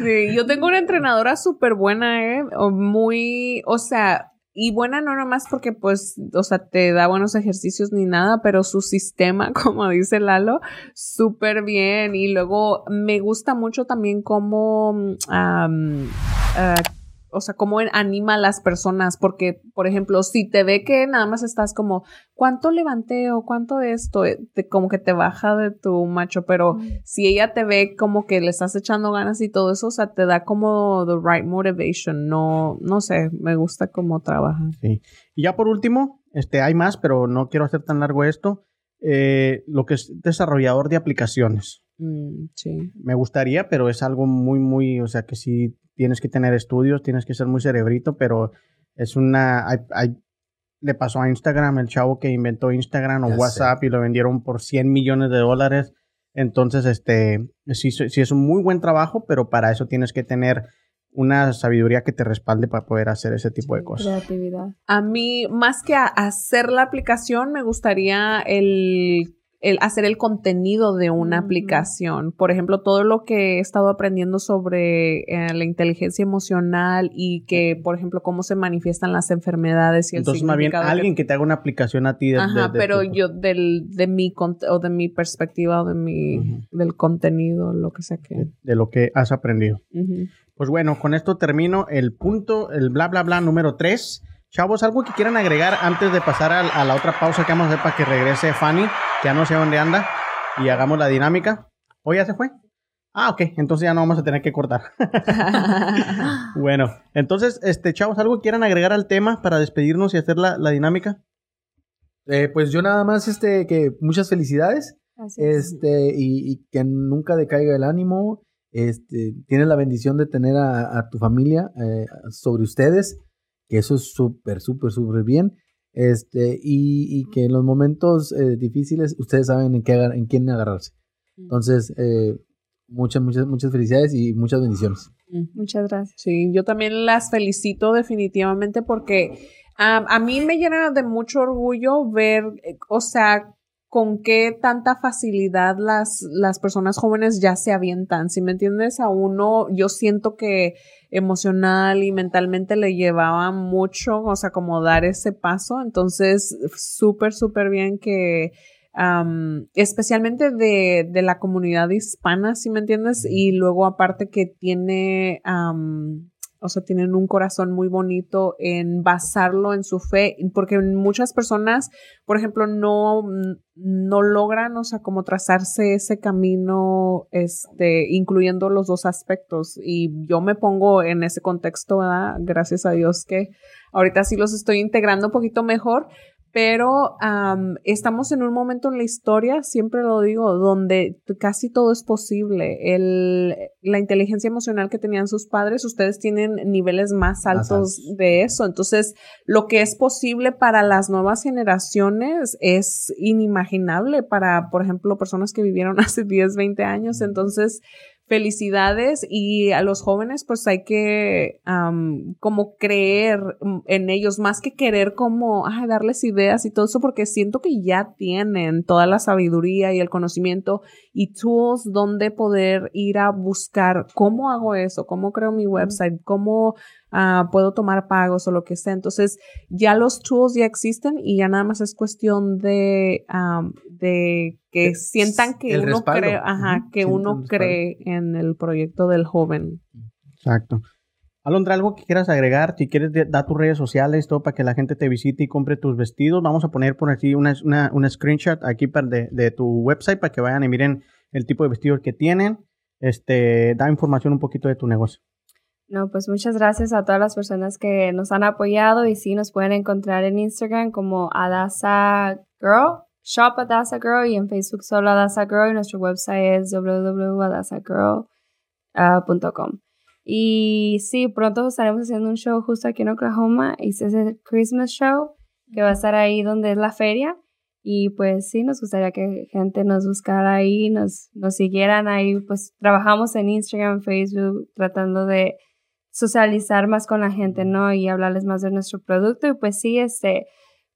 sí, yo tengo una entrenadora súper buena, ¿eh? O muy, o sea, y buena no nomás porque pues, o sea, te da buenos ejercicios ni nada, pero su sistema, como dice Lalo, súper bien. Y luego me gusta mucho también cómo, ah, o sea, cómo anima a las personas, porque, por ejemplo, si te ve que nada más estás como, ¿cuánto levanté o cuánto de esto? Eh, te- como que te baja de tu macho, pero si ella te ve como que le estás echando ganas y todo eso, o sea, te da como the right motivation, no, no sé, me gusta cómo trabaja. Sí. Y ya por último, este, hay más, pero no quiero hacer tan largo esto. eh, lo que es desarrollador de aplicaciones. Mm, sí. Me gustaría, pero es algo muy, muy, o sea, que sí tienes que tener estudios, tienes que ser muy cerebrito, pero es una, hay, hay- le pasó a Instagram, el chavo que inventó Instagram o Ya sé. WhatsApp y lo vendieron por 100 millones de dólares. Entonces, este, sí, sí es un muy buen trabajo, pero para eso tienes que tener una sabiduría que te respalde para poder hacer ese tipo de cosas. Creatividad. A mí, más que a hacer la aplicación, me gustaría el, el hacer el contenido de una aplicación. Por ejemplo, todo lo que he estado aprendiendo sobre eh, la inteligencia emocional y que, por ejemplo, cómo se manifiestan las enfermedades y el Entonces, más bien, que- alguien que te haga una aplicación a ti de, Ajá, de- de pero tu- yo del, de mi o de mi perspectiva o de mi del contenido, lo que sea que. de, de lo que has aprendido. Pues bueno, con esto termino el punto, el bla, bla, bla número 3. Chavos, ¿algo que quieran agregar antes de pasar a, la otra pausa que vamos a hacer para que regrese Fanny? Que ya no sé dónde anda. Y hagamos la dinámica. ¿O ya se fue? Ah, ok. Entonces ya no vamos a tener que cortar. bueno, entonces, este, chavos, ¿algo que quieran agregar al tema para despedirnos y hacer la, la dinámica? Eh, pues yo nada más, este, que muchas felicidades. Así es. Este, y, y que nunca decaiga el ánimo. Este, tienes la bendición de tener a, a tu familia eh, sobre ustedes, que eso es súper, súper, súper bien. Este, y, y que en los momentos eh, difíciles ustedes saben en, qué, agar- en quién agarrarse. Entonces, eh, muchas, muchas, muchas felicidades y muchas bendiciones. Muchas gracias. Sí, yo también las felicito definitivamente porque am, a mí me llena de mucho orgullo ver, eh, o sea, con qué tanta facilidad las, las personas jóvenes ya se avientan. Si me entiendes, a uno yo siento que emocional y mentalmente le llevaba mucho, o sea, como dar ese paso. Entonces, súper, súper bien que especialmente de, de la comunidad hispana, si me entiendes, y luego aparte que tiene, o sea, tienen un corazón muy bonito en basarlo en su fe, porque muchas personas, por ejemplo, no, no logran, o sea, como trazarse ese camino, este, incluyendo los dos aspectos, y yo me pongo en ese contexto. Gracias a Dios que ahorita sí los estoy integrando un poquito mejor, pero am, estamos en un momento en la historia, siempre lo digo, donde casi todo es posible. El, la inteligencia emocional que tenían sus padres, ustedes tienen niveles más altos altos. de eso. Entonces, lo que es posible para las nuevas generaciones es inimaginable para, por ejemplo, personas que vivieron hace 10, 20 años. Entonces, felicidades y a los jóvenes pues hay que am, como creer en ellos más que querer como ay, darles ideas y todo eso porque siento que ya tienen toda la sabiduría y el conocimiento y tools donde poder ir a buscar cómo hago eso, cómo creo mi website, cómo ah, puedo tomar pagos o lo que sea. Entonces ya los tools ya existen y ya nada más es cuestión de, de que sientan que uno cree, ajá, que uno cree en el proyecto del joven. Exacto. Alondra, algo que quieras agregar, si quieres dar tus redes sociales, todo para que la gente te visite y compre tus vestidos, vamos a poner por aquí una, una, una screenshot aquí de tu website para que vayan y miren el tipo de vestidos que tienen. Este, da información un poquito de tu negocio. No, pues muchas gracias a todas las personas que nos han apoyado y sí nos pueden encontrar en Instagram como Adasa Girl, Shop Adasa Girl y en Facebook solo Adasa Girl y nuestro website es www.adasagirl.com. Y sí, pronto estaremos haciendo un show justo aquí en Oklahoma y es el Christmas Show que va a estar ahí donde es la feria. Y pues sí, nos gustaría que gente nos buscara ahí, nos, nos siguieran ahí. Pues trabajamos en Instagram, Facebook, tratando de socializar más con la gente, ¿no? Y hablarles más de nuestro producto. Y pues sí, este,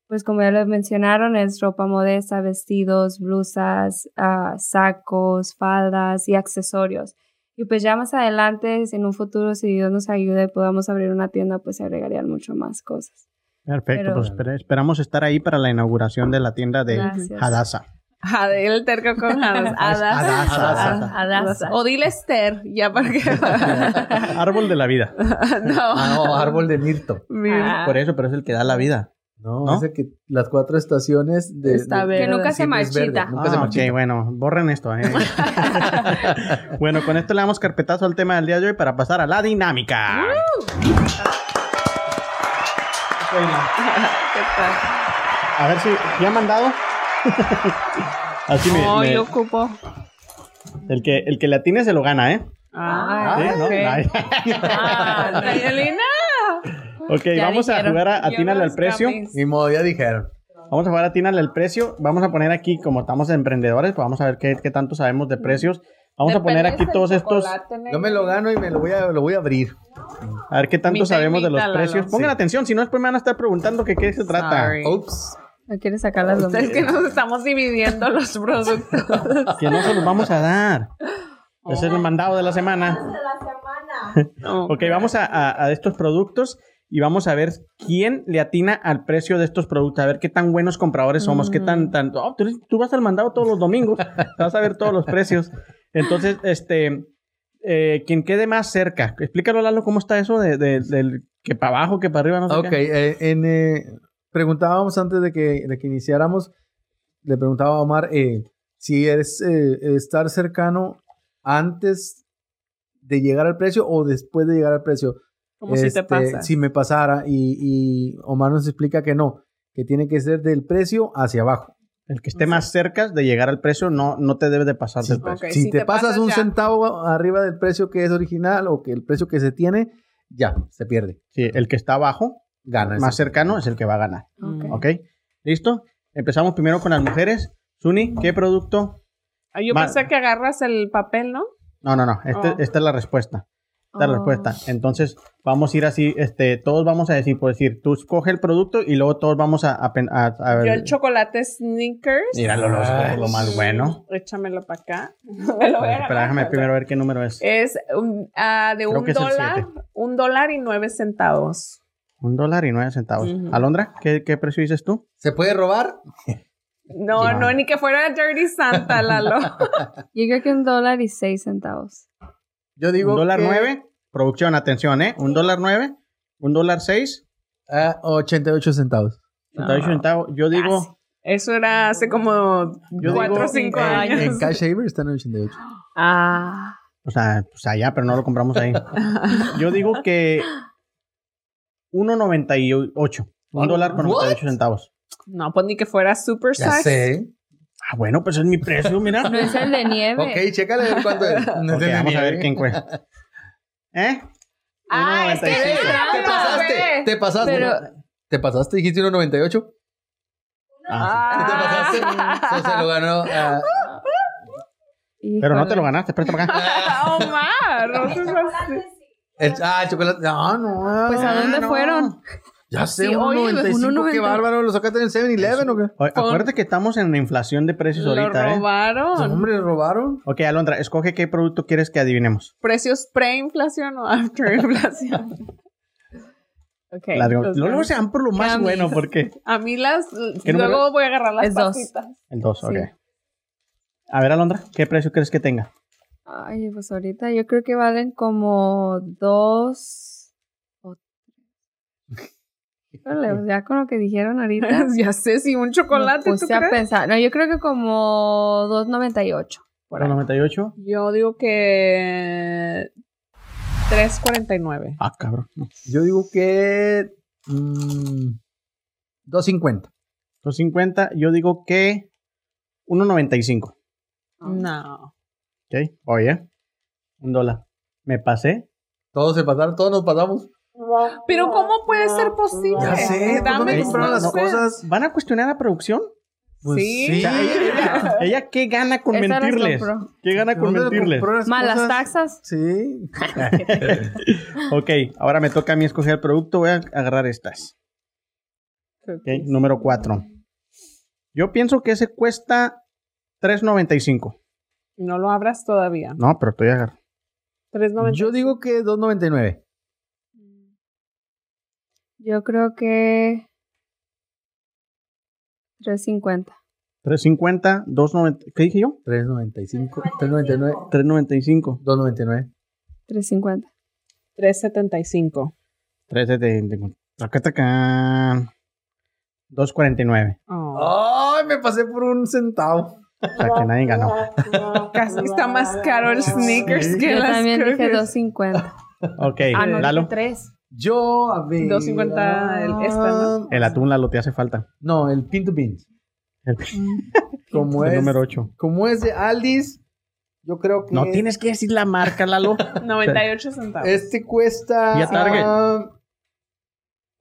pues como ya lo mencionaron, es ropa modesta, vestidos, blusas, ah, sacos, faldas y accesorios. Y pues ya más adelante, en un futuro, si Dios nos ayude, podamos abrir una tienda, pues se agregarían mucho más cosas. Perfecto, Pero- pues espera- esperamos estar ahí para la inauguración de la tienda de Gracias. Hadasa. El terco con Hadas. Adasa, Adasa. Adasa. O dile Esther, ya para que. Árbol de la vida. no. Ah, no, árbol de mirto. Mira. Ah. Por eso, pero es el que da la vida. No, ¿No? que las cuatro estaciones de, Está de-. Que nunca se marchita. nunca se Ah, marchita. ok, bueno, borren esto. ¿eh? bueno, con esto le damos carpetazo al tema del día de hoy para pasar a la dinámica. ¿Qué tal? A ver si ya han mandado. Así me, No, me- yo ocupo. el que el que le atine se lo gana, ¿eh? Ah, ¿Sí? ¿No? ok. Ay. Ah. Ok, Ya vamos a jugar a Yo atínale al precio. Ni modo, ya dijeron. Vamos a jugar a Tínale el precio. Vamos a poner aquí, como estamos emprendedores, pues vamos a ver qué, qué tanto sabemos de precios. Vamos a poner aquí todos estos, Yo me lo gano y me lo voy a, lo voy a abrir. a ver qué tanto y sabemos de los precios. Pongan Sí. atención, si no después me van a estar preguntando que qué se trata. Ups. No quieres sacar las dos. Es que nos estamos dividiendo los productos. Que no se los vamos a dar. Ese es el mandado de la semana. Ok, vamos a, a- a estos productos y vamos a ver quién le atina al precio de estos productos, a ver qué tan buenos compradores somos, qué tan... tan oh, tú, vas al mandado todos los domingos, vas a ver todos los precios. Entonces, este, eh, quien quede más cerca, explícalo, Lalo, cómo está eso de, de- del que para abajo, que para arriba, no sé Ok, eh, en, eh, preguntábamos antes de que, de que iniciáramos, le preguntaba a Omar eh, si es eh, estar cercano antes de llegar al precio o después de llegar al precio. Como si te Este, pasa. Si me pasara y, y Omar nos explica que no, que tiene que ser del precio hacia abajo. El que esté más cerca de llegar al precio no, no te debe de pasar Sí. del precio. Ok, si, si te, te pasas pasas un ya. centavo arriba del precio que es original o que el precio que se tiene, ya, se pierde. Sí, el que está abajo, Gana. más cercano, es el que va a ganar. Ok. ¿Ok? ¿Listo? Empezamos primero con las mujeres. Suni, ¿qué producto? Ah, Yo pensé que agarras el papel, ¿no? No, no, no. Este- Oh. Esta es la respuesta. La Oh. respuesta. Entonces, vamos a ir así, este, todos vamos a decir, por decir, tú escoge el producto y luego todos vamos a, a, pen- a- a ver. Yo el chocolate Snickers. Míralo, lo, Ay. lo más bueno. Échamelo para acá. Lo agarrar. déjame primero ver qué número es. Es un- ah, de Creo un dólar, un dólar y nueve centavos. Un dólar y nueve centavos. Ujú. Alondra, ¿qué, qué precio dices tú? ¿Se puede robar? No, No. no, ni que fuera Dirty Santa, Lalo. Yo creo que un dólar y seis centavos. Yo digo un dólar que- nueve. Producción, atención, ¿eh? Un dólar nueve. Un dólar seis. Ah, 88 centavos. y ocho centavos. Yo digo, Casi. Eso era hace como Yo cuatro digo- o cinco En, años. en Cash Saver están en 88. Ah. o sea, pues allá, pero no lo compramos ahí. Yo digo que 1.98. Un dólar con What? 98 centavos. No, pues ni que fuera super Ya size. sé. Ah, bueno, pues es mi precio, mira. No es el de nieve. Ok, chécale a ver cuánto es. No Ok, es de vamos a ver quién fue. ¿Eh? Ah, es que 1.95. ¡Ey! Era Te pasaste, te pasaste. Pero- ¿Te pasaste? ¿Dijiste 1.98? Ah, ¿Sí te pasaste? Eso se lo ganó. ah. Pero no te lo ganaste, préstame acá. Omar, no seas así. el, ah, el chocolate. No, no. Pues ¿a dónde no. fueron? Ya sé, Sí, oye, 1.95. 1.90. Qué bárbaro. ¿Lo sacaste en el 7-Eleven o qué? Oye, Acuérdate que estamos en la inflación de precios Lo ahorita, ¿eh? robaron. Hombre, robaron. Ok, Alondra, escoge qué producto quieres que adivinemos. ¿Precios pre-inflación o after-inflación? ok. La de- los luego se van por lo más bueno, porque A mí las... ¿Qué número Luego voy a agarrar las Es dos. pasitas. el 2, ok. Sí. A ver, Alondra, ¿qué precio crees que tenga? Ay, pues ahorita yo creo que valen como dos Híjole, pues ya con lo que dijeron ahorita. ya sé, si un chocolate, me ¿tú puse a crees? pensar. No, yo creo que como 2.98. por ahí. 98. Yo digo que... 3.49. Ah, cabrón. Yo digo que. mm, 2.50. 250, yo digo que 1.95. No. Ok, oye, un dólar. ¿Me pasé? Todos se pasaron, todos nos pasamos. Pero ¿cómo puede ser posible? Ya sé, ¿por dónde Dame compraron las cosas? ¿Van a cuestionar a producción? Pues Sí. ella, ¿qué gana con mentirles? ¿Qué gana con ¿Dónde mentirles? compró las Más las cosas? taxas. Sí. Ok, ahora me toca a mí escoger el producto. Voy a agarrar estas. Ok, número 4. Yo pienso que ese cuesta 3.95. No lo abras todavía. No, pero estoy agarrando. 3.90. Yo digo que 2.99. Yo creo que 3.50. 3.50, 2.90. ¿Qué dije yo? 3.95. 3.99. 3.95. 2.99. 3.50. 3.75. 3.75. Acá está acá. 2.49. Oh. ¡Ay! Me pasé por un centavo. O sea que nadie ganó. Casi está más caro el sneakers Sí. que Yo las también dije cookies. 2.50. Ok, Ah, no, Lalo. dije 3. Yo, a ver. 2.50 el- esta, ¿no? El atún, Lalo, te hace falta. No, el pin to beans. El, Como el es, número 8. como es de Aldis, yo creo que No tienes que decir la marca, Lalo. 98 centavos. este cuesta Y a Target. ah,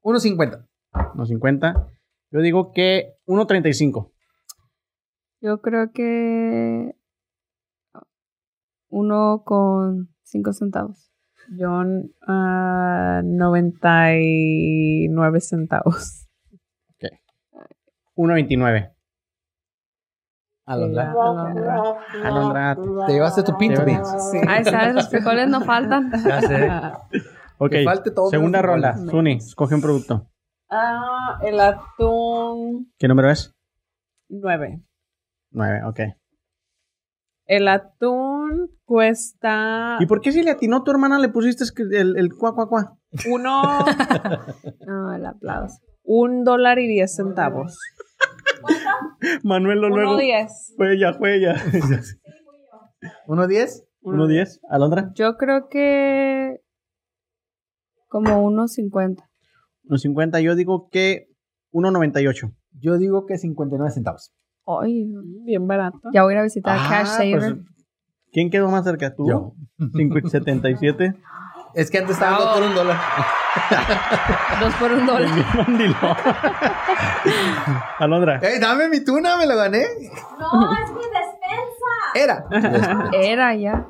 1.50. No, 50. Yo digo que 1.35. Yo creo que uno con cinco centavos. Yo, ah, 99 centavos. 1.29. Alondra. Alondra. Alondra. Te llevaste tu pinto, Sí. Sí. Ahí sabes, los frijoles no faltan. Ya sé. Ok, Que falte todo segunda ronda. Suni, escoge un producto. Ah, el atún ¿Qué número es? 9. 9, ok. El atún cuesta ¿Y por qué si le atinó tu hermana le pusiste es que el, el cuá, cuá, cuá? uno, No, el aplauso. un dólar y diez centavos. Manuel lo Uno luego. diez. Fue ella, fue ella. ¿Uno diez? 1.10. Alondra. Yo creo que como unos 50. 1.50. Yo digo que 1.98. Yo digo que 59 centavos. Ay, Bien barato. ya voy a ir a visitar Ah, Cash Saver. pues, ¿Quién quedó más cerca? ¿Tú? Yo. 5.77. Es que antes estaba dos por un dólar. Dos por un dólar. Alondra. ¡Ey, dame mi tuna! ¡Me lo gané! No, es mi despensa. Era. Era ya.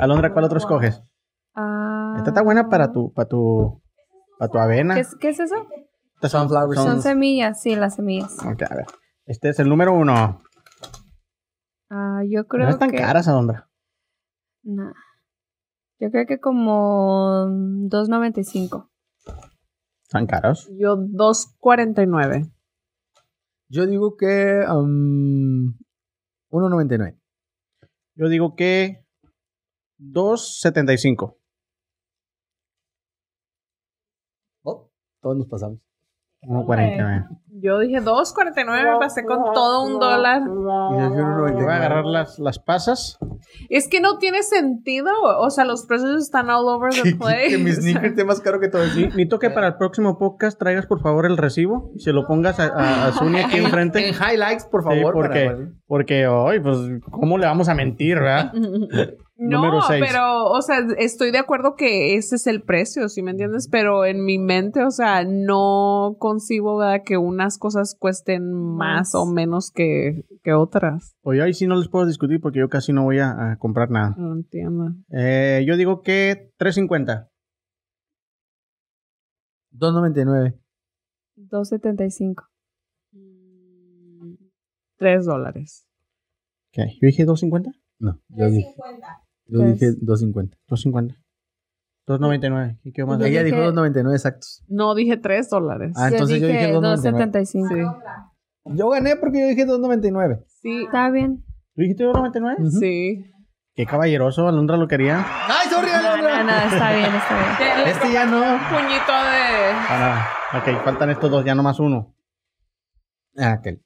Alondra, ¿cuál otro escoges? Ah, Esta está buena para tu, para tu, para tu avena. ¿Qué es, qué es eso? Estas Son son- semillas, sí, las semillas. Ok, a ver. Este es el número uno. Ah, yo creo No están que... caras, Alondra. Nah. Yo creo que como 2.95. ¿Están caros? Yo 2.49. Yo digo que. um, 1.99. Yo digo que 2.75. Oh, todos nos pasamos. 1.49. Yo dije 2.49, me pasé con todo un dólar. Y voy a 1.99. agarrar las, las pasas. Es que no tiene sentido. O sea, los precios están all over the place. que mi sneaker esté más caro que todo. Sí, necesito que para el próximo podcast traigas por favor el recibo y se lo pongas a, a, a Zuni aquí enfrente. En highlights, por Sí, favor. porque, para- porque hoy, pues, ¿cómo le vamos a mentir, verdad? No, pero, o sea, estoy de acuerdo que ese es el precio, ¿sí me entiendes? Pero en mi mente, o sea, no concibo, ¿verdad? Que unas cosas cuesten más Más. o menos que, que otras. Oye, ahí sí no les puedo discutir porque yo casi no voy a, a comprar nada. No entiendo. Eh, yo digo que 3.50. 2.99. 2.75. Tres dólares. ¿Qué? ¿Yo dije 2.50? No, yo dije, 50. Yo dije 2.50. 2.50. 2.99. ¿Y qué más? Yo Ella dije- dijo 2.99 exactos. No, dije tres dólares. Ah, entonces yo dije 2.99. 2.75. Yo gané porque yo dije 2.99. Sí, Está bien. ¿Tú dijiste 2.99? Ujú. sí. Qué caballeroso, Alondra lo quería. ¡Ay, sorry, No, no, Alondra! no, está bien, está bien. Denle Este ya no. un puñito de... Ah, no. Ok, faltan estos dos, ya nomás uno. Ah, aquel.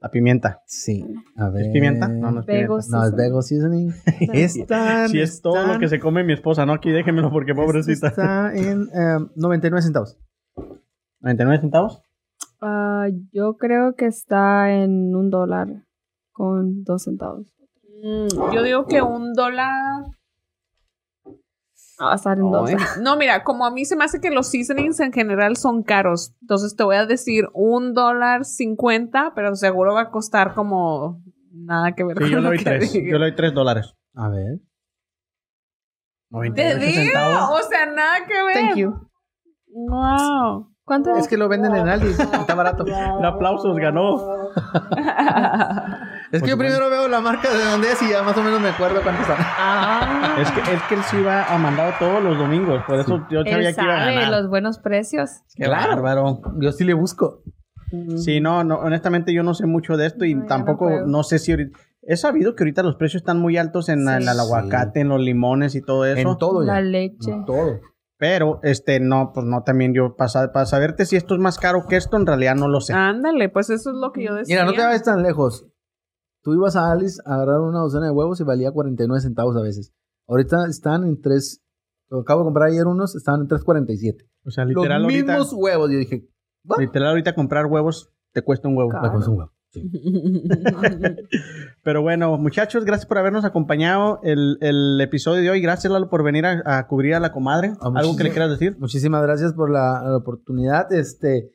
La pimienta. Sí. A ver. ¿Es pimienta? No, no es Vego pimienta. No, es Vego Seasoning. Están. Si es todo lo que se come mi esposa, ¿no? Aquí déjenmelo porque pobrecita. Está en eh, 99 centavos. ¿99 centavos? Ah, yo creo que está en un dólar con dos centavos. Mm, yo digo que un dólar... Va a estar en dos. Ay. No, mira, como a mí se me hace que los seasonings en general son caros, entonces te voy a decir un dólar cincuenta, pero seguro va a costar como nada que ver Sí, con yo le lo doy que tres. diga. Yo le doy tres dólares. A ver. Te 98 digo, centavos. o sea, nada que ver. Thank you. Wow. ¿Cuánto Es que lo venden en Aldi. Está barato. Un aplausos, ganó. Es que yo primero veo la marca de dónde es y ya más o menos me acuerdo cuánto están. Ah, Es que, es que él sí va a mandar todos los domingos. Por eso yo sabía él que iba a ganar. los buenos precios. Qué bárbaro. Yo sí le busco. Sí, no, no, honestamente yo no sé mucho de esto y No, no tampoco, puedo. no, sé si ahorita... He sabido que ahorita los precios están muy altos en, Sí. el, el aguacate, en los limones y todo eso. En todo ya. La leche. En todo. Pero, este, no, pues no, también yo, para, para saberte si esto es más caro que esto, en realidad no lo sé. Ándale, pues eso es lo que yo decía. Mira, no te vayas tan lejos. Tú ibas a Alice a agarrar una docena de huevos y valía 49 centavos a veces. Ahorita están en 3. Acabo de comprar ayer unos, estaban en 3.47. O sea, Los literal ahorita, mismos huevos. Yo dije, ¿what? literal ahorita comprar huevos te cuesta un huevo. Claro. Me costó un huevo. Pero bueno, muchachos, gracias por habernos acompañado el, el episodio de hoy. Gracias, Lalo, por venir a, a cubrir a la comadre. Ah, ¿Algo que le quieras decir? Muchísimas gracias por la, la oportunidad. Este,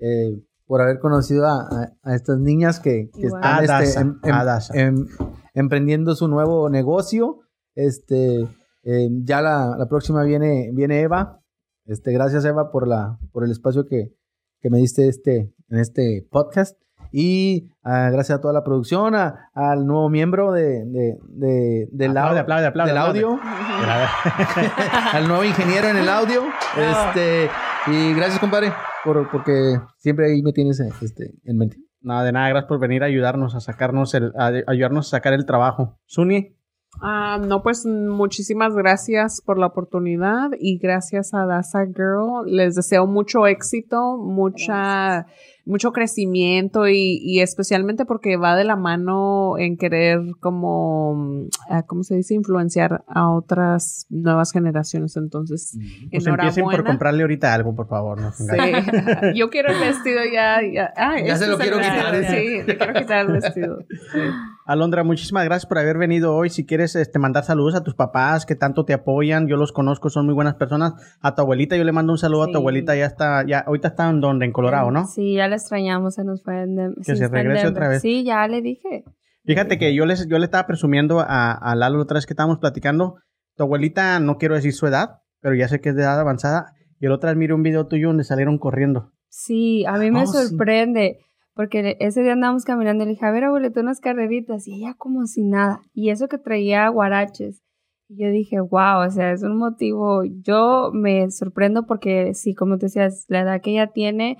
eh, por haber conocido a, a- a estas niñas que, están este, em- em- Adasa. em- emprendiendo su nuevo negocio. Este, eh, ya la, la próxima viene, viene Eva. Este, gracias Eva por la, por el espacio que, que me diste este, en este podcast. Y ah, gracias a toda la producción, a- al nuevo miembro de, de, de- del, Aplaude, au- aplaude, aplaude, del aplaude. audio, al nuevo ingeniero en el audio. Este, y gracias, compadre, por, porque siempre ahí me tienes este, en mente. Nada de nada, gracias por venir a ayudarnos a sacarnos el, a ayudarnos a sacar el trabajo. Suni, Ah, no, pues muchísimas gracias por la oportunidad y gracias a Daza Girl. Les deseo mucho éxito, mucha, mucho crecimiento y, y especialmente porque va de la mano en querer como, mm, ah, ¿cómo se dice? Influenciar a otras nuevas generaciones. Entonces, pues empiecen por comprarle ahorita algo, por favor. No Sí, yo quiero el vestido ya. Ya, ah, Ya este se lo quiero vestido, quitar. Sí, le quiero quitar el vestido. Sí. Alondra, muchísimas gracias por haber venido hoy. Si quieres este, mandar saludos a tus papás que tanto te apoyan, yo los conozco, son muy buenas personas. A tu abuelita, yo le mando un saludo a tu abuelita, ya está, ya, ahorita está en donde, en Colorado, ¿no? Sí, ya la extrañamos, se nos fue en Que sí, se regrese otra vez. Sí, ya le dije. Fíjate que yo les, yo le estaba presumiendo a, a Lalo la otra vez que estábamos platicando. Tu abuelita, no quiero decir su edad, pero ya sé que es de edad avanzada. Y el otra vez miré un video tuyo donde salieron corriendo. Sí, a mí me Oh, sí. Porque ese día andábamos caminando y le dije, a ver, abuelita, unas carreritas, y ella como si nada, y eso que traía guaraches. Y yo dije, wow, o sea, es un motivo, yo me sorprendo porque sí, como te decías, la edad que ella tiene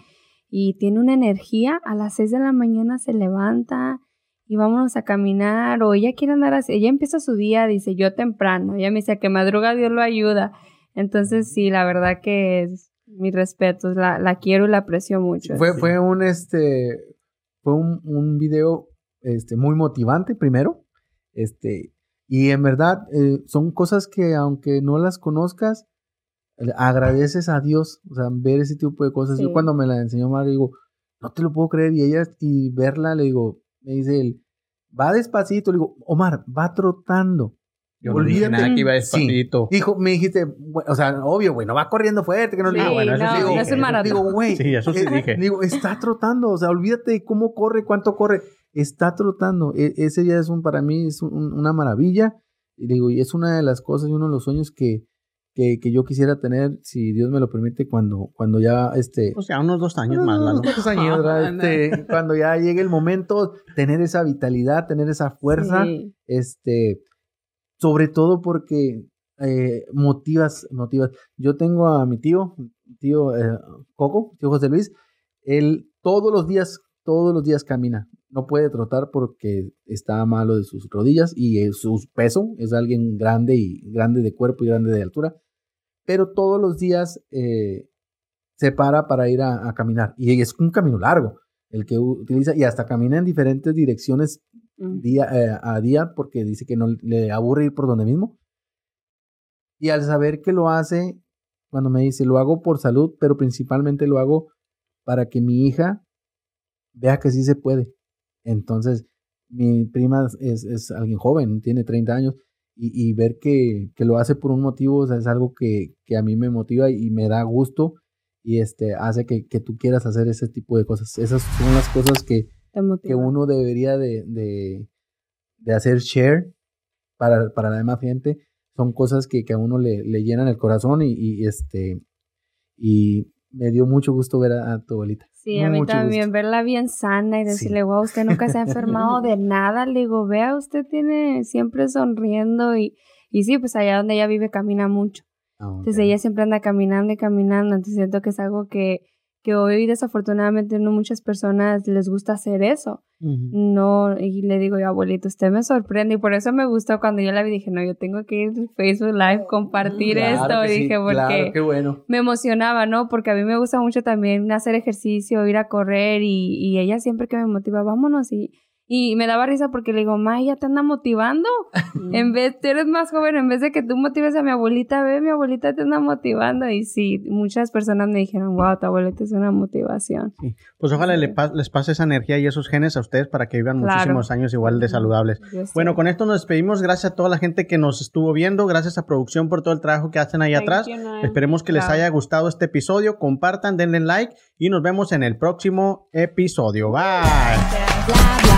y tiene una energía, a las 6 de la mañana se levanta y vámonos a caminar, o ella quiere andar así, ella empieza su día, dice, yo temprano, ella me dice, que madruga Dios lo ayuda. Entonces, sí, la verdad que es mis respetos, la, la quiero y la aprecio mucho. Fue, fue un este fue un, un video este muy motivante primero. Este, y en verdad eh, son cosas que aunque no las conozcas, eh, agradeces a Dios, o sea, ver ese tipo de cosas. Yo cuando me la enseñó Mario digo, no te lo puedo creer y ella y verla le digo, me dice él, va despacito, le digo, Omar, va trotando. Yo no dije nada que iba Sí. despacito. Dijo, me dijiste, o sea, obvio, güey, no va corriendo fuerte, que no Sí, Ah, bueno, eso no, sí no dije, es un. Digo, güey. Sí, eso sí eh, dije. Digo, está trotando. O sea, olvídate de cómo corre, cuánto corre. Está trotando. E- ese ya es un, para mí, es un- una maravilla. Y digo, y es una de las cosas y uno de los sueños que, que, que yo quisiera tener, si Dios me lo permite, cuando, cuando ya, este... O sea, unos dos años más, unos Lalo. cuantos años, ¿verdad? No. Este, cuando ya llegue el momento, tener esa vitalidad, tener esa fuerza, Sí. este, sobre todo porque eh, motivas, motivas. Yo tengo a mi tío, tío eh, Coco, tío José Luis, él todos los días, todos los días camina. No puede trotar porque está malo de sus rodillas y eh, su peso es alguien grande y grande de cuerpo y grande de altura. Pero todos los días eh, se para para ir a, a caminar y es un camino largo el que utiliza y hasta camina en diferentes direcciones Mm. día eh, a día porque dice que no le aburre ir por donde mismo. Y al saber que lo hace, cuando me dice, lo hago por salud, pero principalmente lo hago para que mi hija vea que sí se puede. Entonces, mi prima es, es alguien joven, tiene 30 años, y, y ver que, que lo hace por un motivo, es algo que, que a mí me motiva y, me da gusto y este, hace que, que tú quieras hacer ese tipo de cosas. Esas son las cosas que, que uno debería de, de, de hacer share para, para la demás gente. Son cosas que, que a uno le, le llenan el corazón y, y, este y me dio mucho gusto ver a, a tu abuelita. Sí, a mí también gusto. verla bien sana y decirle, wow, usted nunca se ha enfermado de nada. Le digo, vea, usted tiene siempre sonriendo y, y sí, pues allá donde ella vive camina mucho. Ah. Entonces ella siempre anda caminando y caminando. Entonces siento que es algo que, que hoy desafortunadamente no muchas personas les gusta hacer eso. No, y le digo yo, abuelito, usted me sorprende y por eso me gustó cuando yo la vi, dije, no, yo tengo que ir a Facebook Live, compartir Claro esto, que y sí, dije, porque claro, qué bueno. me emocionaba, ¿no? Porque a mí me gusta mucho también hacer ejercicio, ir a correr y, y ella siempre que me motiva, vámonos y, Y me daba risa porque le digo, ma, ya te anda motivando. en vez, tú eres más joven, en vez de que tú motives a mi abuelita, ve, mi abuelita te anda motivando. Y sí, muchas personas me dijeron, wow, tu abuelita es una motivación. Sí. Pues ojalá les pase esa energía y esos genes a ustedes para que vivan Claro. muchísimos años igual de saludables. Bueno, con esto nos despedimos. Gracias a toda la gente que nos estuvo viendo. Gracias a producción por todo el trabajo que hacen ahí Thank atrás. you. Esperemos que les haya gustado este episodio. Compartan, denle like y nos vemos en el próximo episodio. Bye. Bye.